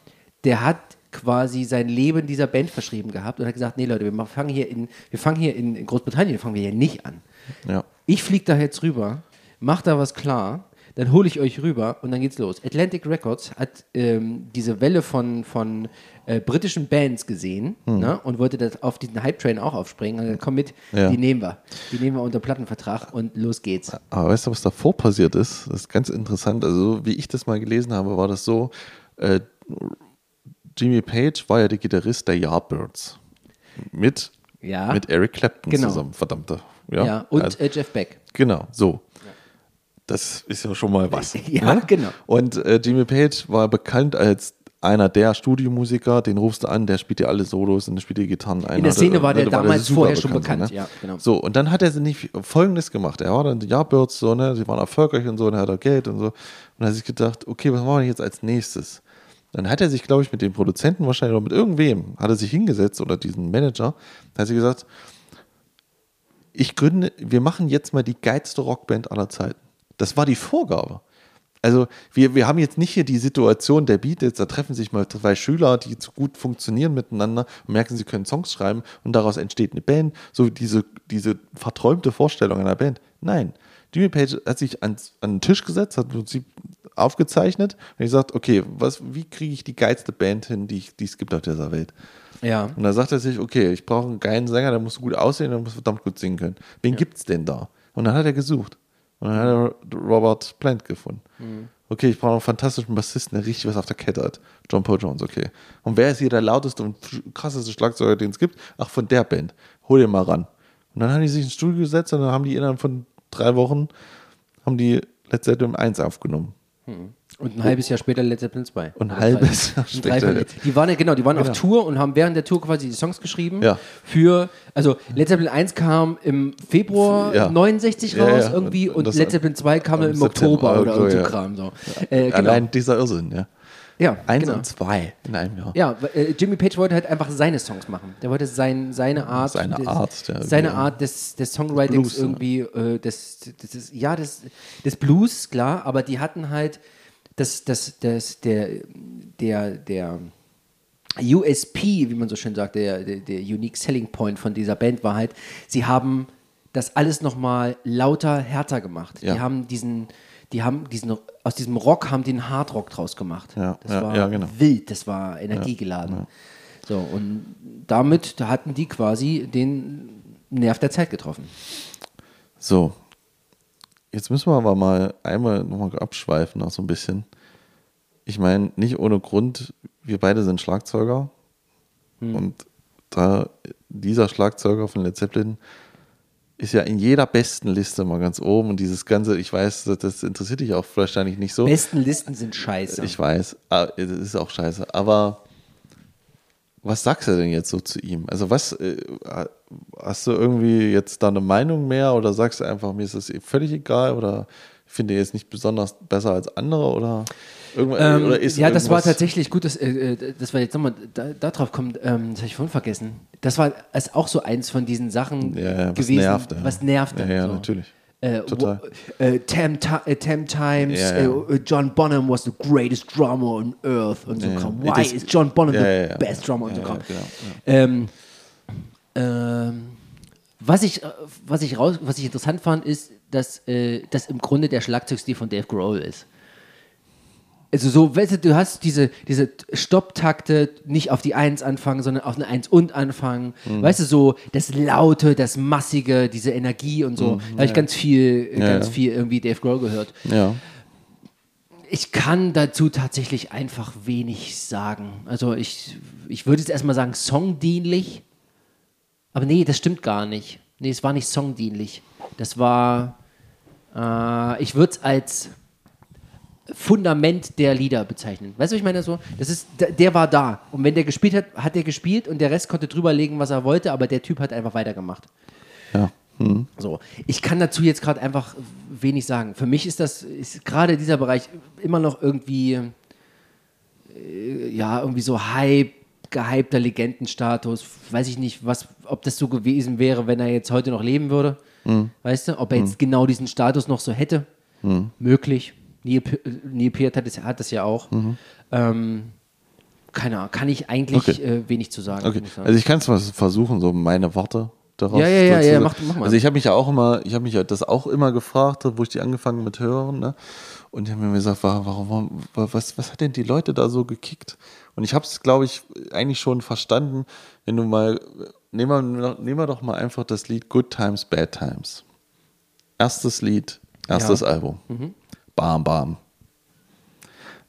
[SPEAKER 1] der hat quasi sein Leben dieser Band verschrieben gehabt und hat gesagt, nee Leute, wir fangen hier in, wir fangen hier in, in Großbritannien, fangen wir hier nicht an.
[SPEAKER 2] Ja.
[SPEAKER 1] Ich fliege da jetzt rüber, mach da was klar, dann hole ich euch rüber und dann geht's los. Atlantic Records hat ähm, diese Welle von, von äh, britischen Bands gesehen ne, und wollte das auf diesen Hype-Train auch aufspringen. Und gesagt, komm mit,
[SPEAKER 2] Ja.
[SPEAKER 1] die nehmen wir. Die nehmen wir unter Plattenvertrag und los geht's.
[SPEAKER 2] Aber weißt du, was davor passiert ist? Das ist ganz interessant. Also, wie ich das mal gelesen habe, war das so: äh, Jimmy Page war ja der Gitarrist der Yardbirds. Mit,
[SPEAKER 1] Ja.
[SPEAKER 2] mit Eric Clapton
[SPEAKER 1] Genau.
[SPEAKER 2] zusammen, verdammte.
[SPEAKER 1] Ja,
[SPEAKER 2] Ja,
[SPEAKER 1] und
[SPEAKER 2] also,
[SPEAKER 1] Jeff Beck.
[SPEAKER 2] genau, so. Das ist ja schon mal was.
[SPEAKER 1] Ja,
[SPEAKER 2] ne?
[SPEAKER 1] genau.
[SPEAKER 2] Und äh, Jimmy Page war bekannt als einer der Studiomusiker, den rufst du an, der spielt dir alle Solos und der spielt die Gitarren ein.
[SPEAKER 1] In der Szene war der damals
[SPEAKER 2] super
[SPEAKER 1] vorher schon bekannt,
[SPEAKER 2] so,
[SPEAKER 1] ja, genau.
[SPEAKER 2] So, und dann hat er nicht folgendes gemacht. Er war dann die Yardbirds, so, ne, die waren erfolgreich und so, und er hat auch Geld und so. Und hat sich gedacht, okay, was machen wir jetzt als nächstes? Dann hat er sich, glaube ich, mit dem Produzenten wahrscheinlich oder mit irgendwem, hat er sich hingesetzt oder diesen Manager, hat sich gesagt, ich gründe, wir machen jetzt mal die geilste Rockband aller Zeiten. Das war die Vorgabe. Also wir, wir haben jetzt nicht hier die Situation der Beatles, da treffen sich mal zwei Schüler, die zu gut funktionieren miteinander und merken, sie können Songs schreiben und daraus entsteht eine Band, so diese, diese verträumte Vorstellung einer Band. Nein, Jimmy Page hat sich ans, an den Tisch gesetzt, hat im Prinzip aufgezeichnet und gesagt, okay, was, wie kriege ich die geilste Band hin, die, ich, die es gibt auf dieser Welt?
[SPEAKER 1] Ja.
[SPEAKER 2] Und da sagt er sich, okay, ich brauche einen geilen Sänger, der muss gut aussehen, der muss verdammt gut singen können. Wen gibt's denn da? Und dann hat er gesucht. Und dann hat er Robert Plant gefunden. Okay, ich brauche einen fantastischen Bassisten, der richtig was auf der Kette hat. John Paul Jones, okay. Und wer ist hier der lauteste und krasseste Schlagzeuger, den es gibt? Ach, von der Band. Hol den mal ran. Und dann haben die sich ins Studio gesetzt und dann haben die innerhalb von drei Wochen haben die Led Zeppelin 1 aufgenommen.
[SPEAKER 1] Und ein halbes Jahr später Led Zeppelin 2.
[SPEAKER 2] Und ein
[SPEAKER 1] Oder
[SPEAKER 2] halbes. Jahr später.
[SPEAKER 1] Die waren ja, genau, die waren auf
[SPEAKER 2] Genau.
[SPEAKER 1] Tour und haben während der Tour quasi die Songs geschrieben.
[SPEAKER 2] Ja.
[SPEAKER 1] Für, also Led Zeppelin 1 kam im Februar
[SPEAKER 2] Ja.
[SPEAKER 1] 69
[SPEAKER 2] Ja,
[SPEAKER 1] raus
[SPEAKER 2] ja.
[SPEAKER 1] irgendwie
[SPEAKER 2] Und
[SPEAKER 1] und, Led Zeppelin 2 kam
[SPEAKER 2] im September
[SPEAKER 1] Oktober oder
[SPEAKER 2] irgendwo,
[SPEAKER 1] so
[SPEAKER 2] ja.
[SPEAKER 1] Kram. So. Äh, genau.
[SPEAKER 2] Allein dieser Irrsinn, ja.
[SPEAKER 1] Ja,
[SPEAKER 2] Eins
[SPEAKER 1] genau.
[SPEAKER 2] und zwei in einem Jahr.
[SPEAKER 1] Ja, äh, Jimmy Page wollte halt einfach seine Songs machen. Der wollte sein, seine Art,
[SPEAKER 2] Seine
[SPEAKER 1] des,
[SPEAKER 2] Art, der-
[SPEAKER 1] seine Art des, des Songwritings
[SPEAKER 2] Blues, ja.
[SPEAKER 1] irgendwie, äh, des, des, des, ja, des, des Blues, klar, aber die hatten halt das, das, das, der, der, der USP, wie man so schön sagt, der, der, der Unique Selling Point von dieser Band war halt, sie haben das alles nochmal lauter, härter gemacht.
[SPEAKER 2] Ja.
[SPEAKER 1] Die haben diesen, die haben diesen, aus diesem Rock haben die einen Hardrock draus gemacht.
[SPEAKER 2] Ja,
[SPEAKER 1] das
[SPEAKER 2] ja,
[SPEAKER 1] war
[SPEAKER 2] ja, genau.
[SPEAKER 1] wild, das war energiegeladen. So, und damit da hatten die quasi den Nerv der Zeit getroffen.
[SPEAKER 2] So, jetzt müssen wir aber mal einmal nochmal abschweifen, noch so ein bisschen. Ich meine, nicht ohne Grund, wir beide sind Schlagzeuger. Und da dieser Schlagzeuger von Led Zeppelin ist ja in jeder besten Liste mal ganz oben und dieses ganze, ich weiß, das, das interessiert dich auch wahrscheinlich nicht so.
[SPEAKER 1] Besten Listen sind scheiße.
[SPEAKER 2] Ich weiß, ah, das ist auch scheiße. Aber was sagst du denn jetzt so zu ihm? Also was, äh, hast du irgendwie jetzt da eine Meinung mehr oder sagst du einfach, mir ist das völlig egal oder finde jetzt nicht besonders besser als andere oder irgendwas?
[SPEAKER 1] Ähm,
[SPEAKER 2] oder ist
[SPEAKER 1] ja, das war
[SPEAKER 2] irgendwas-
[SPEAKER 1] tatsächlich gut, dass, äh, äh, dass wir jetzt nochmal da, da drauf kommen. Ähm, das habe ich vorhin vergessen. Das war ist auch so eins von diesen Sachen
[SPEAKER 2] Ja, ja, was
[SPEAKER 1] gewesen,
[SPEAKER 2] nervte, ja.
[SPEAKER 1] was nervte.
[SPEAKER 2] Ja, ja,
[SPEAKER 1] so.
[SPEAKER 2] natürlich.
[SPEAKER 1] Äh,
[SPEAKER 2] Total.
[SPEAKER 1] Äh, Tam, äh, Tam Times,
[SPEAKER 2] Ja, ja.
[SPEAKER 1] Äh, John Bonham was the greatest drummer on earth und so
[SPEAKER 2] Ja,
[SPEAKER 1] kam. Why
[SPEAKER 2] is-
[SPEAKER 1] is John Bonham the best drummer und so kam.
[SPEAKER 2] genau,
[SPEAKER 1] Ähm, ähm, was ich, äh, was ich raus, was ich interessant fand, ist, dass äh, das im Grunde der Schlagzeugstil von Dave Grohl ist. Also so, weißt du, du hast diese, diese Stopptakte nicht auf die Eins anfangen, sondern auf eine Eins und anfangen.
[SPEAKER 2] Mhm.
[SPEAKER 1] Weißt du, so das Laute, das Massige, diese Energie und so. da habe ich ganz viel,
[SPEAKER 2] Mhm. Ja,
[SPEAKER 1] ganz
[SPEAKER 2] ja.
[SPEAKER 1] viel irgendwie Dave Grohl gehört.
[SPEAKER 2] Ja.
[SPEAKER 1] Ich kann dazu tatsächlich einfach wenig sagen. Also ich, ich würde jetzt erstmal sagen, songdienlich. Aber nee, das stimmt gar nicht. Nee, es war nicht songdienlich. Das war, äh, ich würde es als Fundament der Lieder bezeichnen. Weißt du, was ich meine so? Das ist, der, der war da. Und wenn der gespielt hat, hat er gespielt und der Rest konnte drüberlegen, was er wollte, aber der Typ hat einfach weitergemacht.
[SPEAKER 2] Ja. Hm.
[SPEAKER 1] So, ich kann dazu jetzt gerade einfach wenig sagen. Für mich ist das, ist gerade dieser Bereich immer noch irgendwie, äh, ja, irgendwie so Hype, gehypter Legendenstatus. Weiß ich nicht, was, ob das so gewesen wäre, wenn er jetzt heute noch leben würde. Weißt du, ob er jetzt genau diesen Status noch so hätte. Möglich. Neil, Pe- Neil Peart hat das, hat das ja auch. Ähm, keine Ahnung, kann ich eigentlich
[SPEAKER 2] Okay.
[SPEAKER 1] äh, wenig zu sagen.
[SPEAKER 2] Okay,
[SPEAKER 1] ich sagen.
[SPEAKER 2] also ich kann es mal versuchen, so meine Worte daraus
[SPEAKER 1] Ja, ja, ja, ja,
[SPEAKER 2] sagen.
[SPEAKER 1] mach- mach mal.
[SPEAKER 2] Also ich habe mich ja auch immer, ich habe mich ja das auch immer gefragt, wo ich die angefangen mit hören, ne? Und die haben mir gesagt, wa- warum, warum was, was hat denn die Leute da so gekickt? Und ich habe es, glaube ich, eigentlich schon verstanden, wenn du mal, nehmen wir, nehmen wir doch mal einfach das Lied Good Times, Bad Times. Erstes Lied, erstes
[SPEAKER 1] Ja.
[SPEAKER 2] Album. Bam, bam.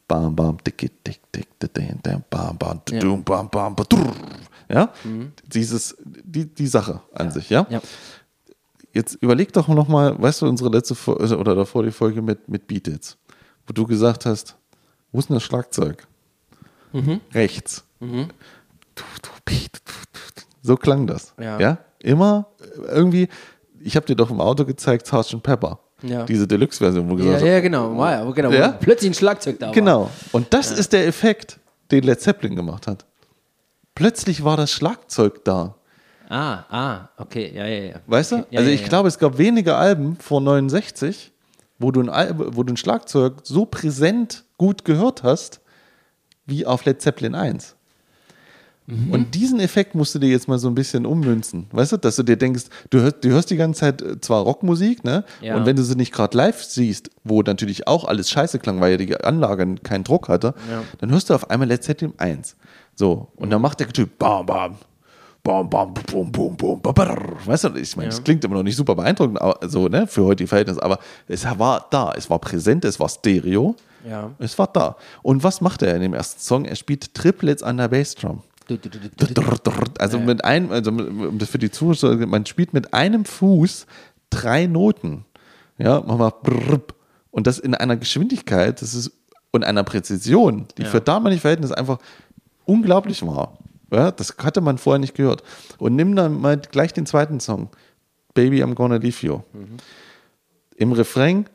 [SPEAKER 2] Bam, bam, dicke, dick, dick, dick, bam, bam,
[SPEAKER 1] Ja.
[SPEAKER 2] dum, bam, bam, badrr. Ja, dieses, die, die Sache an sich, ja?
[SPEAKER 1] ja.
[SPEAKER 2] Jetzt überleg doch noch mal, weißt du, unsere letzte Folge oder davor die Folge mit, mit Beat It, wo du gesagt hast, wo ist denn das Schlagzeug? Rechts. Beat, du, du. So klang das.
[SPEAKER 1] Ja.
[SPEAKER 2] Immer äh, irgendwie, ich habe dir doch im Auto gezeigt, Sgt. Pepper.
[SPEAKER 1] Ja.
[SPEAKER 2] Diese Deluxe-Version, wo du
[SPEAKER 1] Ja,
[SPEAKER 2] gesagt hast,
[SPEAKER 1] ja, genau. War ja, genau.
[SPEAKER 2] Ja?
[SPEAKER 1] Plötzlich ein Schlagzeug da war.
[SPEAKER 2] Genau. Und das ist der Effekt, den Led Zeppelin gemacht hat. Plötzlich war das Schlagzeug da.
[SPEAKER 1] Ah, ah, okay, ja, ja, ja.
[SPEAKER 2] Weißt du?
[SPEAKER 1] Okay. Ja,
[SPEAKER 2] also
[SPEAKER 1] ja,
[SPEAKER 2] ich
[SPEAKER 1] ja.
[SPEAKER 2] glaube, es gab wenige Alben vor 69, wo du ein, Al wo du ein Schlagzeug so präsent gut gehört hast, wie auf Led Zeppelin 1.
[SPEAKER 1] Mhm.
[SPEAKER 2] Und diesen Effekt musst du dir jetzt mal so ein bisschen ummünzen. Weißt du, dass du dir denkst, du hörst, du hörst die ganze Zeit äh, zwar Rockmusik, ne?
[SPEAKER 1] Ja.
[SPEAKER 2] Und wenn du sie nicht gerade live siehst, wo natürlich auch alles scheiße klang, weil ja die Anlage keinen Druck hatte,
[SPEAKER 1] Ja.
[SPEAKER 2] dann hörst du auf einmal Led Zeppelin 1. So, und dann macht der Typ bam, bam, bam, bam, bum, bum, bum. Weißt du, ich meine,
[SPEAKER 1] Ja.
[SPEAKER 2] das klingt immer noch nicht super beeindruckend, aber so, ne, für heute die Verhältnisse, aber es war da, es war präsent, es war Stereo,
[SPEAKER 1] Ja.
[SPEAKER 2] es war da. Und was macht er in dem ersten Song? Er spielt Triplets an der Bassdrum. Also mit einem, also um für die Zuschauer, man spielt mit einem Fuß drei Noten. Ja, man macht und das in einer Geschwindigkeit, das ist und einer Präzision, die
[SPEAKER 1] Ja.
[SPEAKER 2] für damalige Verhältnisse einfach unglaublich war. Ja, das hatte man vorher nicht gehört. Und nimm dann mal gleich den zweiten Song, Baby I'm Gonna Leave You. Im Refrain,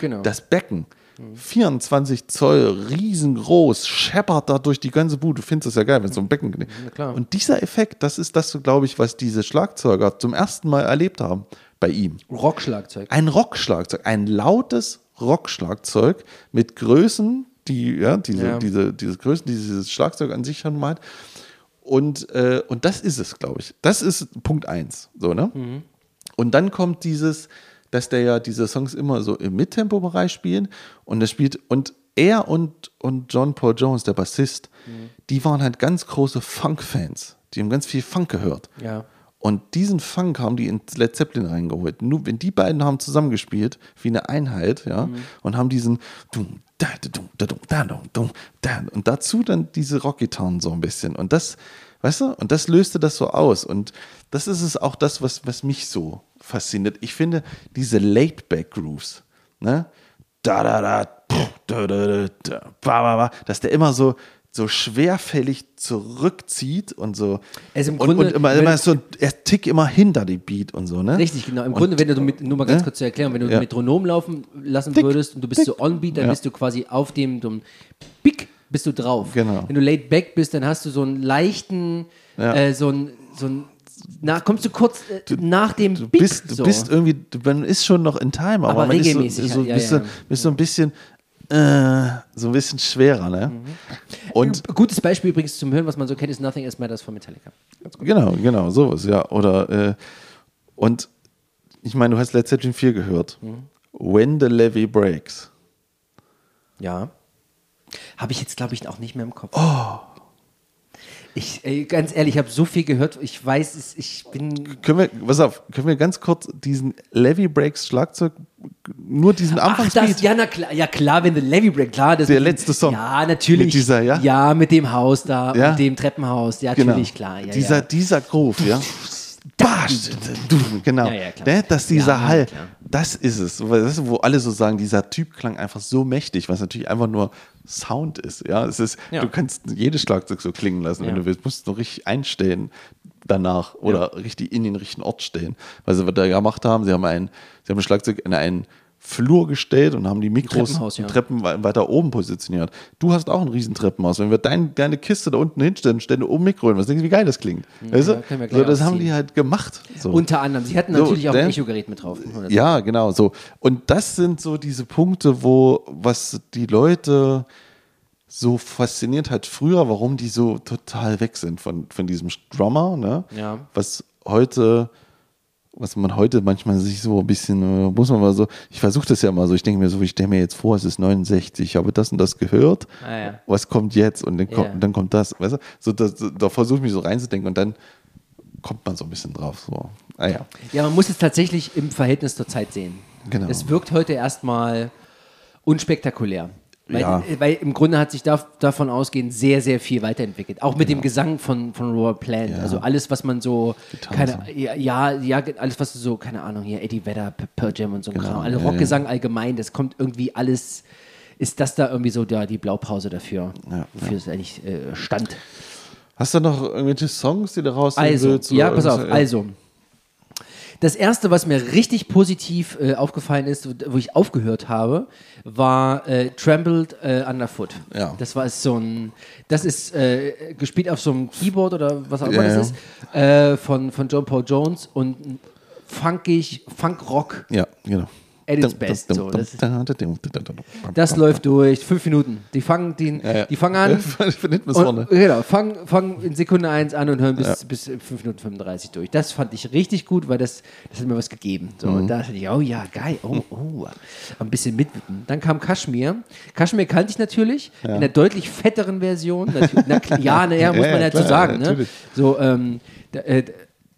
[SPEAKER 1] Genau.
[SPEAKER 2] das Becken, 24 Zoll, riesengroß, scheppert da durch die ganze Bude. Du findest das ja geil, wenn so ein Becken.
[SPEAKER 1] klar.
[SPEAKER 2] Und dieser Effekt, das ist das, glaube ich, was diese Schlagzeuger zum ersten Mal erlebt haben bei ihm.
[SPEAKER 1] Rockschlagzeug.
[SPEAKER 2] Ein Rockschlagzeug, ein lautes Rockschlagzeug mit Größen, die, ja, diese,
[SPEAKER 1] Ja.
[SPEAKER 2] diese, diese Größen, die dieses Schlagzeug an sich schon mal hat. Und, äh, und das ist es, glaube ich. Das ist Punkt eins. So, ne? Und dann kommt dieses, dass der ja diese Songs immer so im Mittempo-Bereich spielen und er spielt und er und, und John Paul Jones, der Bassist, die waren halt ganz große Funk-Fans. Die haben ganz viel Funk gehört.
[SPEAKER 1] Ja.
[SPEAKER 2] Und diesen Funk haben die in Led Zeppelin reingeholt. Nur wenn die beiden haben zusammengespielt, wie eine Einheit, ja, und haben diesen und dazu dann diese Rockgitarren so ein bisschen. Und das, weißt du, und das löste das so aus. Und das ist es auch das, was, was mich so fasziniert. Ich finde diese Laid-Back-Grooves, ne? Da, da, da, da, da, da, da, ba, dass der immer so, so schwerfällig zurückzieht und so.
[SPEAKER 1] Also im
[SPEAKER 2] und,
[SPEAKER 1] Grunde,
[SPEAKER 2] und immer,
[SPEAKER 1] wenn-
[SPEAKER 2] immer so, er tick immer hinter die Beat und so, ne?
[SPEAKER 1] Richtig, genau. Im
[SPEAKER 2] Und-
[SPEAKER 1] Grunde, wenn du mit, nur mal ganz
[SPEAKER 2] ne?
[SPEAKER 1] kurz zu erklären, wenn du
[SPEAKER 2] Ja.
[SPEAKER 1] Metronom laufen lassen
[SPEAKER 2] Tick,
[SPEAKER 1] würdest und du bist so on beat, dann
[SPEAKER 2] Ja.
[SPEAKER 1] bist du quasi auf dem, dem Pick bist du drauf.
[SPEAKER 2] Genau.
[SPEAKER 1] Wenn du laid back bist, dann hast du so einen leichten,
[SPEAKER 2] Ja.
[SPEAKER 1] äh, so ein, so ein na, kommst du kurz äh, nach dem
[SPEAKER 2] Du bist, du
[SPEAKER 1] so.
[SPEAKER 2] bist irgendwie, du- man ist schon noch in Time, aber,
[SPEAKER 1] Aber
[SPEAKER 2] man ist so, so,
[SPEAKER 1] ja,
[SPEAKER 2] bist,
[SPEAKER 1] ja.
[SPEAKER 2] So, bist so ein bisschen, äh, so ein bisschen schwerer, ne?
[SPEAKER 1] Mhm.
[SPEAKER 2] Und
[SPEAKER 1] Gutes Beispiel übrigens zum Hören, was man so kennt, ist Nothing Else Matters von Metallica.
[SPEAKER 2] Genau, genau, sowas, ja. Oder, äh, und ich meine, du hast Led Zeppelin 4 gehört.
[SPEAKER 1] Mhm.
[SPEAKER 2] When the Levy Breaks.
[SPEAKER 1] Ja. Habe ich jetzt, glaube ich, auch nicht mehr im Kopf.
[SPEAKER 2] Oh.
[SPEAKER 1] Ich, ey, ganz ehrlich, ich habe so viel gehört. Ich weiß, es, ich bin
[SPEAKER 2] Können wir, pass auf, können wir ganz kurz diesen Levy Breaks Schlagzeug, nur diesen
[SPEAKER 1] Ach,
[SPEAKER 2] Anfangsbeat?
[SPEAKER 1] das, ja, na klar, ja klar, wenn the Levy Break, klar. Das
[SPEAKER 2] Der
[SPEAKER 1] mit
[SPEAKER 2] letzte Song.
[SPEAKER 1] Ja, natürlich.
[SPEAKER 2] Mit dieser, ja?
[SPEAKER 1] Ja, mit dem Haus da,
[SPEAKER 2] Ja.
[SPEAKER 1] mit dem Treppenhaus, ja,
[SPEAKER 2] genau.
[SPEAKER 1] natürlich, klar. Ja,
[SPEAKER 2] dieser,
[SPEAKER 1] ja.
[SPEAKER 2] dieser Groove, ja. Basch, du, genau.
[SPEAKER 1] Ja, ja.
[SPEAKER 2] Ne, dass dieser
[SPEAKER 1] Ja,
[SPEAKER 2] Hall,
[SPEAKER 1] klar.
[SPEAKER 2] das ist es. Das ist, wo alle so sagen, dieser Typ klang einfach so mächtig, was natürlich einfach nur Sound ist. Ja, es ist,
[SPEAKER 1] Ja.
[SPEAKER 2] du kannst jedes Schlagzeug so klingen lassen, wenn
[SPEAKER 1] Ja.
[SPEAKER 2] du willst. Musst nur richtig einstellen danach oder richtig in den richtigen Ort stellen. Weil sie was da gemacht haben, sie haben ein, sie haben das Schlagzeug in einen Flur gestellt und haben die Mikros
[SPEAKER 1] Treppenhaus, ja.
[SPEAKER 2] Treppen wei- weiter oben positioniert. Du hast auch ein riesen Treppenhaus. Wenn wir dein, deine Kiste da unten hinstellen, stellen oben Mikro hin. Was denkst du, wie geil das klingt? weißt du? so, das haben die halt gemacht. So.
[SPEAKER 1] Unter anderem. Sie hatten
[SPEAKER 2] So,
[SPEAKER 1] natürlich auch ein? Echo-Gerät mit drauf.
[SPEAKER 2] ja, genau so. Und das sind so diese Punkte, wo was die Leute so fasziniert hat früher, warum die so total weg sind von, von diesem Drummer, ne?
[SPEAKER 1] Ja.
[SPEAKER 2] Was heute, was man heute manchmal sich so ein bisschen, äh, muss man mal so, ich versuche das ja mal so, ich denke mir so, ich stelle mir jetzt vor, es ist 69, ich habe das und das gehört,
[SPEAKER 1] Ah, ja.
[SPEAKER 2] was kommt jetzt und dann, kommt,
[SPEAKER 1] Ja.
[SPEAKER 2] dann kommt das, weißt du? So, das, da versuche ich mich so reinzudenken und dann kommt man so ein bisschen drauf. So. Ah ja.
[SPEAKER 1] Ja, man muss es tatsächlich im Verhältnis zur Zeit sehen.
[SPEAKER 2] Genau.
[SPEAKER 1] Es wirkt heute erstmal unspektakulär. Weil,
[SPEAKER 2] Ja.
[SPEAKER 1] weil im Grunde hat sich da, davon ausgehend sehr, sehr viel weiterentwickelt. Auch mit dem Gesang von, von Robert Plant. Also alles, was man so, keine, ja, ja, ja, alles, was so, keine Ahnung, hier Eddie Vedder, Pearl Jam und so ein Kram. Also
[SPEAKER 2] ja,
[SPEAKER 1] Rockgesang allgemein, das kommt irgendwie alles, ist das da irgendwie so ja, die Blaupause dafür,
[SPEAKER 2] Ja,
[SPEAKER 1] wofür es eigentlich äh, stand.
[SPEAKER 2] Hast du noch irgendwelche Songs, die du rausnehmen
[SPEAKER 1] Also,
[SPEAKER 2] willst?
[SPEAKER 1] ja, pass auf?
[SPEAKER 2] Ja.
[SPEAKER 1] also. Das erste, was mir richtig positiv äh, aufgefallen ist, wo ich aufgehört habe, war äh, Trembled äh, Underfoot.
[SPEAKER 2] Ja.
[SPEAKER 1] Das war so ein, das ist äh, gespielt auf so einem Keyboard oder was auch immer
[SPEAKER 2] Ja,
[SPEAKER 1] das ist, äh, von, von John Paul Jones und funkig, Funk-Rock
[SPEAKER 2] Ja, genau.
[SPEAKER 1] At its best. So. Das,
[SPEAKER 2] Das,
[SPEAKER 1] das läuft durch, fünf Minuten. Die fangen,
[SPEAKER 2] Ja, ja.
[SPEAKER 1] die fangen an, und, genau, fang, fang in Sekunde 1 an und hören bis, bis 5 Minuten 35 durch. Das fand ich richtig gut, weil das, das hat mir was gegeben. So,
[SPEAKER 2] Mhm.
[SPEAKER 1] Und da dachte ich, oh ja, geil, oh, oh, ein bisschen mitwippen. Dann kam Kaschmir. Kaschmir kannte ich natürlich, in einer deutlich fetteren Version. Na, ja, naja, muss man
[SPEAKER 2] ja,
[SPEAKER 1] ja
[SPEAKER 2] klar,
[SPEAKER 1] zu sagen. Ne? So, ähm, da, äh,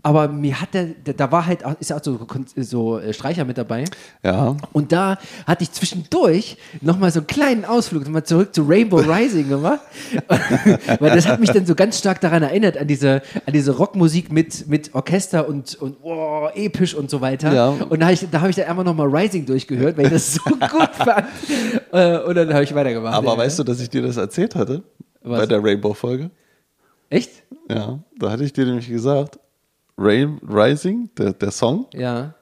[SPEAKER 1] aber mir hat der, da war halt, auch, ist ja auch so, so äh, Streicher mit dabei.
[SPEAKER 2] Ja.
[SPEAKER 1] Und da hatte ich zwischendurch nochmal so einen kleinen Ausflug, nochmal zurück zu Rainbow Rising gemacht. Weil das hat mich dann so ganz stark daran erinnert, an diese, an diese Rockmusik mit, mit Orchester und, und oh, episch und so weiter.
[SPEAKER 2] Ja.
[SPEAKER 1] Und da habe ich, da hab ich dann einfach nochmal Rising durchgehört, weil ich das so gut fand. Äh, und dann habe ich weitergemacht.
[SPEAKER 2] Aber
[SPEAKER 1] ja.
[SPEAKER 2] weißt du, dass ich dir das erzählt hatte?
[SPEAKER 1] Was?
[SPEAKER 2] Bei der Rainbow-Folge?
[SPEAKER 1] Echt?
[SPEAKER 2] Ja. Da hatte ich dir nämlich gesagt, Rain, Rising, der, der Song.
[SPEAKER 1] Ja.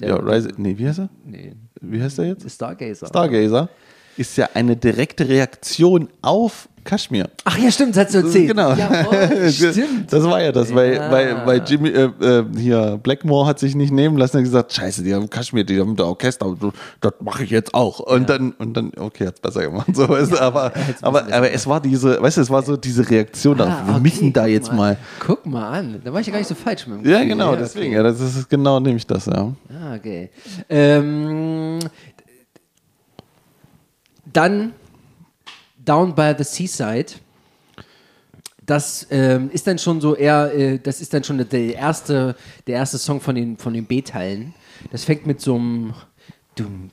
[SPEAKER 2] ja, Rising. Nee, wie heißt er?
[SPEAKER 1] Nee.
[SPEAKER 2] Wie heißt er jetzt?
[SPEAKER 1] Stargazer.
[SPEAKER 2] Stargazer. Ist ja eine direkte Reaktion auf Kaschmir.
[SPEAKER 1] Ach ja, stimmt, das hast du erzählt.
[SPEAKER 2] Genau.
[SPEAKER 1] Jawohl, stimmt.
[SPEAKER 2] Das war ja das, weil,
[SPEAKER 1] Ja.
[SPEAKER 2] weil, weil Jimmy, äh, äh, hier, Blackmore hat sich nicht nehmen lassen und gesagt, scheiße, die haben Kaschmir, die haben da Orchester, das mache ich jetzt auch. Und dann, und dann, okay, hat's besser gemacht. So, weißt du, aber, aber, aber es war diese, weißt du, es war so diese Reaktion
[SPEAKER 1] Ah,
[SPEAKER 2] wir
[SPEAKER 1] okay,
[SPEAKER 2] müssen da jetzt mal.
[SPEAKER 1] Guck mal an. Da war ich ja gar nicht so falsch mit dem
[SPEAKER 2] Ja,
[SPEAKER 1] Gefühl.
[SPEAKER 2] genau,
[SPEAKER 1] okay.
[SPEAKER 2] deswegen, ja, das ist genau nämlich das, ja.
[SPEAKER 1] Ah, okay. Ähm, dann Down by the Seaside. das ähm, ist dann schon so eher, äh, das ist dann schon der erste, der erste Song von den, von den B-Teilen. Das fängt mit so einem dum.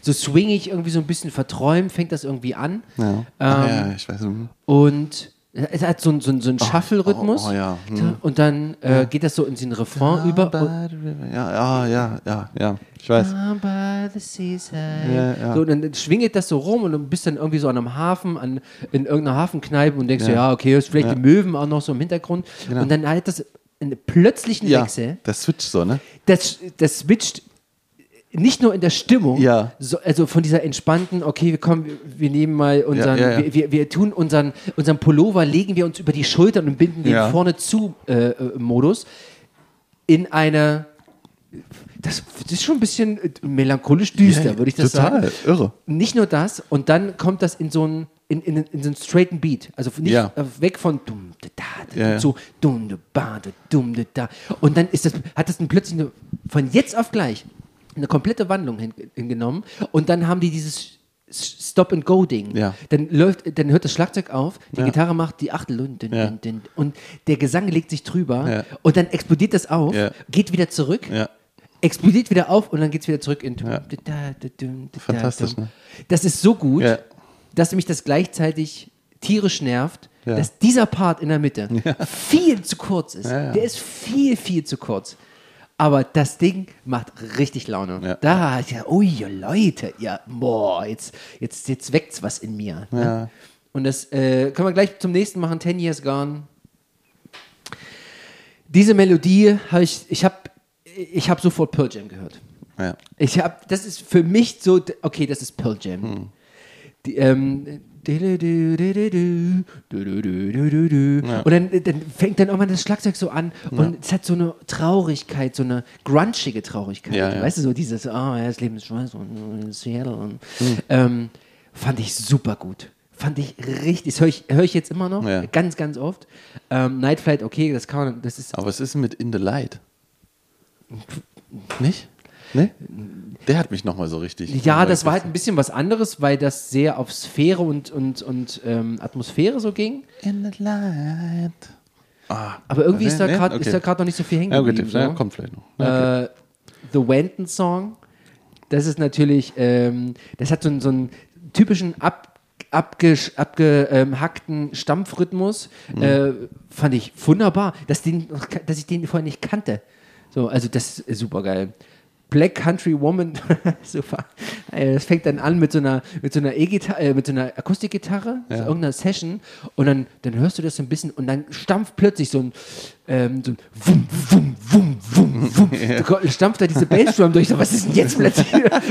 [SPEAKER 1] so swingig irgendwie so ein bisschen verträumt, fängt das irgendwie an.
[SPEAKER 2] Ja.
[SPEAKER 1] Ähm,
[SPEAKER 2] ja, ich weiß. hm.
[SPEAKER 1] Und es hat so, einen- so, einen- so einen Shuffle-Rhythmus.
[SPEAKER 2] oh, ja, hm.
[SPEAKER 1] Und dann äh, geht das so in den Refrain über. Und,
[SPEAKER 2] Ja, ja, ja, ja, ja. Ich weiß.
[SPEAKER 1] Down.
[SPEAKER 2] Ja, ja.
[SPEAKER 1] So, und dann schwingt das so rum und du bist dann irgendwie so an einem Hafen, an, in irgendeiner Hafenkneipe und denkst, ja, ja okay, ist vielleicht die Möwen auch noch so im Hintergrund. Und dann halt das einen plötzlichen
[SPEAKER 2] Ja,
[SPEAKER 1] Wechsel.
[SPEAKER 2] der Switch so, ne?
[SPEAKER 1] Das, das switcht nicht nur in der Stimmung,
[SPEAKER 2] Ja.
[SPEAKER 1] so, also von dieser entspannten, okay, wir kommen, wir, nehmen mal unseren,
[SPEAKER 2] ja, ja.
[SPEAKER 1] Wir, wir, tun unseren, unseren Pullover, legen wir uns über die Schultern und binden den vorne zu äh, äh, Modus in eine das, das ist schon ein bisschen melancholisch düster, würde ich das
[SPEAKER 2] Total,
[SPEAKER 1] sagen.
[SPEAKER 2] irre.
[SPEAKER 1] Nicht nur das, und dann kommt das in so einen in, in, in so einen straighten Beat. Also nicht
[SPEAKER 2] Ja.
[SPEAKER 1] äh, weg von dum, da, da,
[SPEAKER 2] Ja, ja.
[SPEAKER 1] zu dum, da, da, dum, da, da. Und dann ist das, hat das dann plötzlich eine, von jetzt auf gleich eine komplette Wandlung hin, hingenommen. Und dann haben die dieses Stop-and-Go-Ding.
[SPEAKER 2] Ja.
[SPEAKER 1] Dann, läuft, dann hört das Schlagzeug auf, die
[SPEAKER 2] Ja.
[SPEAKER 1] Gitarre macht die Achtel und,
[SPEAKER 2] Ja.
[SPEAKER 1] und der Gesang legt sich drüber und dann explodiert das auf, geht wieder zurück explodiert wieder auf und dann geht es wieder zurück in.
[SPEAKER 2] Fantastisch, ne?
[SPEAKER 1] Das ist so gut, dass mich das gleichzeitig tierisch nervt, dass dieser Part in der Mitte viel zu kurz ist. Der ist viel, viel zu kurz. Aber das Ding macht richtig Laune.
[SPEAKER 2] Ja.
[SPEAKER 1] Da, ja, ihr Leute, ja, boah, jetzt, jetzt, jetzt weckt's was in mir. Ne?
[SPEAKER 2] Ja.
[SPEAKER 1] Und das äh, können wir gleich zum nächsten machen, 10 Years Gone. Diese Melodie habe ich, ich habe ich hab sofort Pearl Jam gehört.
[SPEAKER 2] Ja.
[SPEAKER 1] Ich habe, das ist für mich so, okay, das ist Pearl Jam.
[SPEAKER 2] Hm.
[SPEAKER 1] Die, ähm, und dann, dann fängt dann irgendwann das Schlagzeug so an und es hat so eine Traurigkeit, so eine grunchige Traurigkeit.
[SPEAKER 2] Ja, ja.
[SPEAKER 1] Weißt du, so dieses, ah, ja, das Leben ist scheiße und äh, Seattle. Und,
[SPEAKER 2] Hm.
[SPEAKER 1] ähm, fand ich super gut. Fand ich richtig, das höre ich, hör ich jetzt immer noch,
[SPEAKER 2] Ja.
[SPEAKER 1] ganz, ganz oft. Ähm, Night Flight, okay, das kann man, das ist
[SPEAKER 2] Aber was ist denn mit In the Light? Nicht? Ne? Der hat mich nochmal so richtig.
[SPEAKER 1] Ja, das war halt ein bisschen was anderes, weil das sehr auf Sphäre und, und, und ähm, Atmosphäre so ging.
[SPEAKER 2] In the Light. Ah,
[SPEAKER 1] Aber irgendwie
[SPEAKER 2] ne,
[SPEAKER 1] ist da
[SPEAKER 2] ne?
[SPEAKER 1] gerade
[SPEAKER 2] Okay.
[SPEAKER 1] ist da gerade noch nicht so viel hängen
[SPEAKER 2] Ja, gut,
[SPEAKER 1] geblieben.
[SPEAKER 2] ja,
[SPEAKER 1] so.
[SPEAKER 2] kommt vielleicht noch. Okay.
[SPEAKER 1] äh, The Wenton Song, das ist natürlich, ähm, das hat so, einen- so einen typischen ab, abgehackten Stampfrhythmus.
[SPEAKER 2] Mhm.
[SPEAKER 1] Äh, fand ich wunderbar, dass, den, dass ich den vorher nicht kannte. So, also das ist super geil. Black Country Woman, super. Äh, Das fängt dann an mit so einer, mit so einer E-Gitarre, äh, mit so einer Akustikgitarre, so irgendeiner Session, und dann, dann hörst du das so ein bisschen und dann stampft plötzlich so ein, ähm, so ein Wum, Wum, Wum, Wum, Wum. Da stampft da diese Bassdrum durch. So, was ist denn jetzt plötzlich?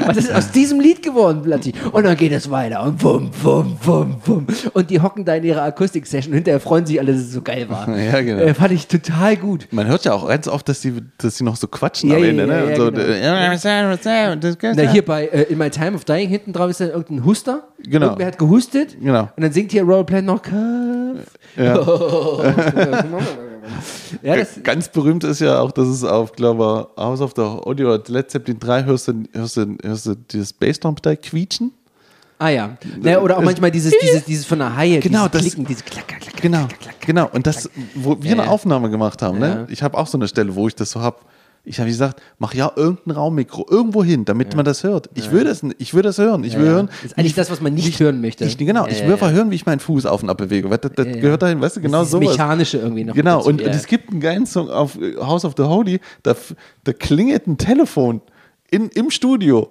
[SPEAKER 1] Was ist aus diesem Lied geworden plötzlich? Und dann geht es weiter und Wum, Wum, Wum, Wum. Und die hocken da in ihrer Akustik-Session hinterher freuen sich alle, dass es so geil war.
[SPEAKER 2] Ja, genau.
[SPEAKER 1] Äh, fand ich total gut.
[SPEAKER 2] Man hört ja auch ganz oft, dass sie, dass noch so quatschen
[SPEAKER 1] Ja,
[SPEAKER 2] am
[SPEAKER 1] ja,
[SPEAKER 2] Ende.
[SPEAKER 1] ja,
[SPEAKER 2] ne?
[SPEAKER 1] ja,
[SPEAKER 2] so,
[SPEAKER 1] genau.
[SPEAKER 2] äh,
[SPEAKER 1] Na, hier bei äh, In My Time of Dying hinten drauf ist dann irgendein Huster.
[SPEAKER 2] Genau.
[SPEAKER 1] Irgendwer hat gehustet.
[SPEAKER 2] Genau.
[SPEAKER 1] Und dann singt hier Roleplay noch Cuff. Ja, das,
[SPEAKER 2] Ganz berühmt ist ja auch, dass es auf, glaube ich, House of the oder Led Zeppelin 3 hörst du, hörst du, hörst du dieses Bassdrum da quietschen.
[SPEAKER 1] ah ja. Naja, oder auch manchmal dieses, dieses, dieses von der Haie,
[SPEAKER 2] Genau,
[SPEAKER 1] dieses
[SPEAKER 2] das-
[SPEAKER 1] Klicken, dieses Klack, Klack, Klack,
[SPEAKER 2] Genau,
[SPEAKER 1] Klack, Klack,
[SPEAKER 2] genau. Und das, wo wir eine
[SPEAKER 1] ja.
[SPEAKER 2] Aufnahme gemacht haben,
[SPEAKER 1] Ja.
[SPEAKER 2] ne? ich habe auch so eine Stelle, wo ich das so habe. Ich habe gesagt, mach ja irgendein Raummikro irgendwo hin, damit man das hört. Ich will das, ich will das hören. Ich will
[SPEAKER 1] Ja, ja.
[SPEAKER 2] hören.
[SPEAKER 1] Das ist eigentlich das, was man nicht hören möchte.
[SPEAKER 2] Ich, genau,
[SPEAKER 1] Ja,
[SPEAKER 2] ich
[SPEAKER 1] ja,
[SPEAKER 2] will einfach
[SPEAKER 1] ja.
[SPEAKER 2] hören, wie ich meinen Fuß auf und ab bewege. Das, das
[SPEAKER 1] Ja, ja.
[SPEAKER 2] gehört dahin, weißt du, genau
[SPEAKER 1] das ist
[SPEAKER 2] sowas.
[SPEAKER 1] Mechanische irgendwie noch.
[SPEAKER 2] Genau, und,
[SPEAKER 1] ja.
[SPEAKER 2] und es gibt einen geilen Song auf äh, House of the Holy, da, da klingelt ein Telefon in, im Studio.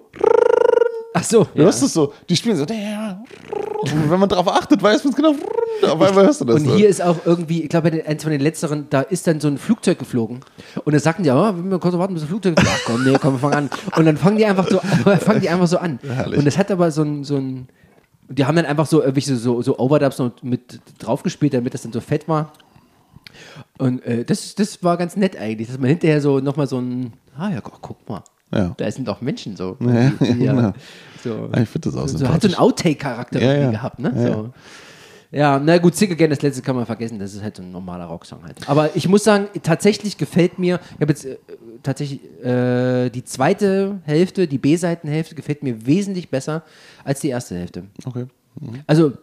[SPEAKER 1] Ach so.
[SPEAKER 2] Du hörst es so, die spielen so. Und wenn man darauf achtet, weiß man es genau. Auf einmal hörst du das.
[SPEAKER 1] Und
[SPEAKER 2] so.
[SPEAKER 1] hier ist auch irgendwie, ich glaube, eins von den letzteren, da ist dann so ein Flugzeug geflogen. Und da sagten die, ja, wir müssen kurz warten, bis das Flugzeug Ach komm, nee, komm, wir fangen an. Und dann fangen die einfach so, fangen die einfach so an.
[SPEAKER 2] Herrlich.
[SPEAKER 1] Und das hat aber so ein, so ein, die haben dann einfach so so, so Overdubs noch mit draufgespielt, damit das dann so fett war. Und äh, das, das war ganz nett eigentlich, dass man hinterher so nochmal so ein, ah ja, gu- guck mal.
[SPEAKER 2] Ja.
[SPEAKER 1] Da sind auch Menschen so.
[SPEAKER 2] Ja,
[SPEAKER 1] Die- die,
[SPEAKER 2] ja, genau.
[SPEAKER 1] so,
[SPEAKER 2] Ich finde das auch
[SPEAKER 1] so, hat so einen Outtake-Charakter gehabt, ne?
[SPEAKER 2] Ja,
[SPEAKER 1] so. Ja, na gut, Sick Again, das letzte kann man vergessen, das ist halt so ein normaler Rocksong halt. Aber ich muss sagen, tatsächlich gefällt mir, ich habe jetzt äh, tatsächlich äh, die zweite Hälfte, die B-Seitenhälfte gefällt mir wesentlich besser als die erste Hälfte.
[SPEAKER 2] Okay.
[SPEAKER 1] Also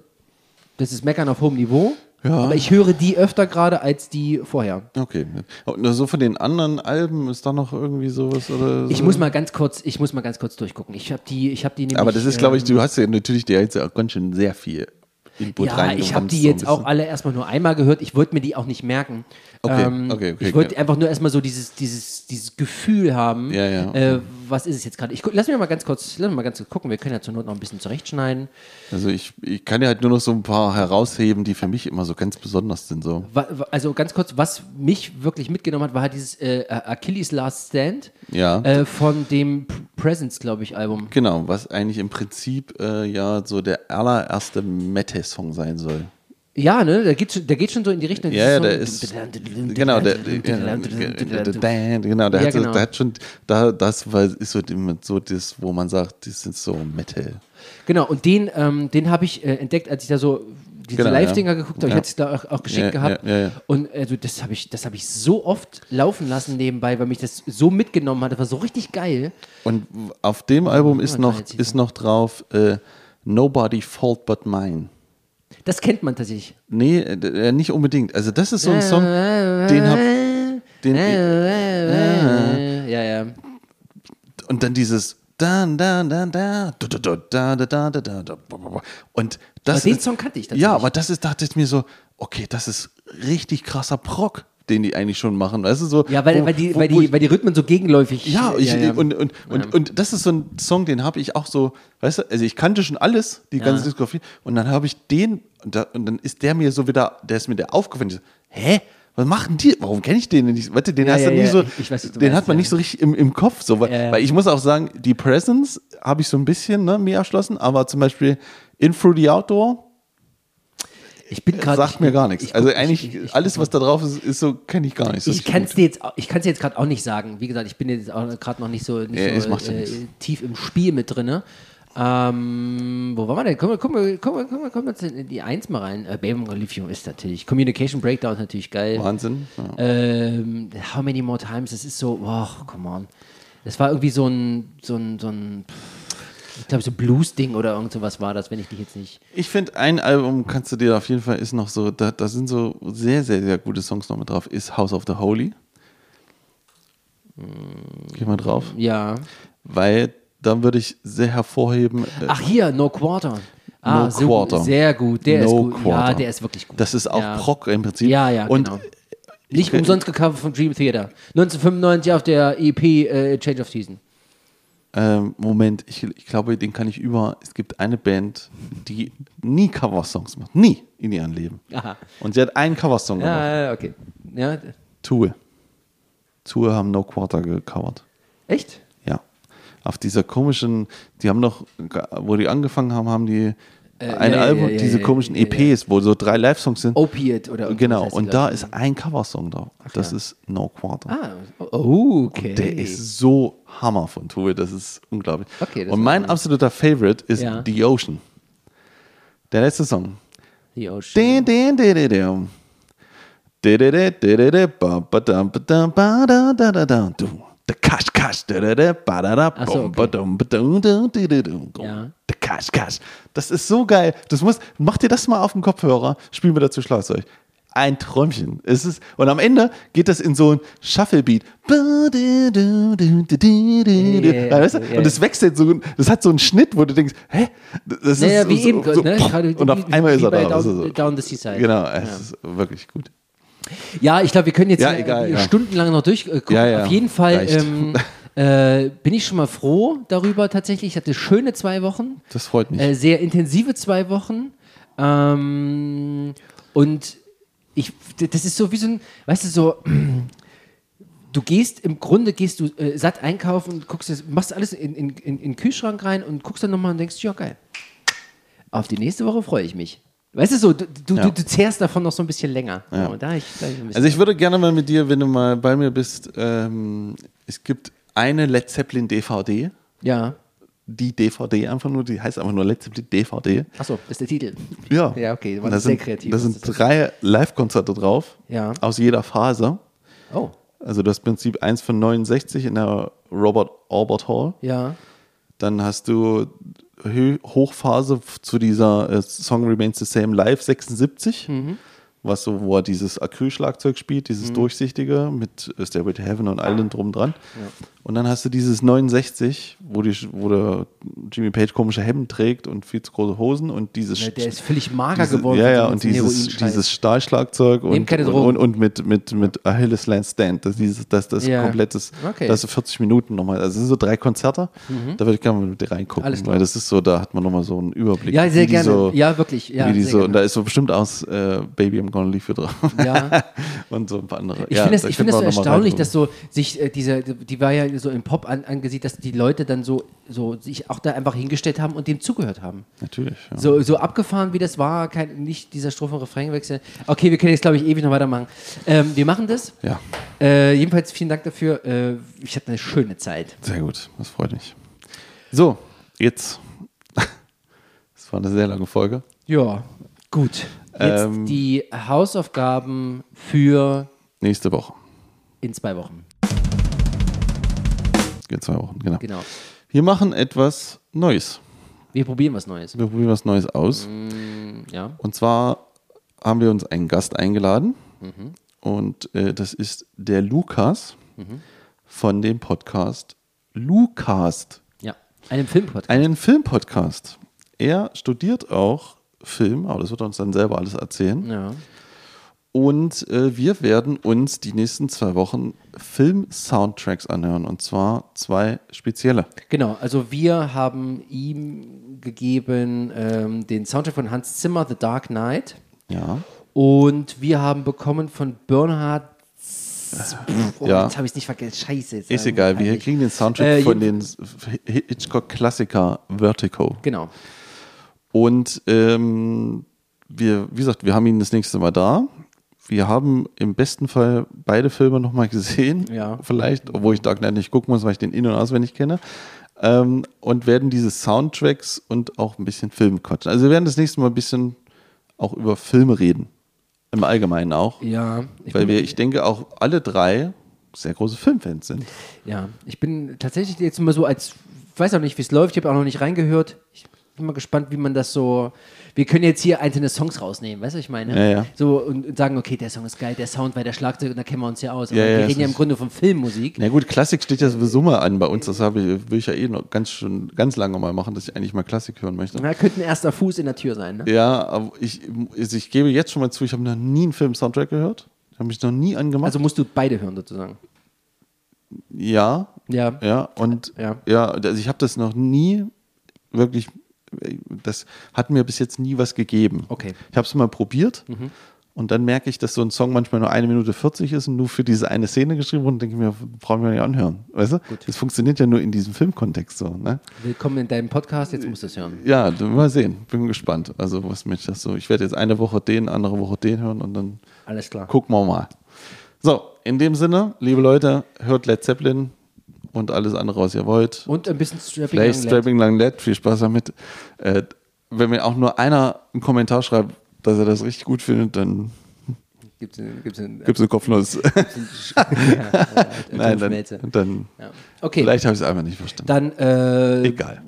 [SPEAKER 1] Das ist Meckern auf hohem Niveau.
[SPEAKER 2] Ja.
[SPEAKER 1] Aber ich höre die öfter gerade als die vorher.
[SPEAKER 2] Okay. Und so von den anderen Alben ist da noch irgendwie sowas oder so?
[SPEAKER 1] Ich muss mal ganz kurz, ich muss mal ganz kurz durchgucken. Ich habe die, ich habe die nämlich.
[SPEAKER 2] Aber das ist, glaube ich,
[SPEAKER 1] ähm,
[SPEAKER 2] du hast ja natürlich dir jetzt auch ganz schön sehr viel Input
[SPEAKER 1] Ja, ich habe die
[SPEAKER 2] so
[SPEAKER 1] jetzt auch alle erstmal nur einmal gehört. Ich wollte mir die auch nicht merken. Ähm,
[SPEAKER 2] Okay, okay, okay,
[SPEAKER 1] Ich wollte
[SPEAKER 2] okay.
[SPEAKER 1] einfach nur erstmal so dieses, dieses, dieses Gefühl haben.
[SPEAKER 2] Ja, ja.
[SPEAKER 1] Äh, was ist es jetzt gerade? Ich lass mich mal ganz kurz, lass mich mal ganz kurz gucken. Wir können ja zur Not noch ein bisschen zurechtschneiden.
[SPEAKER 2] Also ich, ich kann ja halt nur noch so ein paar herausheben, die für mich immer so ganz besonders sind. So.
[SPEAKER 1] Also ganz kurz, was mich wirklich mitgenommen hat, war halt dieses äh, Achilles Last Stand
[SPEAKER 2] Ja.
[SPEAKER 1] äh, von dem Presence, glaube ich, Album.
[SPEAKER 2] Genau, was eigentlich im Prinzip äh, ja so der allererste Mette-Song sein soll.
[SPEAKER 1] Ja, ne, der geht, schon, der geht schon so in die Richtung.
[SPEAKER 2] Ja, ja, der ist. Genau, der, genau, der, hat, so-
[SPEAKER 1] genau.
[SPEAKER 2] der hat schon, da, das war, ist so, so das, wo man sagt, das sind so Metal.
[SPEAKER 1] Genau, und den, ähm, den habe ich äh, entdeckt, als ich da so diese
[SPEAKER 2] Genau,
[SPEAKER 1] Live-Dinger
[SPEAKER 2] ja.
[SPEAKER 1] geguckt habe. Ich
[SPEAKER 2] Ja.
[SPEAKER 1] hatte es da auch, auch geschickt
[SPEAKER 2] Ja,
[SPEAKER 1] gehabt. Und also das habe ich, das hab ich so oft laufen lassen nebenbei, weil mich das so mitgenommen hat. Das war so richtig geil.
[SPEAKER 2] Und auf dem Album ist noch, ist noch drauf äh, Nobody Fault But Mine.
[SPEAKER 1] Das kennt man tatsächlich.
[SPEAKER 2] Nee, äh, äh, nicht unbedingt. Also das ist so ein Song, den hab... Den,
[SPEAKER 1] äh, ja, ja.
[SPEAKER 2] Und dann dieses und das
[SPEAKER 1] aber den Song kannte ich tatsächlich.
[SPEAKER 2] Ja, aber das ist, dachte ich mir so, okay, das ist richtig krasser Prock den die eigentlich schon machen. Weißt du, so,
[SPEAKER 1] Ja, weil,
[SPEAKER 2] wo-
[SPEAKER 1] weil, die,
[SPEAKER 2] wo-
[SPEAKER 1] weil, die,
[SPEAKER 2] ich-
[SPEAKER 1] weil die Rhythmen so gegenläufig
[SPEAKER 2] ja, ich,
[SPEAKER 1] ja.
[SPEAKER 2] Und, und, und, und das ist so ein Song, den habe ich auch so, weißt du, also ich kannte schon alles, die ganze Diskografie, und dann habe ich den, und, da, und dann ist der mir so wieder, der ist mir der aufgefallen, ich so, hä? Was machen die? Warum kenne ich den denn nicht? Warte, den
[SPEAKER 1] Ja,
[SPEAKER 2] hast
[SPEAKER 1] ja,
[SPEAKER 2] du nie
[SPEAKER 1] ja,
[SPEAKER 2] so,
[SPEAKER 1] ich- weiß, du
[SPEAKER 2] den
[SPEAKER 1] meinst,
[SPEAKER 2] hat man
[SPEAKER 1] ja.
[SPEAKER 2] nicht so richtig im, im Kopf, so, weil,
[SPEAKER 1] Ja, ja.
[SPEAKER 2] weil ich muss auch sagen, die Presence habe ich so ein bisschen ne, mir erschlossen, aber zum Beispiel In Through the Outdoor
[SPEAKER 1] Ich bin gerade.
[SPEAKER 2] sagt mir gar nichts.
[SPEAKER 1] ich-
[SPEAKER 2] also
[SPEAKER 1] ich-
[SPEAKER 2] eigentlich
[SPEAKER 1] ich- ich-
[SPEAKER 2] alles, was da drauf ist, ist so, kenne ich gar nicht. so
[SPEAKER 1] Ich kann es dir jetzt, ich jetzt gerade auch nicht sagen. Wie gesagt, ich bin jetzt auch gerade noch nicht so, nicht
[SPEAKER 2] Ja,
[SPEAKER 1] so äh, tief im Spiel mit drin. Ähm, wo waren wir denn? Kommen wir, kommen wir, kommen wir, kommen wir, kommen wir jetzt in die Eins mal rein. Äh, Baby Lithium ist natürlich. Communication Breakdown ist natürlich geil.
[SPEAKER 2] Wahnsinn. Ja.
[SPEAKER 1] Ähm, How Many More Times? Das ist so, oh, come on. Das war irgendwie so ein, so ein, so ein ich glaube, so Blues-Ding oder irgend sowas war das, wenn ich dich jetzt nicht.
[SPEAKER 2] Ich finde, ein Album kannst du dir auf jeden Fall ist noch so, da, da sind so sehr, sehr, sehr gute Songs noch mit drauf, ist House of the Holy. Geh mal drauf.
[SPEAKER 1] Ja.
[SPEAKER 2] Weil da würde ich sehr hervorheben. äh,
[SPEAKER 1] Ach, hier, No Quarter. Ah,
[SPEAKER 2] No
[SPEAKER 1] so,
[SPEAKER 2] Quarter.
[SPEAKER 1] Sehr gut, der
[SPEAKER 2] No
[SPEAKER 1] ist gut. Ja,
[SPEAKER 2] Quarter.
[SPEAKER 1] der ist wirklich gut.
[SPEAKER 2] Das ist auch
[SPEAKER 1] ja.
[SPEAKER 2] Proc im Prinzip.
[SPEAKER 1] Ja, ja,
[SPEAKER 2] Und
[SPEAKER 1] genau. Nicht
[SPEAKER 2] ich-
[SPEAKER 1] umsonst gecovert von Dream Theater. 1995 auf der EP äh, Change of Season.
[SPEAKER 2] Ähm, Moment, ich, ich glaube, den kann ich über. Es gibt eine Band, die nie Coversongs macht. Nie in ihrem Leben.
[SPEAKER 1] Aha.
[SPEAKER 2] Und sie hat einen Coversong gemacht.
[SPEAKER 1] Ja, ja, okay. Ja,
[SPEAKER 2] Tool. Tool haben No Quarter gecovert.
[SPEAKER 1] echt?
[SPEAKER 2] Ja. Auf dieser komischen, die haben noch, wo die angefangen haben, haben die ein
[SPEAKER 1] ja,
[SPEAKER 2] Album,
[SPEAKER 1] ja, ja,
[SPEAKER 2] diese komischen. EPs, wo so drei Live-Songs sind.
[SPEAKER 1] Opiate oder
[SPEAKER 2] genau, und da ist ein Coversong drauf. das
[SPEAKER 1] ja.
[SPEAKER 2] ist No Quarter.
[SPEAKER 1] Ah, oh, okay.
[SPEAKER 2] Der ist so Hammer von Tool, das ist unglaublich.
[SPEAKER 1] Okay, das
[SPEAKER 2] und mein absoluter Favorite ist. The Ocean. Der letzte Song.
[SPEAKER 1] The Ocean.
[SPEAKER 2] Din, din, din, din, din der Kasch Kasch, der Kasch Kasch. Das ist so geil. Das muss, mach dir das mal auf den Kopfhörer, spiel mir dazu Schlagzeug. Ein Träumchen. Es und am Ende geht das in so ein Shufflebeat. Und es wechselt so, das hat so einen Schnitt, wo du denkst, hä? Das ist
[SPEAKER 1] naja, so, wie
[SPEAKER 2] so,
[SPEAKER 1] eben,
[SPEAKER 2] so,
[SPEAKER 1] ne?
[SPEAKER 2] Und auf einmal ist er da.
[SPEAKER 1] Down,
[SPEAKER 2] so.
[SPEAKER 1] down the Seaside.
[SPEAKER 2] Genau, es ja. ist wirklich gut.
[SPEAKER 1] Ja, ich glaube, wir können jetzt
[SPEAKER 2] Ja,
[SPEAKER 1] äh,
[SPEAKER 2] egal,
[SPEAKER 1] stundenlang noch durchgucken.
[SPEAKER 2] Ja,
[SPEAKER 1] Auf jeden Fall ähm, äh, bin ich schon mal froh darüber tatsächlich. Ich hatte schöne zwei Wochen.
[SPEAKER 2] Das freut mich.
[SPEAKER 1] Äh, sehr intensive zwei Wochen. Ähm, und ich, das ist so wie so ein, weißt du, so, du gehst, im Grunde gehst du äh, satt einkaufen und guckst, das- machst alles in, in, in, in den Kühlschrank rein und guckst dann nochmal und denkst, ja, geil. Auf die nächste Woche freue ich mich. Weißt du so, du, du,
[SPEAKER 2] Ja.
[SPEAKER 1] du, du zehrst davon noch so ein bisschen länger.
[SPEAKER 2] Ja.
[SPEAKER 1] So, da ich, da ich bisschen
[SPEAKER 2] Also ich würde gerne mal mit dir, wenn du mal bei mir bist, ähm, es gibt eine Led Zeppelin DVD,
[SPEAKER 1] ja.
[SPEAKER 2] die DVD einfach nur, die heißt einfach nur Led Zeppelin DVD.
[SPEAKER 1] Achso, das ist der Titel.
[SPEAKER 2] Ja.
[SPEAKER 1] Ja, okay, war
[SPEAKER 2] Und da
[SPEAKER 1] sehr
[SPEAKER 2] sind,
[SPEAKER 1] kreativ,
[SPEAKER 2] Da sind
[SPEAKER 1] das
[SPEAKER 2] drei Live-Konzerte drauf,
[SPEAKER 1] Ja.
[SPEAKER 2] aus jeder Phase.
[SPEAKER 1] Oh,
[SPEAKER 2] Also das Prinzip eins von 69 in der Robert Albert Hall.
[SPEAKER 1] ja.
[SPEAKER 2] Dann hast du Hochphase zu dieser äh, Song Remains the Same Live 76, was so, wo er dieses Acrylschlagzeug spielt, dieses durchsichtige mit äh, Stairway to Heaven und allem drum dran. Und dann hast du dieses 69, wo, die, wo der Jimmy Page komische Hemden trägt und viel zu große Hosen und dieses
[SPEAKER 1] Ja, der ist völlig mager
[SPEAKER 2] diese,
[SPEAKER 1] geworden.
[SPEAKER 2] Ja, ja, und dieses, dieses Stahlschlagzeug und, und, und, und mit, mit, mit Achilles Lance Stand. Das, dieses, das, das
[SPEAKER 1] Ja.
[SPEAKER 2] komplettes,
[SPEAKER 1] Okay.
[SPEAKER 2] das ist 40 Minuten nochmal. Also das sind so drei Konzerte. Da würde ich gerne mal mit dir reingucken,
[SPEAKER 1] Mhm.
[SPEAKER 2] Weil das ist so, da hat man nochmal so einen Überblick.
[SPEAKER 1] Ja, sehr gerne.
[SPEAKER 2] So,
[SPEAKER 1] ja, wirklich. Ja,
[SPEAKER 2] so, und
[SPEAKER 1] gerne.
[SPEAKER 2] da ist so bestimmt aus äh, Baby I'm Gonna Leave You drauf.
[SPEAKER 1] Ja.
[SPEAKER 2] und so ein paar andere.
[SPEAKER 1] Ich finde es
[SPEAKER 2] da
[SPEAKER 1] ich find das so erstaunlich, dass so sich äh, diese, die war ja so im Pop an, angesehen, dass die Leute dann so, so sich auch da einfach hingestellt haben und dem zugehört haben.
[SPEAKER 2] Natürlich, ja.
[SPEAKER 1] So, so abgefahren, wie das war, kein, nicht dieser Strophen-Refrainwechsel. Okay, wir können jetzt, glaube ich, ewig noch weitermachen. Ähm, wir machen das.
[SPEAKER 2] Ja,
[SPEAKER 1] Äh, jedenfalls vielen Dank dafür. Äh, ich hatte eine schöne Zeit.
[SPEAKER 2] sehr gut. Das freut mich. So, jetzt. Das war eine sehr lange Folge.
[SPEAKER 1] Ja, gut. Jetzt
[SPEAKER 2] Ähm,
[SPEAKER 1] die Hausaufgaben für
[SPEAKER 2] Nächste Woche.
[SPEAKER 1] in zwei Wochen.
[SPEAKER 2] In zwei Wochen, genau.
[SPEAKER 1] Genau.
[SPEAKER 2] Wir machen etwas Neues.
[SPEAKER 1] Wir probieren was Neues.
[SPEAKER 2] Wir probieren was Neues aus.
[SPEAKER 1] Ja.
[SPEAKER 2] Und zwar haben wir uns einen Gast eingeladen.
[SPEAKER 1] Mhm.
[SPEAKER 2] Und äh, das ist der Lukas von dem Podcast Lucast,
[SPEAKER 1] Ja. Einem Filmpodcast.
[SPEAKER 2] einen Filmpodcast. Er studiert auch Film, aber das wird er uns dann selber alles erzählen.
[SPEAKER 1] Ja.
[SPEAKER 2] Und äh, wir werden uns die nächsten zwei Wochen Film-Soundtracks anhören. Und zwar zwei spezielle.
[SPEAKER 1] Genau, also wir haben ihm gegeben ähm, den Soundtrack von Hans Zimmer, The Dark Knight.
[SPEAKER 2] Ja.
[SPEAKER 1] Und wir haben bekommen von Bernhard. Oh,
[SPEAKER 2] Ja.
[SPEAKER 1] Jetzt habe ich es nicht vergessen. Scheiße.
[SPEAKER 2] Ist
[SPEAKER 1] ähm,
[SPEAKER 2] egal, wir kriegen den Soundtrack
[SPEAKER 1] Äh,
[SPEAKER 2] von den Hitchcock-Klassiker Vertigo.
[SPEAKER 1] Genau.
[SPEAKER 2] Und ähm, wir, wie gesagt, wir haben ihn das nächste Mal da. Wir haben im besten Fall beide Filme nochmal gesehen.
[SPEAKER 1] Ja.
[SPEAKER 2] Vielleicht, obwohl ich Dark Knight nicht gucken muss, weil ich den in- und auswendig kenne. Ähm, und werden diese Soundtracks und auch ein bisschen Film quatschen. Also wir werden das nächste Mal ein bisschen auch über Filme reden. Im Allgemeinen auch.
[SPEAKER 1] Ja.
[SPEAKER 2] Weil wir, ich denke, auch alle drei sehr große Filmfans sind.
[SPEAKER 1] ja, ich bin tatsächlich jetzt immer so als. Ich weiß auch nicht, wie es läuft. Ich habe auch noch nicht reingehört. Ich bin mal gespannt, wie man das so. Wir können jetzt hier einzelne Songs rausnehmen, weißt du, was ich meine?
[SPEAKER 2] Ja, ja.
[SPEAKER 1] So und, und sagen, okay, der Song ist geil, der Sound, weil der Schlagzeug, und da kennen wir uns ja aus. Aber
[SPEAKER 2] Ja,
[SPEAKER 1] wir reden ja im Grunde von Filmmusik.
[SPEAKER 2] Na gut, Klassik steht ja sowieso mal an bei uns. Das habe ich, will ich ja eh noch ganz schon ganz lange mal machen, dass ich eigentlich mal Klassik hören möchte.
[SPEAKER 1] Na, könnte ein erster Fuß in der Tür sein, ne?
[SPEAKER 2] Ja, aber ich, also ich gebe jetzt schon mal zu, ich habe noch nie einen Film-Soundtrack gehört. Ich habe mich noch nie angemacht.
[SPEAKER 1] Also musst du beide hören, sozusagen.
[SPEAKER 2] ja,
[SPEAKER 1] Ja.
[SPEAKER 2] ja, und
[SPEAKER 1] Ja.
[SPEAKER 2] ja, also ich habe das noch nie wirklich, das hat mir bis jetzt nie was gegeben.
[SPEAKER 1] Okay. Mhm.
[SPEAKER 2] Ich habe es mal probiert und dann merke ich, dass so ein Song manchmal nur eine Minute 40 ist und nur für diese eine Szene geschrieben wurde und denke mir, brauchen wir nicht anhören. Weißt du? Das funktioniert ja nur in diesem Filmkontext so. Ne?
[SPEAKER 1] Willkommen in deinem Podcast, jetzt musst du es hören.
[SPEAKER 2] Ja, mal sehen. Bin gespannt. Also, was mich das so. Ich werde jetzt eine Woche den, andere Woche den hören und dann
[SPEAKER 1] Alles klar.
[SPEAKER 2] gucken wir mal. So, in dem Sinne, liebe Leute, hört Led Zeppelin und alles andere, was ihr wollt.
[SPEAKER 1] Und ein bisschen Strapping
[SPEAKER 2] Vielleicht
[SPEAKER 1] Young Lad.
[SPEAKER 2] Strapping Lang Led, viel Spaß damit. Äh, wenn mir auch nur einer einen Kommentar schreibt, dass er das richtig gut findet, dann
[SPEAKER 1] Gibt's einen, gibt's einen,
[SPEAKER 2] gibt es eine Kopfnuss.
[SPEAKER 1] ja,
[SPEAKER 2] Nein, dann, dann
[SPEAKER 1] Ja. Okay,
[SPEAKER 2] vielleicht habe ich es einfach nicht verstanden.
[SPEAKER 1] dann äh,
[SPEAKER 2] Egal.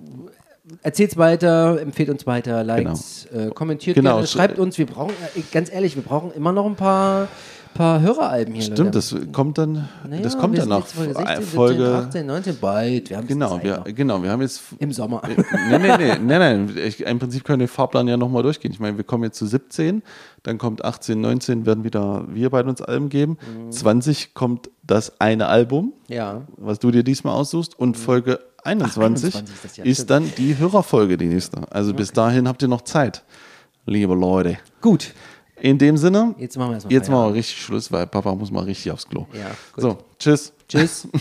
[SPEAKER 1] erzählt's weiter, empfehlt uns weiter, liked, äh, kommentiert
[SPEAKER 2] Genau.
[SPEAKER 1] gerne, schreibt uns. Wir brauchen, äh, ganz ehrlich, wir brauchen immer noch ein paar, paar Höreralben hier.
[SPEAKER 2] Stimmt, das kommt dann,
[SPEAKER 1] Naja,
[SPEAKER 2] das kommt dann nach
[SPEAKER 1] Folge 16, 17,
[SPEAKER 2] Folge.
[SPEAKER 1] 18, 19, bald. Wir haben
[SPEAKER 2] Genau, wir, genau, wir haben jetzt
[SPEAKER 1] Im Sommer.
[SPEAKER 2] nee, nee, nee, nein. Ich, Im Prinzip können wir den Fahrplan ja nochmal durchgehen. Ich meine, wir kommen jetzt zu 17, dann kommt 18, 19, werden wieder wir beide uns Alben geben. 20 kommt das eine Album,
[SPEAKER 1] Ja.
[SPEAKER 2] was du dir diesmal aussuchst. Und Folge 21,
[SPEAKER 1] 21 ist
[SPEAKER 2] ist dann die Hörerfolge, die nächste. Also bis dahin habt ihr noch Zeit, liebe Leute.
[SPEAKER 1] Gut,
[SPEAKER 2] In dem Sinne,
[SPEAKER 1] jetzt machen wir erstmal
[SPEAKER 2] jetzt machen wir richtig Schluss, weil Papa muss mal richtig aufs Klo.
[SPEAKER 1] Ja.
[SPEAKER 2] So, tschüss.
[SPEAKER 1] Tschüss.